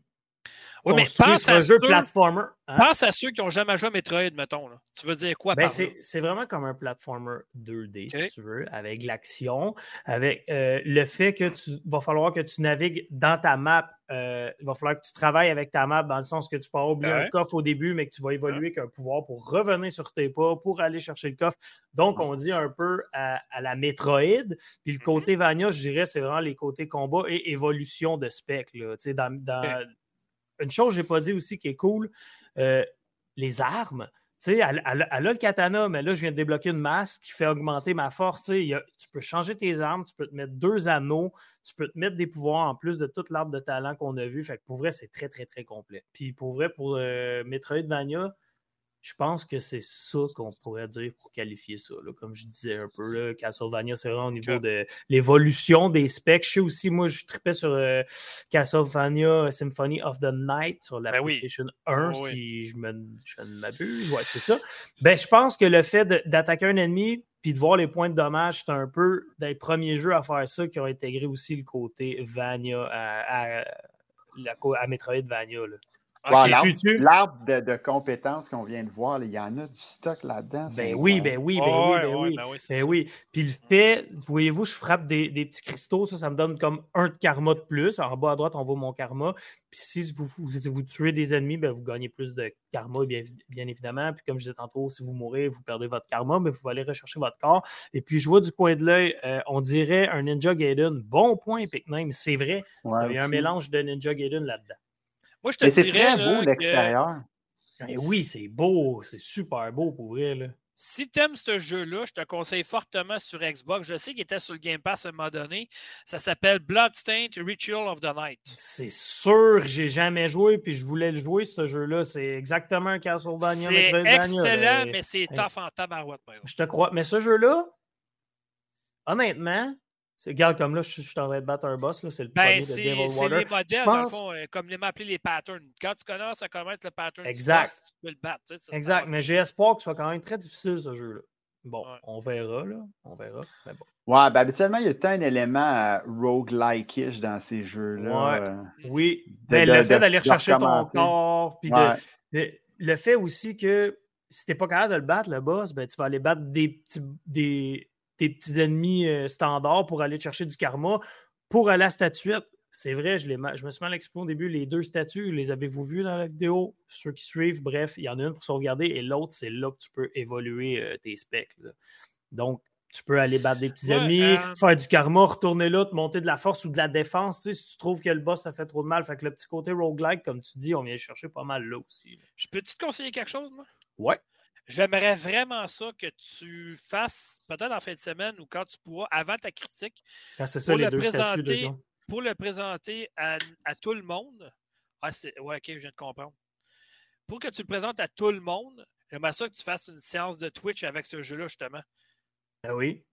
S1: Oui, mais pense à, ceux,
S2: platformer. hein?
S1: pense à ceux qui n'ont jamais joué à Metroid, mettons. là. Tu veux dire quoi
S2: Ben, c'est vraiment comme un platformer 2D,
S1: Ok.
S2: si tu veux, avec l'action, avec euh, le fait que tu va falloir que tu navigues dans ta map. euh, il va falloir que tu travailles avec ta map dans le sens que tu peux avoir oublié
S1: Ouais.
S2: un coffre au début, mais que tu vas évoluer avec un pouvoir pour revenir sur tes pas, pour aller chercher le coffre. Donc, on dit un peu à, à la Metroid. Puis le côté Vania, je dirais, c'est vraiment les côtés combat et évolution de spec. Là. Tu sais, Dans, dans- Une chose que je n'ai pas dit aussi qui est cool, euh, les armes. Tu sais, elle, a le katana, mais là, je viens de débloquer une masse qui fait augmenter ma force. Tu peux changer tes armes, tu peux te mettre deux anneaux, tu peux te mettre des pouvoirs en plus de toute l'arbre de talent qu'on a vu. Fait pour vrai, c'est très, très, très complet. Puis pour vrai, pour euh, Metroidvania, je pense que c'est ça qu'on pourrait dire pour qualifier ça. Comme je disais un peu, là, Castlevania, c'est vraiment au niveau de l'évolution des specs. Je sais aussi, moi, je tripais sur euh, Castlevania Symphony of the Night sur la
S1: Ben oui.
S2: PlayStation 1,
S1: Oh oui.
S2: si je, me, je ne m'abuse. Ouais, c'est ça. Ben, je pense que le fait d'attaquer un ennemi puis de voir les points de dommage, c'est un peu des premiers jeux à faire ça qui ont intégré aussi le côté Vania à, à, co- à Metroidvania. Là.
S1: Ok.
S3: Ouais,
S2: tu-
S3: l'arbre- de, de compétences qu'on vient de voir, là, il y en a du stock là-dedans.
S2: Ben oui,
S3: incroyable.
S2: ben oui, ben oui, ben oui.
S1: ben oui,
S2: Ben oui. Puis le fait, voyez-vous, je frappe des, des petits cristaux, ça, ça me donne comme un de karma de plus. En bas à droite, on voit mon karma. Puis si vous, vous, si vous tuez des ennemis, ben, vous gagnez plus de karma, bien, bien évidemment. Puis comme je disais tantôt, si vous mourrez, vous perdez votre karma, mais vous pouvez aller rechercher votre corps. Et puis je vois du coin de l'œil, euh, on dirait un Ninja Gaiden. Bon point, Epic Name. C'est vrai,
S3: Ouais,
S2: il y a un mélange de Ninja Gaiden là-dedans.
S1: Moi, je te
S3: Mais c'est
S1: dirais
S3: très beau
S1: que
S3: l'extérieur.
S2: Eh oui, c'est beau, c'est super beau pour vrai. Là.
S1: si tu aimes ce jeu-là, je te conseille fortement sur Xbox. Je sais qu'il était sur le Game Pass à un moment donné. Ça s'appelle Bloodstained Ritual of the Night.
S2: C'est sûr, j'ai jamais joué, puis je voulais le jouer, ce jeu-là. C'est exactement un Castlevania.
S1: C'est excellent,
S2: là.
S1: mais c'est tough en tabarouette.
S2: Je te crois. Mais ce jeu-là, honnêtement, regarde comme là, je, je suis en train de battre un boss, là, c'est le premier
S1: Ben,
S2: de
S1: c'est
S2: Devil
S1: c'est
S2: Water.
S1: les modèles,
S2: Je
S1: dans le
S2: pense-
S1: fond, euh, comme les appelés les patterns. Quand tu commences à connaître le pattern
S2: Exact.
S1: boss, tu peux le battre. ça-
S2: Exact, mais j'ai espoir que ce soit quand même très difficile, ce jeu-là. Bon,
S1: Ouais.
S2: on verra, là. On verra. Mais bon.
S3: Ouais, ben habituellement, il y a tout un élément euh, roguelike-ish dans ces jeux-là.
S2: Ouais.
S3: euh,
S2: Oui,
S3: de-
S2: ben,
S3: de-
S2: le fait
S3: de-
S2: d'aller
S3: de
S2: rechercher ton corps, puis de-
S3: Ouais.
S2: Le fait aussi que si t'es pas capable de le battre, le boss, ben, tu vas aller battre des petits, des, des petits ennemis euh, standards pour aller chercher du karma pour aller à la statuette. C'est vrai, je, je me suis mal expliqué au début. Les deux statues, les avez-vous vues dans la vidéo? Ceux qui suivent, bref, il y en a une pour sauvegarder et l'autre, c'est là que tu peux évoluer euh, tes specs. là. Donc, tu peux aller battre des petits
S1: Ouais,
S2: ennemis,
S1: euh,
S2: faire du karma, retourner là, te monter de la force ou de la défense. Tu sais, si tu trouves que le boss ça fait trop de mal, fait que le petit côté roguelike, comme tu dis, on vient chercher pas mal là aussi. là.
S1: Je peux-tu te conseiller quelque chose, moi?
S2: Ouais.
S1: J'aimerais vraiment ça que tu fasses, peut-être en fin de semaine ou quand tu pourras, avant ta critique,
S2: Ah, ça,
S1: Pour
S2: les
S1: le
S2: deux
S1: présenter, pour le présenter à, à tout le monde. Ah, c'est. Ouais, ok, je viens de comprendre. Pour que tu le présentes à tout le monde, j'aimerais ça que tu fasses une séance de Twitch avec ce jeu-là, justement.
S2: Ben oui.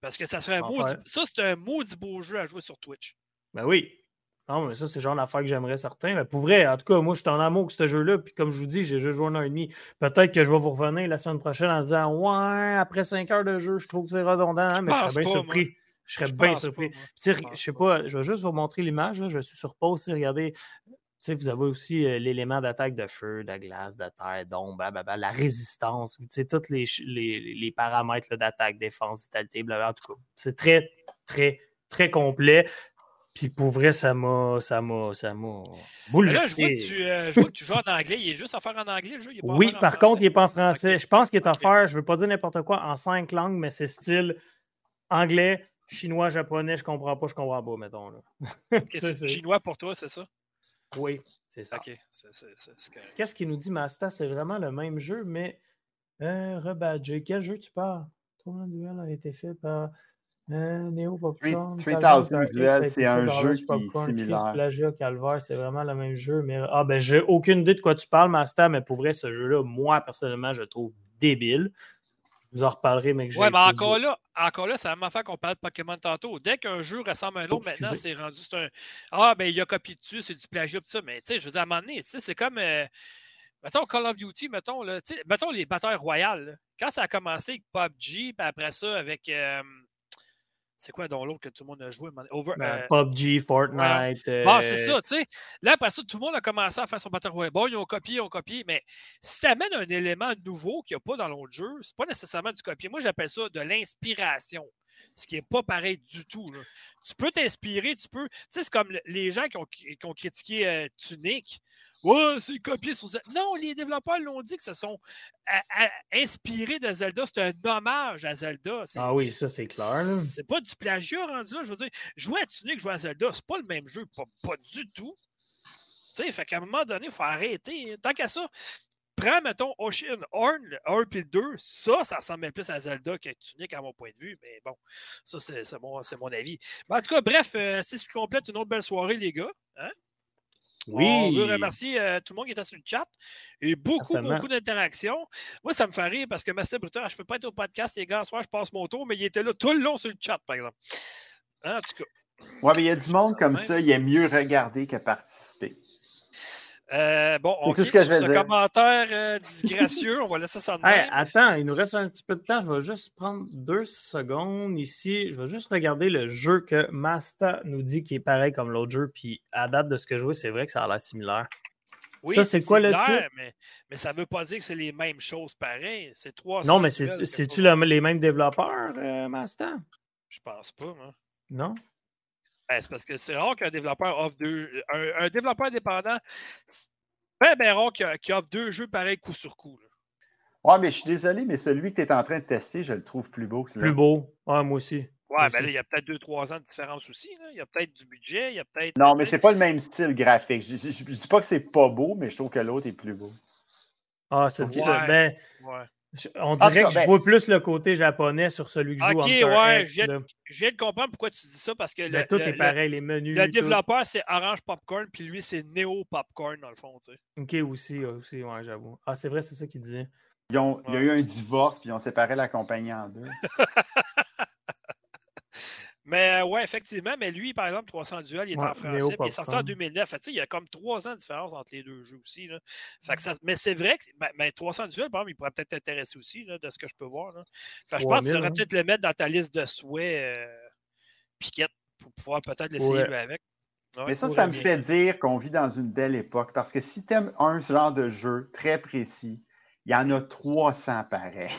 S1: Parce que ça serait un
S2: En
S1: maudit-
S2: faire.
S1: Ça, c'est un maudit beau jeu à jouer sur Twitch.
S2: Ben oui. Non, mais ça, c'est le genre d'affaire que j'aimerais certains. Mais pour vrai, en tout cas, moi, je suis en amour avec ce jeu-là. Puis comme je vous dis, j'ai juste joué un an et demi. Peut-être que je vais vous revenir la semaine prochaine en disant Ouais, après cinq heures de jeu, je trouve que c'est redondant, mais je serais bien
S1: pas,
S2: surpris. Je serais
S1: Je
S2: bien surpris.
S1: pas, Je
S2: je sais
S1: pas.
S2: pas, je vais juste vous montrer l'image. Je suis sur pause. Regardez. Tu sais, vous avez aussi euh, l'élément d'attaque de feu, de glace, de terre, d'ombre, blablabla, la résistance, tous les, les, les paramètres d'attaque, défense, vitalité, blablabla. En tout cas, c'est très, très, très complet. Puis pour vrai, ça m'a, ça m'a, ça m'a
S1: Mais là, je vois,
S2: bouleversé.
S1: que tu, euh, je vois que tu joues en anglais. Il est juste à faire en anglais, le jeu. Il est pas
S2: Oui,
S1: offert
S2: par
S1: français.
S2: contre, il n'est pas en français. Je pense qu'il est offert, je ne veux pas dire n'importe quoi, en cinq langues, mais c'est style anglais, chinois, japonais, je comprends pas, je comprends pas, mettons. Là. *laughs*
S1: C'est chinois pour toi, c'est ça?
S2: Oui, c'est ça.
S1: Ok.
S2: Qu'est-ce qu'il nous dit, Masta? C'est vraiment le même jeu, mais euh, rebadgé. Quel jeu tu parles? Tournoi duel a été fait par euh, Neo Popcorn.
S3: 3000
S2: Calvaire, X
S3: Duel,
S2: a été
S3: c'est un jeu qui est
S2: Popcorn, Chris
S3: similaire.
S2: Plagia, Calvaire, c'est vraiment le même jeu. Mais... Ah, ben, j'ai aucune idée de quoi tu parles, Masta, mais pour vrai, ce jeu-là, moi, personnellement, je le trouve débile. Je vous en reparlerai, mais que j'ai.
S1: Ouais, mais encore là, encore là, c'est la même affaire qu'on parle de Pokémon tantôt. Dès qu'un jeu ressemble à un autre,
S2: Oh,
S1: maintenant, c'est rendu. Un. Ah, ben, il a copié dessus, c'est du plagiat, pis ça. Mais, tu sais, je veux dire, à un moment donné, tu sais, c'est comme. euh, mettons Call of Duty, mettons, là, mettons les batailles royales. là. Quand ça a commencé avec PUBG, puis après ça, avec. euh, c'est quoi, donc l'autre que tout le monde a joué? Over,
S2: Ben,
S1: euh,
S2: PUBG, Fortnite.
S1: Bon, c'est
S2: euh,
S1: ça, tu sais. Là, après ça, tout le monde a commencé à faire son Battle Royale. Bon, ils ont copié, ils ont copié, mais si tu amènes un élément nouveau qu'il n'y a pas dans l'autre jeu, c'est pas nécessairement du copier. Moi, j'appelle ça de l'inspiration, ce qui n'est pas pareil du tout. là. Tu peux t'inspirer, tu peux. Tu sais, c'est comme le- les gens qui ont, qui ont critiqué euh, Tunic. Ouais, c'est copié sur Zelda. Non, les développeurs l'ont dit que ce sont à- à- inspirés de Zelda. C'est un hommage à Zelda.
S2: Ah oui, ça, c'est clair.
S1: c'est pas du plagiat rendu là. Je veux dire, jouer à Tunic, jouer à Zelda, c'est pas le même jeu. Pas, pas du tout. Tu sais, fait qu'à un moment donné, il faut arrêter. Tant qu'à ça, prends, mettons, Ocean Horn, le 1 puis le 2. Ça, ça ressemble plus à Zelda qu'à Tunic à mon point de vue. Mais bon, ça, c'est mon, c'est mon avis. Mais en tout cas, bref, euh, c'est ce qui complète une autre belle soirée, les gars. Hein? On veut remercier euh, tout le monde qui était sur le chat. Et beaucoup, beaucoup d'interactions. Moi, ça me fait rire parce que Master Bruteur, je ne peux pas être au podcast, les gars, ce soir, je passe mon tour, mais il était là tout le long sur le chat, par exemple. Hein, en tout cas.
S3: Ouais, mais il y a du monde comme ça, il est mieux regarder que participer.
S1: Euh, bon, on
S3: tout ce
S1: clique
S3: que je
S1: sur
S3: vais
S1: ce
S3: dire.
S1: commentaire euh, disgracieux. on va laisser ça de
S2: Hey,
S1: même.
S2: attends, il nous reste un petit peu de temps. Je vais juste prendre deux secondes ici. Je vais juste regarder le jeu que Masta nous dit qui est pareil comme l'autre jeu. Puis à date de ce que je vois, c'est vrai que ça a l'air similaire.
S1: Oui,
S2: ça, c'est quoi le titre?
S1: Mais, mais ça ne veut pas dire que c'est les mêmes choses pareil. C'est trois
S2: Non, mais c'est-tu les mêmes développeurs, euh, Masta?
S1: Je pense pas, moi.
S2: Non?
S1: Ben, c'est parce que c'est rare qu'un développeur offre deux. Un, un développeur indépendant, c'est bien, bien rare qu'il qu'il offre deux jeux pareils coup sur coup. là.
S3: Ouais, mais je suis désolé, mais celui que tu es en train de tester, je le trouve plus beau que
S2: Plus beau. Ah, moi aussi.
S1: Ouais,
S2: Moi
S1: ben
S2: aussi.
S1: là, il y a peut-être deux, trois ans de différence aussi. là. Il y a peut-être du budget, il y a peut-être.
S3: Non, mais c'est pas le même style graphique. Je, je- je dis pas que c'est pas beau, mais je trouve que l'autre est plus beau.
S2: Ah, c'est
S1: Ouais.
S2: différent. Ben,
S1: ouais.
S2: On
S3: tout
S2: dirait que je
S3: ben-
S2: vois plus le côté japonais sur celui que je joue
S1: Ok, ouais,
S2: X,
S1: je viens,
S2: là.
S1: je viens de comprendre pourquoi tu dis ça parce que
S2: Ben,
S1: le,
S2: tout
S1: le-
S2: est
S1: le-
S2: pareil, les menus.
S1: le développeur, c'est Orange Popcorn, puis lui, c'est Neo Popcorn, dans le fond. Tu sais.
S2: Ok, aussi, aussi, ouais, j'avoue. Ah, c'est vrai, c'est ça qu'il.
S3: Ils ont- Il y a eu un divorce, puis ils ont séparé la compagnie en deux. *laughs*
S1: Mais euh, ouais, effectivement, mais lui, par exemple, 300 duels, il est
S2: Ouais,
S1: en français, puis il est sorti en
S2: Popcorn.
S1: 2009. Fait que, tu sais, il y a comme trois ans de différence entre les deux jeux aussi. Là. Fait que ça, mais c'est vrai que ben, ben, 300 duels, par exemple, il pourrait peut-être t'intéresser aussi, là, de ce que je peux voir. Là. Fait que je pense que tu
S2: 3000,
S1: devrais
S2: hein.
S1: peut-être le mettre dans ta liste de souhaits, euh, Piquette, pour pouvoir peut-être l'essayer
S2: Ouais.
S1: lui avec. Ouais,
S3: Mais ça, ça me
S1: dire.
S3: fait dire qu'on vit dans une belle époque. Parce que si tu aimes un genre de jeu très précis, il y en a 300 pareils.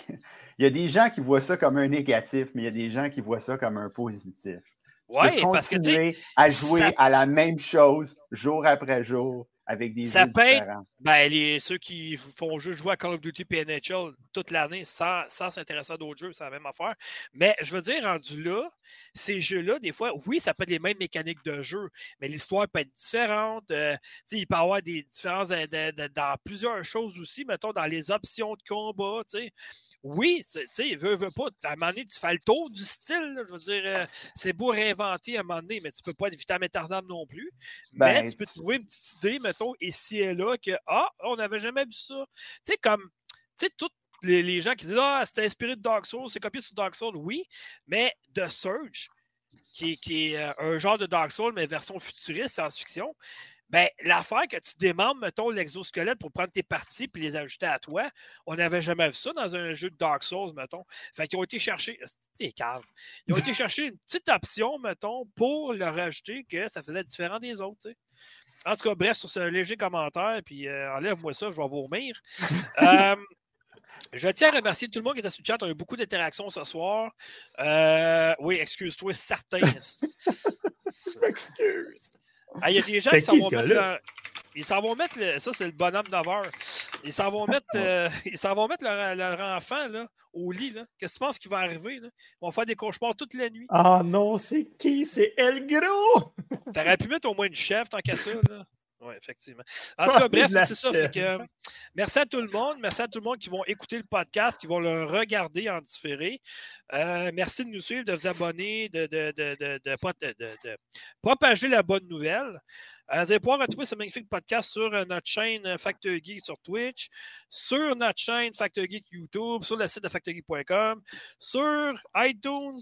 S3: Il y a des gens qui voient ça comme un négatif, mais il y a des gens qui voient ça comme un positif.
S1: Ouais, parce que tu
S3: à jouer
S1: ça-
S3: à la même chose jour après jour avec des
S1: Ça
S3: jeux
S1: peut être-
S3: différents.
S1: Ben, les, ceux qui font juste jouer à Call of Duty et NHL toute l'année sans, s'intéresser à d'autres jeux, c'est la même affaire. Mais je veux dire, rendu là, ces jeux-là, des fois, oui, ça peut être les mêmes mécaniques de jeu, mais l'histoire peut être différente. euh, il peut y avoir des différences de- de- de- dans plusieurs choses aussi, mettons, dans les options de combat. tu sais. Oui, tu sais, veut, veut pas. À un moment donné, tu fais le tour du style. là, je veux dire, euh, c'est beau réinventer à un moment donné, mais tu peux pas être vitam aeternam non plus. mais
S3: Ben,
S1: tu peux trouver une petite idée, mettons, ici et là, que Ah, on n'avait jamais vu ça. Tu sais, comme, tu sais, tous les, les gens qui disent Ah, c'est inspiré de Dark Souls, c'est copié sur Dark Souls, oui, mais The Surge, qui, est- qui est euh, un genre de Dark Souls, mais version futuriste, science-fiction, ben, l'affaire que tu démembres, mettons, l'exosquelette pour prendre tes parties puis les ajouter à toi, on n'avait jamais vu ça dans un jeu de Dark Souls, mettons. Fait qu'ils ont été chercher. T'es cave. Ils ont été *laughs* chercher une petite option, mettons, pour leur rajouter que ça faisait différent des autres. En tout cas, bref, sur ce léger commentaire, puis euh, enlève-moi ça, je vais vomir. *laughs* Euh, je tiens à remercier tout le monde qui était sur le chat. On a eu beaucoup d'interactions ce soir. Euh, oui, excuse-toi, certains. *laughs*
S3: Excuse.
S1: Ah, Il y a des gens
S2: C'était
S1: qui s'en vont mettre. leur- Ils s'en vont mettre. le- Ça, c'est le bonhomme 9 heures. Ils s'en vont mettre, euh, *laughs* ils s'en vont mettre leur, leur enfant là, au lit. là. Qu'est-ce que tu penses qui va arriver? Là? Ils vont faire des cauchemars toute la nuit.
S2: Ah non, c'est qui? C'est El Gros!
S1: T'aurais pu mettre au moins une chef tant qu'à ça. Là. Oui, effectivement. En tout *laughs* cas, bref, c'est ça. fait
S2: chèvre.
S1: que, euh, merci à tout le monde. Merci à tout le monde qui vont écouter le podcast, qui vont le regarder en différé. Euh, merci de nous suivre, de vous abonner, de, de, de, de, propager la bonne nouvelle. Euh, vous allez pouvoir retrouver ce magnifique podcast sur euh, notre chaîne Factor Geek sur Twitch, sur notre chaîne Factor Geek YouTube, sur le site de factorgeek.com, sur iTunes,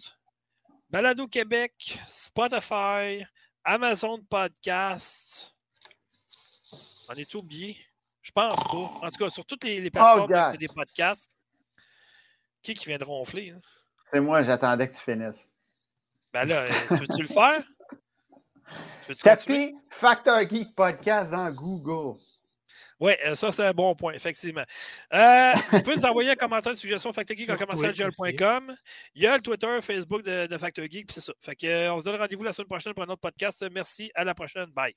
S1: Balado Québec, Spotify, Amazon Podcast. On est oublié? Je pense pas. En tout cas, sur toutes les, les plateformes
S3: God.
S1: de- des podcasts. Qui qui vient de ronfler? hein?
S3: C'est moi, j'attendais que tu finisses.
S1: Ben là, euh, tu veux-tu le faire? *laughs* Tu veux-tu continuer?
S3: Tapez Factor Geek Podcast dans Google.
S1: Oui, ça, c'est un bon point, effectivement. Euh, vous pouvez nous envoyer un commentaire de suggestion factorgeek en
S2: Sur
S1: commercialgel.com. Il y a le Twitter, Facebook de, de Factor Geek, puis c'est ça. Fait que, euh, on se donne rendez-vous la semaine prochaine pour un autre podcast. Merci, à la prochaine. Bye.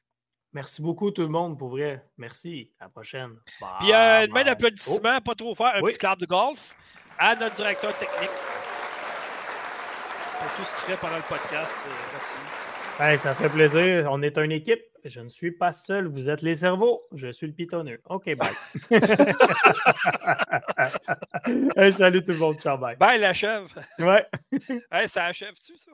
S2: Merci beaucoup tout le monde, pour vrai. Merci. À la prochaine.
S1: Puis euh, une main
S2: Bye.
S1: d'applaudissement, pas trop fort, un
S2: Oui.
S1: petit club de golf à notre directeur technique pour tout ce qu'il fait pendant le podcast. Euh, merci.
S2: Oh. Hey, ça fait plaisir. On est une équipe. Je ne suis pas seul. Vous êtes les cerveaux. Je suis le pitonneux. OK, bye. *laughs* Hey, salut tout le monde. Ciao, bye.
S1: Bye, la chèvre.
S2: Ouais. *laughs*
S1: Hey, ça achève-tu, ça?